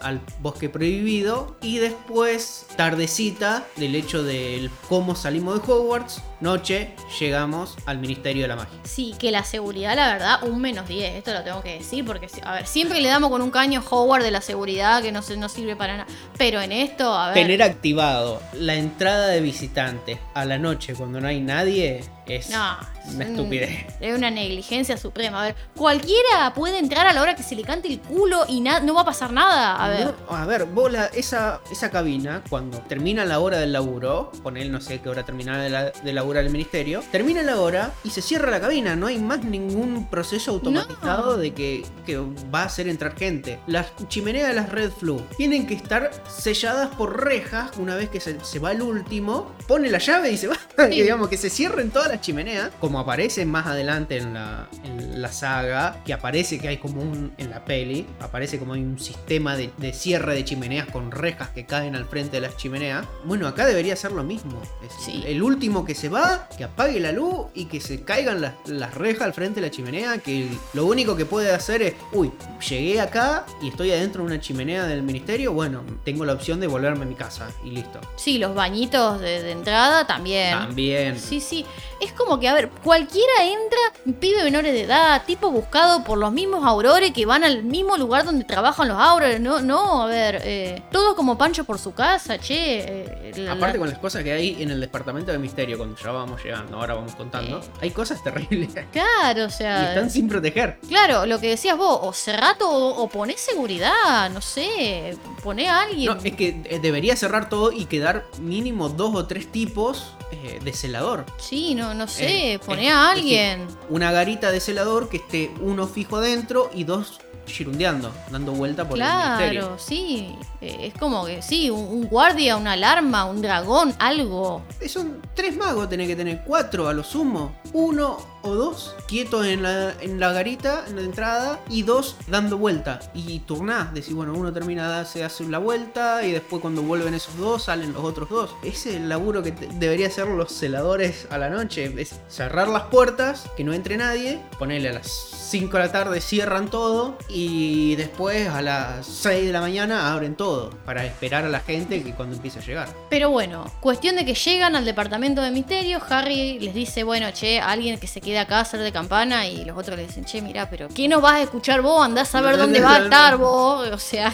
al bosque prohibido y después tardecita del hecho del cómo salimos de Hogwarts, noche llegamos al Ministerio de la Magia. Sí, que la seguridad, la verdad, un menos 10. Esto lo tengo que decir porque, a ver, siempre le damos con un caño a Howard de la seguridad que no, se, no sirve para nada. Pero en esto, a ver. Tener activado la entrada de visitantes a la noche cuando no hay nadie es No, una es un- estupidez. Es una negligencia suprema. A ver, cualquiera puede entrar a la hora que se le cante el culo y no va a pasar nada. A ver. No, a ver, vos la- esa, esa cabina, cuando termina la hora del laburo, con él no sé qué hora terminará de, la, de laburo del ministerio, termina la hora y se cierra la cabina. No hay más ningún proceso automatizado No. de que, que va a hacer entrar gente. Las chimeneas de las Red Flu tienen que estar selladas por rejas una vez que se, se va el último, pone la llave y se va. [LAUGHS] Sí. que digamos que se cierren todas las chimeneas, como aparece más adelante en la, en la saga, que aparece que hay como un, en la peli, aparece como hay un sistema de, de cierre de chimeneas con rejas que caen al frente de las chimeneas. Bueno, acá debería ser lo mismo. Es Sí. El último que se va, que apague la luz y que se caigan las, las rejas al frente de la chimenea, que lo único que puede hacer es, uy, llegué acá y estoy adentro de una chimenea del ministerio, bueno, tengo la opción de volverme a mi casa y listo. Sí, los bañitos de, de entrada también. También. Sí, sí. Es como que, a ver, cualquiera entra, pibe menores de edad, tipo buscado por los mismos aurores que van al mismo lugar donde trabajan los aurores. No, no, a ver, eh, todos como Pancho por su casa, che. eh, la- Aparte la- con las cosas que hay en el departamento de misterio, cuando ya vamos llegando, ahora vamos contando, hay cosas terribles. Claro, o y sea. están sin proteger. Claro, lo que decías vos, o cerrato o, o ponés seguridad, no sé, poné a alguien. No, es que eh, debería cerrar todo y quedar mínimo dos o tres tipos eh, de celador. Sí, no, no sé, Eh, poné es- a alguien. Una garita de celador que esté uno fijo adentro y dos girundeando, dando vuelta por el misterio. Claro, sí. Eh, Es como que sí, un, un guardia, una alarma, un dragón, algo. Eh, Son tres magos, tenés que tener cuatro a lo sumo. Uno o dos quietos en la, en la garita, en la entrada, y dos dando vuelta. Y turnás, decís, bueno, uno termina, se hace la vuelta, y después cuando vuelven esos dos, salen los otros dos. Ese es el laburo que debería hacer los celadores a la noche. Es cerrar las puertas, que no entre nadie, ponerle a las 5 de la tarde, cierran todo, y después a las 6 de la mañana abren todo, para esperar a la gente que cuando empiece a llegar. Pero bueno, cuestión de que llegan al departamento de misterio, Harry les dice, bueno, che, alguien que se quede acá a hacer de campana y los otros le dicen, che, mirá, pero ¿qué nos vas a escuchar vos? Andás a ver No, dónde no, vas a no, estar no. vos. [LAUGHS] O sea,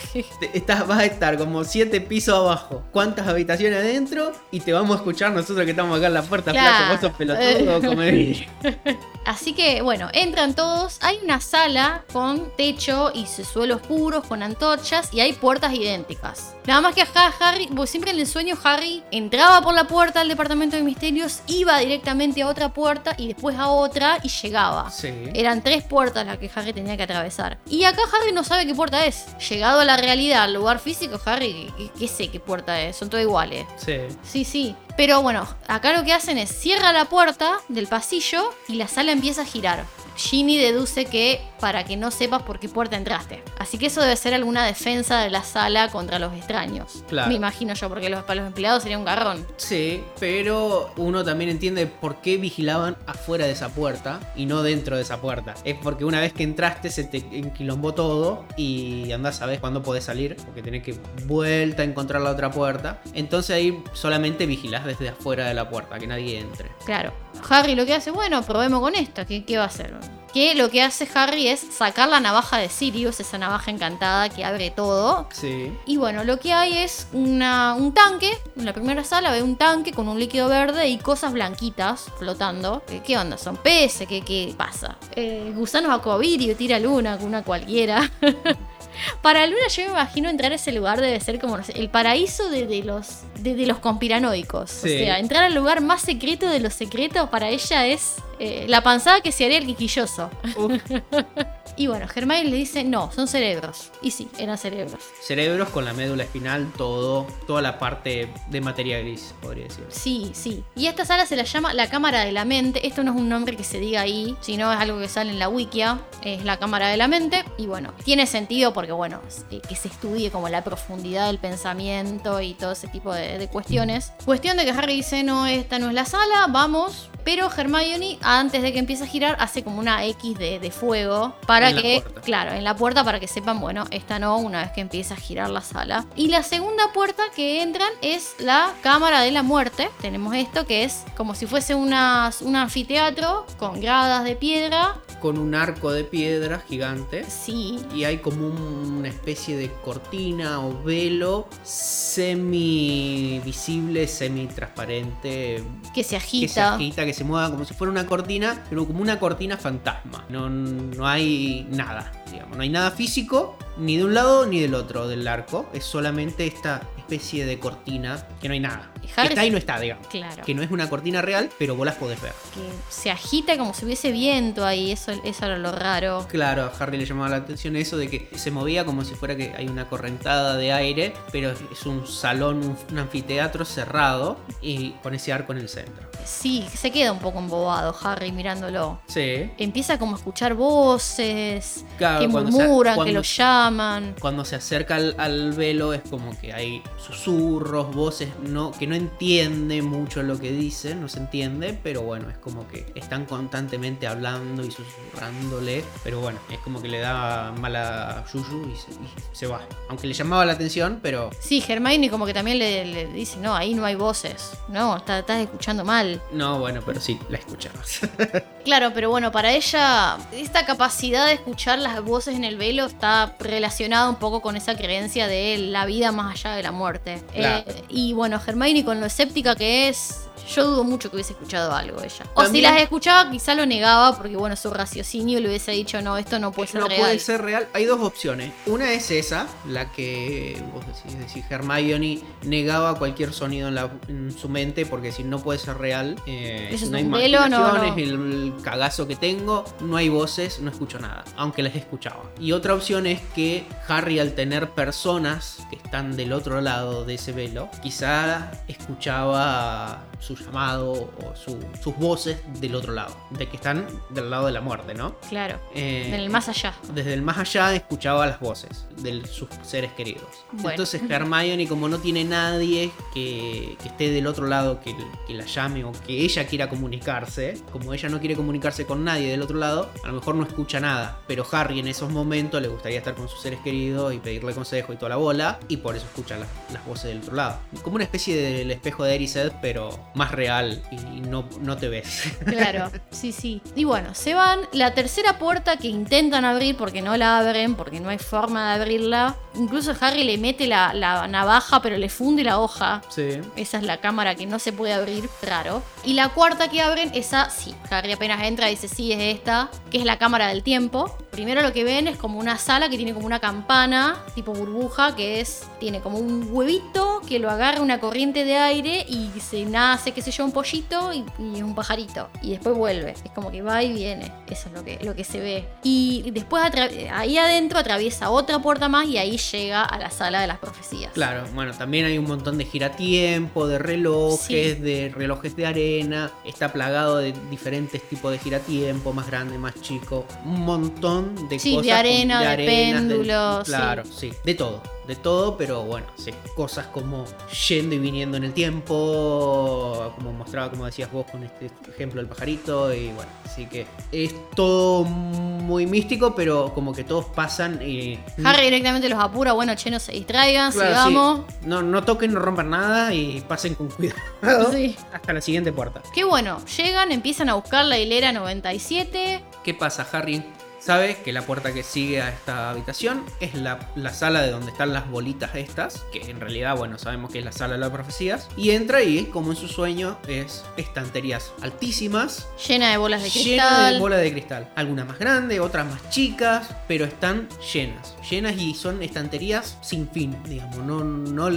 Estás, vas a estar como siete pisos abajo. ¿Cuántas habitaciones adentro? Y te vamos a escuchar nosotros que estamos acá en la puerta, Claro. flaco. Vos sos pelotudo, [LAUGHS] come vidrio. [LAUGHS] Así que bueno, entran todos, hay una sala con techo y suelos puros, con antorchas y hay puertas idénticas. Nada más que acá Harry, porque siempre en el sueño Harry entraba por la puerta del departamento de misterios, iba directamente a otra puerta y después a otra y llegaba. Sí. Eran tres puertas las que Harry tenía que atravesar. Y acá Harry no sabe qué puerta es. Llegado a la realidad, al lugar físico, Harry, ¿qué, qué sé qué puerta es? Son todas iguales. Sí. Sí, sí. Pero bueno, acá lo que hacen es cierra la puerta del pasillo y la sala empieza a girar. Ginny deduce que para que no sepas por qué puerta entraste. Así que eso debe ser alguna defensa de la sala contra los extraños. Claro. Me imagino yo, porque los, para los empleados sería un garrón. Sí, pero uno también entiende por qué vigilaban afuera de esa puerta y no dentro de esa puerta. Es porque una vez que entraste se te enquilombó todo y andás a ver cuándo podés salir, porque tenés que vuelta a encontrar la otra puerta. Entonces ahí solamente vigilás desde afuera de la puerta, que nadie entre. Claro. Harry lo que hace, bueno, probemos con esto. ¿Qué, qué va a hacer? Que lo que hace Harry es sacar la navaja de Sirius, esa navaja encantada que abre todo. Sí. Y bueno, lo que hay es una, un tanque. En la primera sala ve un tanque con un líquido verde y cosas blanquitas flotando. ¿Qué onda? ¿Son peces? ¿Qué, qué pasa? Eh, gusanos acovirio, tira luna, una cualquiera. [LAUGHS] Para Luna yo me imagino entrar a ese lugar debe ser como no sé, el paraíso de, de los de, de los conspiranoicos. O sea, entrar al lugar más secreto de los secretos para ella es eh, la panzada que se haría el quisquilloso. [LAUGHS] Y bueno, Hermione le dice, no, son cerebros. Y sí, eran cerebros. Cerebros con la médula espinal, todo, toda la parte de materia gris, podría decir. Sí, sí. Y esta sala se la llama la Cámara de la Mente. Esto no es un nombre que se diga ahí, sino es algo que sale en la wikia. Es la Cámara de la Mente. Y bueno, tiene sentido porque, bueno, eh, que se estudie como la profundidad del pensamiento y todo ese tipo de, de cuestiones. Cuestión de que Harry dice, no, esta no es la sala, vamos. Pero Hermione, antes de que empiece a girar, hace como una X de, de fuego para La que, puerta. claro, en la puerta para que sepan, bueno, esta no, una vez que empieza a girar la sala. Y la segunda puerta que entran es la Cámara de la Muerte. Tenemos esto que es como si fuese una- un anfiteatro con gradas de piedra. Con un arco de piedra gigante. Sí, Y hay como un- una especie de cortina o velo semi visible, semi transparente, que se que se agita. agita, que se mueva como si fuera una cortina, pero como una cortina fantasma. No, no hay nada, digamos, no hay nada físico, ni de un lado ni del otro del arco. Es solamente esta especie de cortina que no hay nada. Harry está y no está, digamos. Claro. Que no es una cortina real, pero vos las podés ver. que se agita como si hubiese viento ahí, eso, eso era lo raro. Claro, a Harry le llamaba la atención eso de que se movía como si fuera que hay una correntada de aire, pero es un salón, un, un anfiteatro cerrado y con ese arco en el centro. Sí, se queda un poco embobado Harry mirándolo. Sí. Empieza como a escuchar voces Claro, que se- murmuran, que lo llaman. Cuando se acerca al, al velo es como que hay susurros, voces no, que no entiende mucho lo que dicen, no se entiende, pero bueno, es como que están constantemente hablando y susurrándole, pero bueno, es como que le da mala yuyu y se, y se va. Aunque le llamaba la atención, pero Sí, Hermione como que también le, le dice, no, ahí no hay voces. No, está- estás escuchando mal. no, bueno, pero sí, la escuchabas. [LAUGHS] Claro, pero bueno, para ella esta capacidad de escuchar las voces en el velo está relacionada un poco con esa creencia de la vida más allá de la muerte. Claro. Eh, y bueno, Hermione con lo escéptica que es, yo dudo mucho que hubiese escuchado algo ella. O si las escuchaba quizá lo negaba porque bueno, su raciocinio le hubiese dicho, no, esto no puede ser no real. puede ser real. Hay dos opciones. Una es esa, la que vos decís, decís Hermione negaba cualquier sonido en, la- en su mente porque si no puede ser real, eh, Eso es no hay un velo, no, no. el cagazo que tengo, no hay voces, no escucho nada, aunque las escuchaba. Y otra opción es que Harry al tener personas que están del otro lado de ese velo, quizá escuchaba su llamado o su- sus voces del otro lado, de que están del lado de la muerte, ¿no? Claro, Eh, en el más allá. desde el más allá escuchaba las voces de sus seres queridos. Bueno. Entonces Hermione, como no tiene nadie que, que esté del otro lado que, que la llame o que ella quiera comunicarse, como ella no quiere comunicarse con nadie del otro lado, a lo mejor no escucha nada. Pero Harry en esos momentos le gustaría estar con sus seres queridos y pedirle consejo y toda la bola, y por eso escucha las, las voces del otro lado. Como una especie del espejo de Erised, pero más real y no, no te ves. [LAUGHS] Claro, sí, sí. Y bueno, se van. La tercera puerta que intentan abrir porque no la abren, porque no hay forma de abrirla. Incluso Harry le mete la, la navaja, pero le funde la hoja. sí. Esa es la cámara que no se puede abrir, raro. Y la cuarta que abren, esa sí. Harry apenas entra y dice, sí, es esta, que es la cámara del tiempo. Primero lo que ven es como una sala que tiene como una campana, tipo burbuja, que es, tiene como un huevito que lo agarra una corriente de aire y se nace, qué sé yo, un pollito y, y un pajarito. Y después vuelve. Es como que va y viene. Eso es lo que, lo que se ve. Y después ahí adentro atraviesa otra puerta más y ahí llega a la sala de las profecías. Claro, bueno, también hay un montón de giratiempo, de relojes, Sí. de relojes de arena. Está plagado de diferentes tipos de giratiempo, más grande, más chico. Un montón de Sí, de arena, de arenas, péndulos, sí. Claro, sí. De todo. De todo, pero bueno, sí. Cosas como yendo y viniendo en el tiempo. Como mostraba, como decías vos, con este ejemplo del pajarito. Y bueno, así que es todo muy místico, pero como que todos pasan y. Harry directamente los apura, bueno, che, no se distraigan, Claro, sigamos. sí. No, no toquen, no rompan nada y pasen con cuidado [LAUGHS] Sí. hasta la siguiente puerta. Qué bueno, llegan, empiezan a buscar la hilera 97. ¿Qué pasa, Harry? Sabe que la puerta que sigue a esta habitación es la, la sala de donde están las bolitas estas, que en realidad, bueno, sabemos que es la sala de las profecías, y entra ahí, como en su sueño, es estanterías altísimas, Llena de bolas de cristal. de bola de cristal. Algunas más grandes, otras más chicas, pero están llenas. Llenas y son estanterías sin fin, digamos. No, no,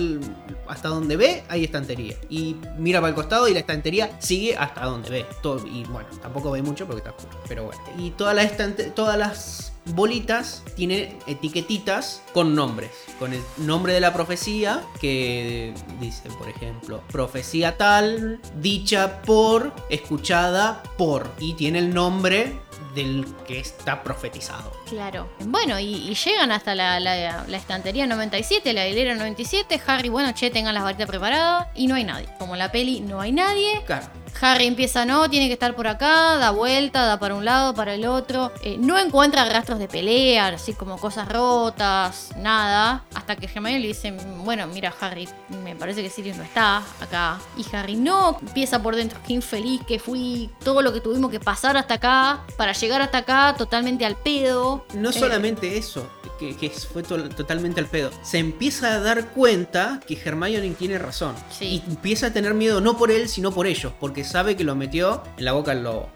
hasta donde ve hay estantería. Y mira para el costado y la estantería sigue hasta donde ve. Todo, y bueno, tampoco ve mucho porque está oscuro. Pero bueno. Y todas las todas las bolitas tienen etiquetitas con nombres. Con el nombre de la profecía que dice, por ejemplo, profecía tal, dicha por, escuchada por. Y tiene el nombre del que está profetizado. Claro. Bueno, y, y llegan hasta la, la- la estantería 97, la hilera 97. Harry, bueno, che, tengan las varitas preparadas. Y no hay nadie. Como en la peli, no hay nadie. Claro. Harry empieza, no, tiene que estar por acá, da vuelta, da para un lado, para el otro. Eh, no encuentra rastros de pelea, así como cosas rotas, nada. Hasta que Hermione le dice, bueno, mira Harry, me parece que Sirius no está acá. Y Harry, no, empieza por dentro, qué infeliz que fui, todo lo que tuvimos que pasar hasta acá, para llegar hasta acá totalmente al pedo. No Eh, solamente eso, que, que fue to- totalmente al pedo. Se empieza a dar cuenta que Hermione tiene razón. Sí. Y empieza a tener miedo no por él, sino por ellos. Porque sabe que lo metió en la boca del lobo.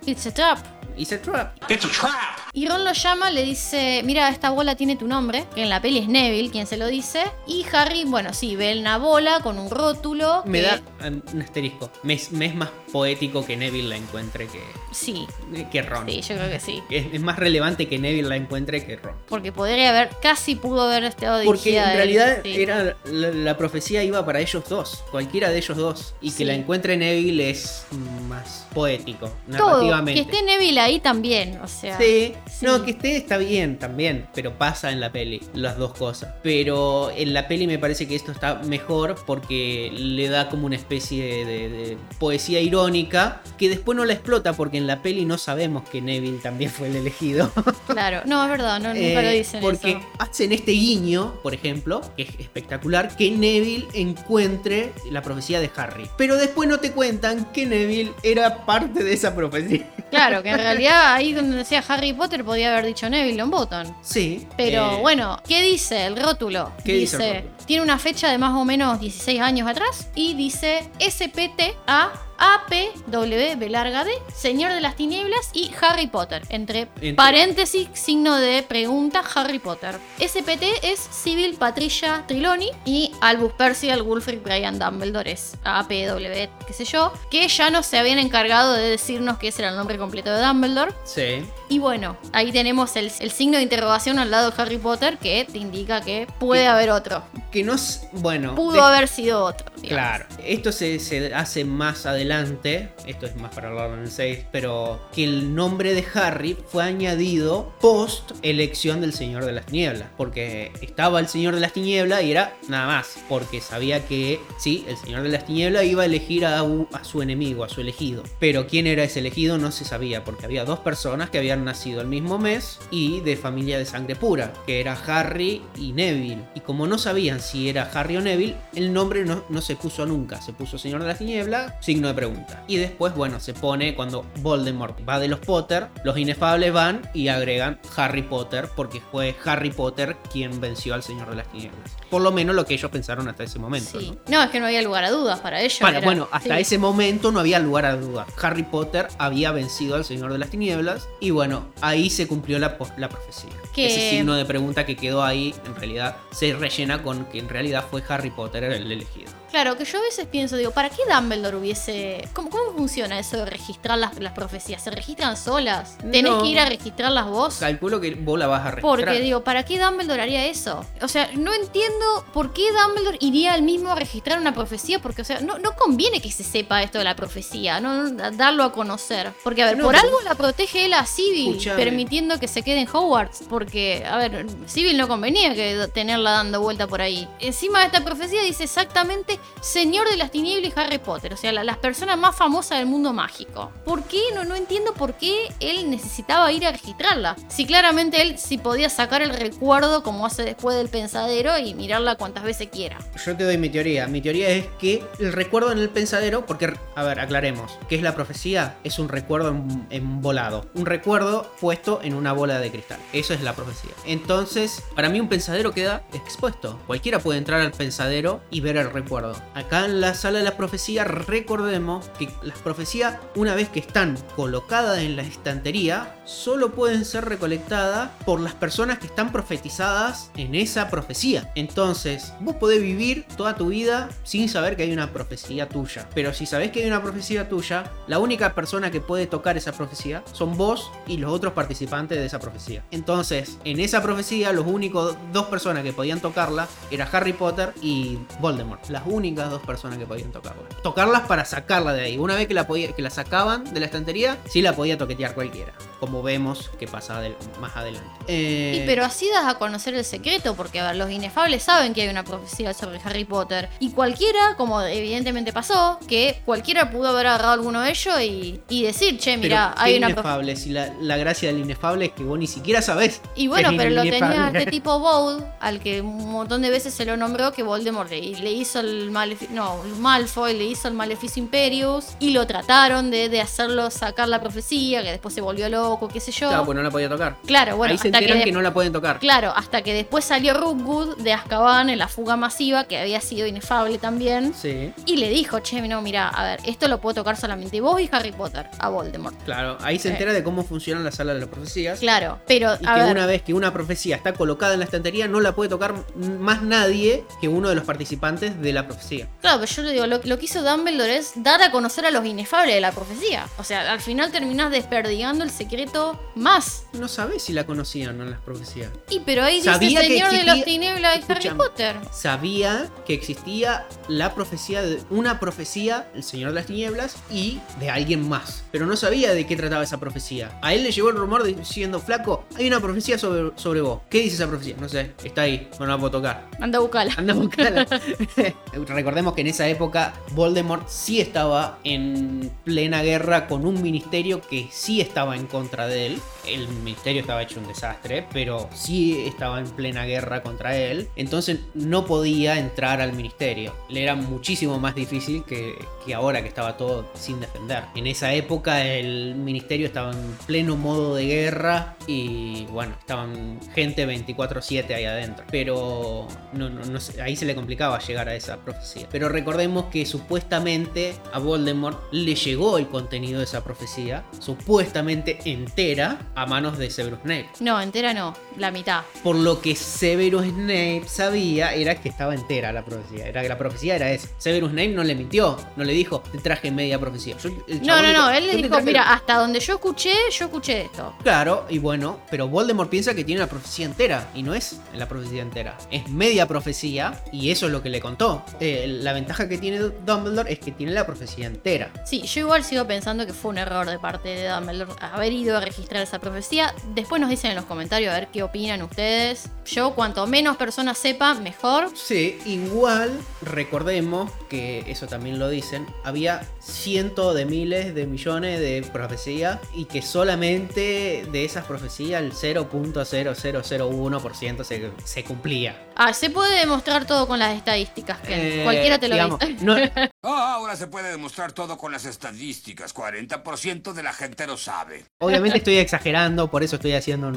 Trap. It's a trap. Y Ron lo llama, le dice, mira, esta bola tiene tu nombre, que en la peli es Neville quien se lo dice. Y Harry, bueno, sí, ve una bola con un rótulo. Me que- da un asterisco. Me, es- me es más poético que Neville la encuentre que, Sí, que Ron. sí, yo creo que sí. Es, es más relevante que Neville la encuentre que Ron. Porque podría haber, casi pudo haber estado Porque dirigida en a él, realidad sí. era la, la profecía iba para ellos dos, cualquiera de ellos dos. Y que la encuentre Neville es más poético, Todo, narrativamente. que esté Neville ahí también, o sea. Sí, Sí. No, que esté está bien también, pero pasa en la peli, las dos cosas. Pero en la peli me parece que esto está mejor porque le da como una especie de, de poesía irónica que después no la explota porque en la peli no sabemos que Neville también fue el elegido. [LAUGHS] Claro, no, es verdad, no, nunca lo Eh, dicen porque eso. hacen este guiño, por ejemplo, que es espectacular, que Neville encuentre la profecía de Harry. Pero después no te cuentan que Neville era parte de esa profecía. Claro, que en realidad ahí donde decía Harry Potter podía haber dicho Neville Longbottom. Sí. Pero eh, bueno, ¿qué dice el rótulo? ¿Qué dice el rótulo? tiene una fecha de más o menos 16 años atrás y dice SPT a APW B larga D, Señor de las Tinieblas y Harry Potter. Entre, Entre- paréntesis, signo de pregunta, Harry Potter. SPT es Civil Patricia Triloni y Albus Percival Wulfric Brian Dumbledore es APW, qué sé yo, que ya no se habían encargado de decirnos que ese era el nombre completo de Dumbledore. Sí. Y bueno, ahí tenemos el, el signo de interrogación al lado de Harry Potter que te indica que puede haber otro. Que no. s- Bueno. Pudo de- haber sido otro. digamos. Claro, esto se, se hace más adelante, esto es más para hablar en el 6, pero que el nombre de Harry fue añadido post elección del Señor de las Tinieblas, porque estaba el Señor de las Tinieblas y era nada más, porque sabía que sí, el Señor de las Tinieblas iba a elegir a, su enemigo, a su elegido, pero quién era ese elegido no se sabía, porque había dos personas que habían nacido el mismo mes y de familia de sangre pura, que era Harry y Neville, y como no sabían si era Harry o Neville, el nombre no, no se puso nunca, se puso Señor de la Tiniebla, signo de pregunta. Y después, bueno, se pone cuando Voldemort va de los Potter, los inefables van y agregan Harry Potter, porque fue Harry Potter quien venció al Señor de las Tinieblas. Por lo menos lo que ellos pensaron hasta ese momento. Sí. ¿no? No, es que no había lugar a dudas para ellos. Bueno, era- bueno, hasta sí. ese momento no había lugar a duda. Harry Potter había vencido al Señor de las Tinieblas y bueno, ahí se cumplió la, la profecía. Ese signo de pregunta que quedó ahí, en realidad, se rellena con que en realidad fue Harry Potter el elegido. Claro, que yo a veces pienso, digo, ¿para qué Dumbledore hubiese... ¿Cómo, cómo funciona eso de registrar las, las profecías? ¿Se registran solas? ¿Tenés No. que ir a registrarlas vos? Calculo que vos la vas a registrar. Porque digo, ¿para qué Dumbledore haría eso? O sea, no entiendo por qué Dumbledore iría al mismo a registrar una profecía, porque, o sea, no, no conviene que se sepa esto de la profecía, no, no, darlo a conocer. Porque, a ver, No, por algo la protege él a Civil, permitiendo que se quede en Hogwarts, porque, a ver, Civil no convenía que tenerla dando vuelta por ahí. Encima de esta profecía dice exactamente Señor de las Tinieblas y Harry Potter, o sea, la- las personas más famosas del mundo mágico. ¿Por qué? No, no entiendo por qué él necesitaba ir a registrarla. Si claramente él sí podía sacar el recuerdo como hace después del pensadero y mirarla cuantas veces quiera. Yo te doy mi teoría. Mi teoría es que el recuerdo en el pensadero, porque, a ver, aclaremos, ¿qué es la profecía? Es un recuerdo en, en volado. Un recuerdo puesto en una bola de cristal. Eso es la profecía. Entonces, para mí un pensadero queda expuesto. Cualquiera puede entrar al pensadero y ver el recuerdo. Acá en la sala de la profecía, recordemos que las profecías, una vez que están colocadas en la estantería, solo pueden ser recolectadas por las personas que están profetizadas en esa profecía. Entonces, vos podés vivir toda tu vida sin saber que hay una profecía tuya. Pero si sabés que hay una profecía tuya, la única persona que puede tocar esa profecía son vos y los otros participantes de esa profecía. Entonces, en esa profecía, los únicos dos personas que podían tocarla era Harry Potter y Voldemort. Las únicas dos personas que podían tocarla. Tocarlas para sacarla de ahí. Una vez que la, que la sacaban de la estantería, sí la podía toquetear cualquiera. Como vemos que pasa más adelante. Eh, Y pero así das a conocer el secreto, porque a ver, los inefables saben que hay una profecía sobre Harry Potter. Y cualquiera, como evidentemente pasó, que cualquiera pudo haber agarrado alguno de ellos y, y decir, che, mira, hay una profecía. inefable. Si la, la gracia del inefable es que vos ni siquiera sabés. Y bueno, pero lo tenía inefable. este [LAUGHS] tipo Bold, al que un montón de veces se lo nombró que Voldemort le, le hizo el maleficio, no, Malfoy le hizo el maleficio Imperius y lo trataron de, de hacerlo sacar la profecía, que después se volvió loco, qué sé yo. Claro, pues no la podía tocar. Claro, bueno, Ahí se enteran que, no la pueden tocar. Claro, hasta que después salió Rookwood de Azkaban en la fuga masiva, que había sido inefable también. Sí, Y le dijo, che, no, mira, a ver, esto lo puedo tocar solamente vos y Harry Potter, a Voldemort. claro. Ahí se entera de cómo funciona la sala de las profecías. Claro, pero, Y a que ver, una vez que una profecía está colocada en la estantería, no la puede tocar más nadie que uno de los participantes de la profecía. claro, pero yo le digo, lo, lo que hizo Dumbledore es dar a conocer a los inefables de la profecía. O sea, al final terminás desperdigando el secreto secreto más. No sabés si la conocían o no las profecías. Y pero ahí dice Sabía que Señor de los Tinieblas y Harry. Potter. Sabía que existía la profecía de una profecía, el Señor de las Tinieblas, y de alguien más. Pero no sabía de qué trataba esa profecía. A él le llegó el rumor diciendo, flaco, hay una profecía sobre, sobre vos. ¿Qué dice esa profecía? No sé, está ahí, no la puedo tocar. Anda a buscarla. Anda a buscarla. [LAUGHS] [LAUGHS] Recordemos que en esa época Voldemort sí estaba en plena guerra con un ministerio que sí estaba en contra de él. El ministerio estaba hecho un desastre, pero sí estaba en plena guerra contra él. Entonces no podía entrar al ministerio. Le era muchísimo más difícil que, ahora que estaba todo sin defender. En esa época el ministerio estaba en pleno modo de guerra y bueno, estaban gente 24/7 ahí adentro. Pero no, ahí se le complicaba llegar a esa profecía. Pero recordemos que supuestamente a Voldemort le llegó el contenido de esa profecía, supuestamente entera, a manos de Severus Snape. No, entera no, la mitad. Por lo que Severus Snape sabía era que estaba entera la profecía. Era que la profecía era esa. Severus Snape no le mintió, no le dijo, te traje media profecía. Yo- No, no, no, él "Yo le dijo, traje mira, hasta donde yo escuché, yo escuché esto. Claro, y bueno, pero Voldemort piensa que tiene la profecía entera y no es la profecía entera, es media profecía y eso es lo que le contó. Eh, la ventaja que tiene Dumbledore es que tiene la profecía entera. Sí, yo igual sigo pensando que fue un error de parte de Dumbledore haber ido a registrar esa profecía. Después nos dicen en los comentarios a ver qué opinan ustedes. Yo, cuanto menos personas sepa, mejor. Sí, igual recordemos que eso también lo dicen, había cientos de miles de millones de profecías y que solamente de esas profecías el 0.0001% se, se cumplía. Ah, se puede demostrar todo con las estadísticas, que Eh, cualquiera te lo digamos, dice. no- [LAUGHS] Ah, ahora se puede demostrar todo con las estadísticas. 40% de la gente lo sabe. Obviamente estoy exagerando, por eso estoy haciendo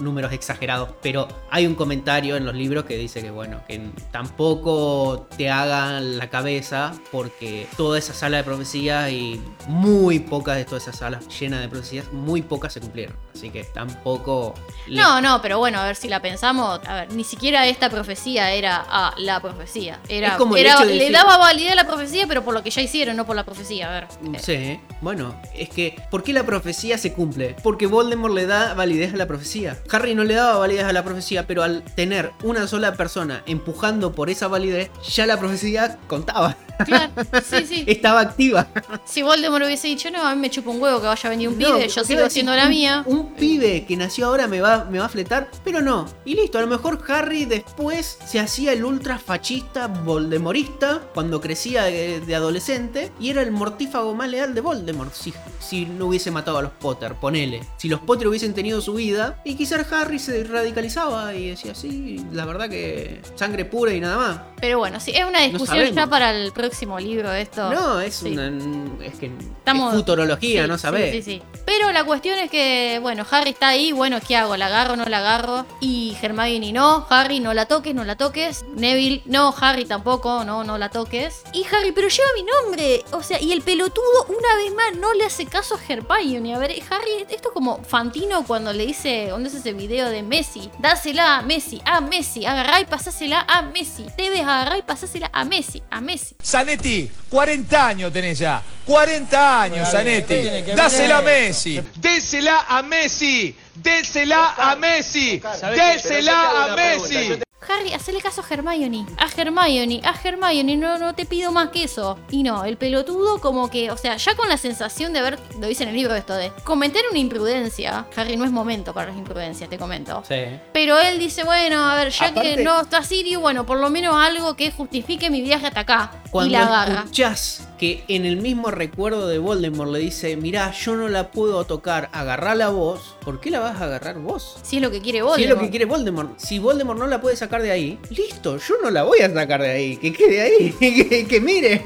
números exagerados, pero hay un comentario en los libros que dice que bueno, que tampoco te hagan la cabeza porque toda esa sala de profecías y muy pocas de todas esas salas llenas de profecías, muy pocas se cumplieron. Así que tampoco... le- No, no, pero bueno, a ver si la pensamos. A ver, ni siquiera esta profecía era ah, la profecía. Era, Es como era- de le decir- daba validez a la profecía, pero por lo que ya hicieron, no por la profecía. A ver. Sí, bueno, es que ¿por qué la profecía se cumple? Porque Voldemort le da validez a la profecía. Harry no le daba validez a la profecía, pero al tener una sola persona empujando por esa validez, ya la profecía contaba. Claro, sí, sí. [LAUGHS] Estaba activa. Si Voldemort hubiese dicho, no, a mí me chupa un huevo que vaya a venir un No, pibe, yo ¿qué sigo haciendo la mía. Un, pibe que nació ahora me va, me va a fletar, pero no. Y listo, a lo mejor Harry después se hacía el ultra fascista voldemorista cuando crecía de, de adolescente y era el mortífago más leal de Voldemort si, si no hubiese matado a los Potter, ponele. Si los Potter hubiesen tenido su vida y quizás Harry se radicalizaba y decía, sí, la verdad que sangre pura y nada más. Pero bueno, sí, es una discusión ya para el próximo libro esto. No, es Sí. una... Es que Estamos- es futurología, Sí, no sí, sabés. Sí, sí, Pero la cuestión es que, bueno, Harry está ahí, bueno, ¿qué hago? ¿La agarro o no la agarro? Y Hermione no, Harry no la toques, no la toques. Neville, no, Harry tampoco, no, no la toques. Y Harry, pero lleva mi nombre. O sea, y el pelotudo una vez más no le hace caso a Hermione. A ver, Harry, esto es como Fantino cuando le dice, ¿dónde es ese video de Messi? Dásela a Messi, a Messi, agarrá y pasásela a Messi. Debes agarrar y pasásela a Messi, a Messi. Zanetti, 40 años tenés ya. 40 años, Zanetti. Dásela a Messi. Désela a Messi. Désela a Messi. Désela a Messi. Harry, hacele caso a Hermione. A Hermione, a Hermione, no, no te pido más que eso. Y no, el pelotudo como que, o sea, ya con la sensación de haber, lo dice en el libro esto de cometer una imprudencia. Harry, no es momento para las imprudencias, te comento. Sí. Pero él dice, bueno, a ver, ya Aparte- que no está Sirius, bueno, por lo menos algo que justifique mi viaje hasta acá. Cuando y la agarra. escuchás que en el mismo recuerdo de Voldemort le dice, mirá, yo no la puedo tocar, agarrala vos, ¿por qué la vas a agarrar vos? Si es lo que quiere Si Voldemort. es lo que quiere Voldemort. Si Voldemort no la puede sacar de ahí, listo, yo no la voy a sacar de ahí. Que quede ahí, [LAUGHS] que, que mire.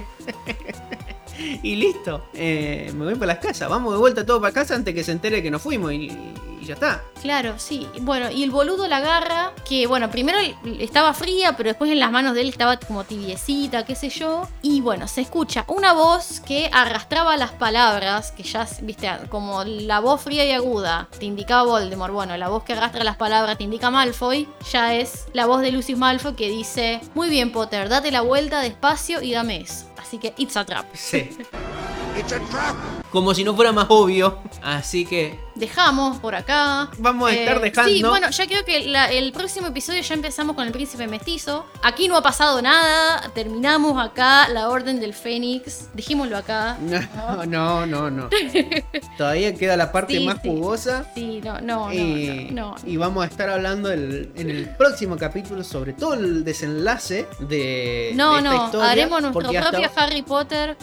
[LAUGHS] y listo, eh, me voy para las casas. Vamos de vuelta todo para casa antes que se entere que nos fuimos y ya está. Claro, sí. Bueno, y el boludo la agarra, que bueno, primero estaba fría, pero después en las manos de él estaba como tibiecita, qué sé yo. Y bueno, se escucha una voz que arrastraba las palabras, que ya, viste, como la voz fría y aguda te indicaba Voldemort. Bueno, la voz que arrastra las palabras te indica Malfoy, ya es la voz de Lucius Malfoy que dice, muy bien Potter, date la vuelta despacio y dame eso. Así que it's a trap. Sí. It's a trap. Como si no fuera más obvio. Así que, dejamos por acá. Vamos a estar dejando- Sí, bueno, ya creo que la- el próximo episodio ya empezamos con el príncipe mestizo. Aquí no ha pasado nada. Terminamos acá la orden del Fénix. Dijimoslo acá. No, [LAUGHS] no, no, no. Todavía queda la parte Sí, más sí. jugosa. Sí, no, no, no, y, no, no. y vamos a estar hablando el- en el próximo capítulo sobre todo el desenlace de, No, de esta no, historia, haremos hasta- propio Harry Potter.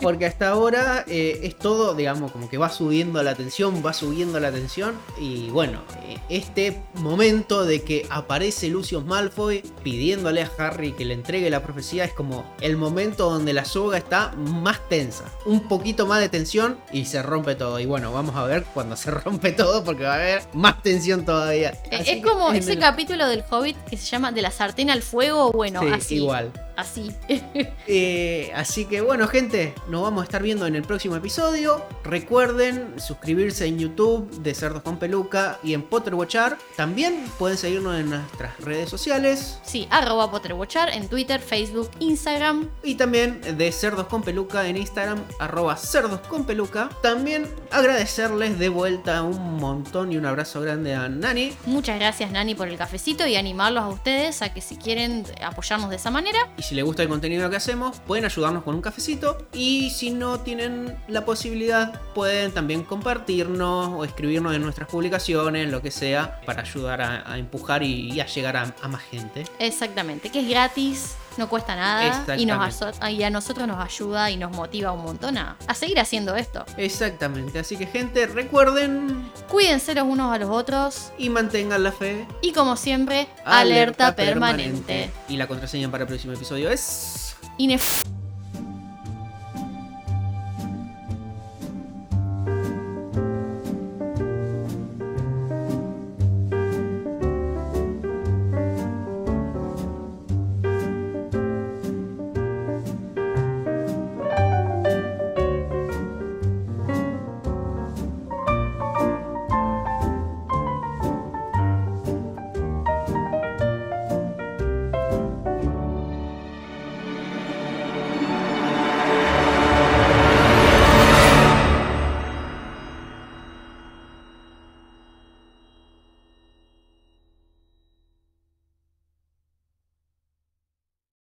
Porque hasta ahora eh, es todo, digamos, como que va subiendo la tensión, va subiendo la tensión. Y bueno, eh, este momento de que aparece Lucius Malfoy pidiéndole a Harry que le entregue la profecía es como el momento donde la soga está más tensa. Un poquito más de tensión y se rompe todo. Y bueno, vamos a ver cuando se [LAUGHS] rompe todo porque va a haber más tensión todavía. Así es como ese el- capítulo del Hobbit que se llama De la sartén al fuego. Bueno, Sí, así. igual. Así. [LAUGHS] Eh, así que bueno, gente, nos vamos a estar viendo en el próximo episodio. Recuerden suscribirse en YouTube de Cerdos con Peluca y en Potter Watchar. También pueden seguirnos en nuestras redes sociales. Sí, arroba PotterWatchar en Twitter, Facebook, Instagram. Y también de Cerdos con Peluca en Instagram, arroba Cerdos con Peluca. También agradecerles de vuelta un montón y un abrazo grande a Nani. Muchas gracias Nani por el cafecito y animarlos a ustedes a que si quieren apoyarnos de esa manera, Y si les gusta el contenido que hacemos, pueden ayudarnos con un cafecito. Y si no tienen la posibilidad, pueden también compartirnos o escribirnos en nuestras publicaciones, lo que sea, para ayudar a, empujar y, y a llegar a, a más gente. exactamente, que es gratis, no cuesta nada y, nos a nosotros nos ayuda y nos motiva un montón a, a seguir haciendo esto. Exactamente. Así que, gente, recuerden Cuídense los unos a los otros y mantengan la fe. y como siempre, alerta, permanente. Y la contraseña para el próximo episodio es. Inef-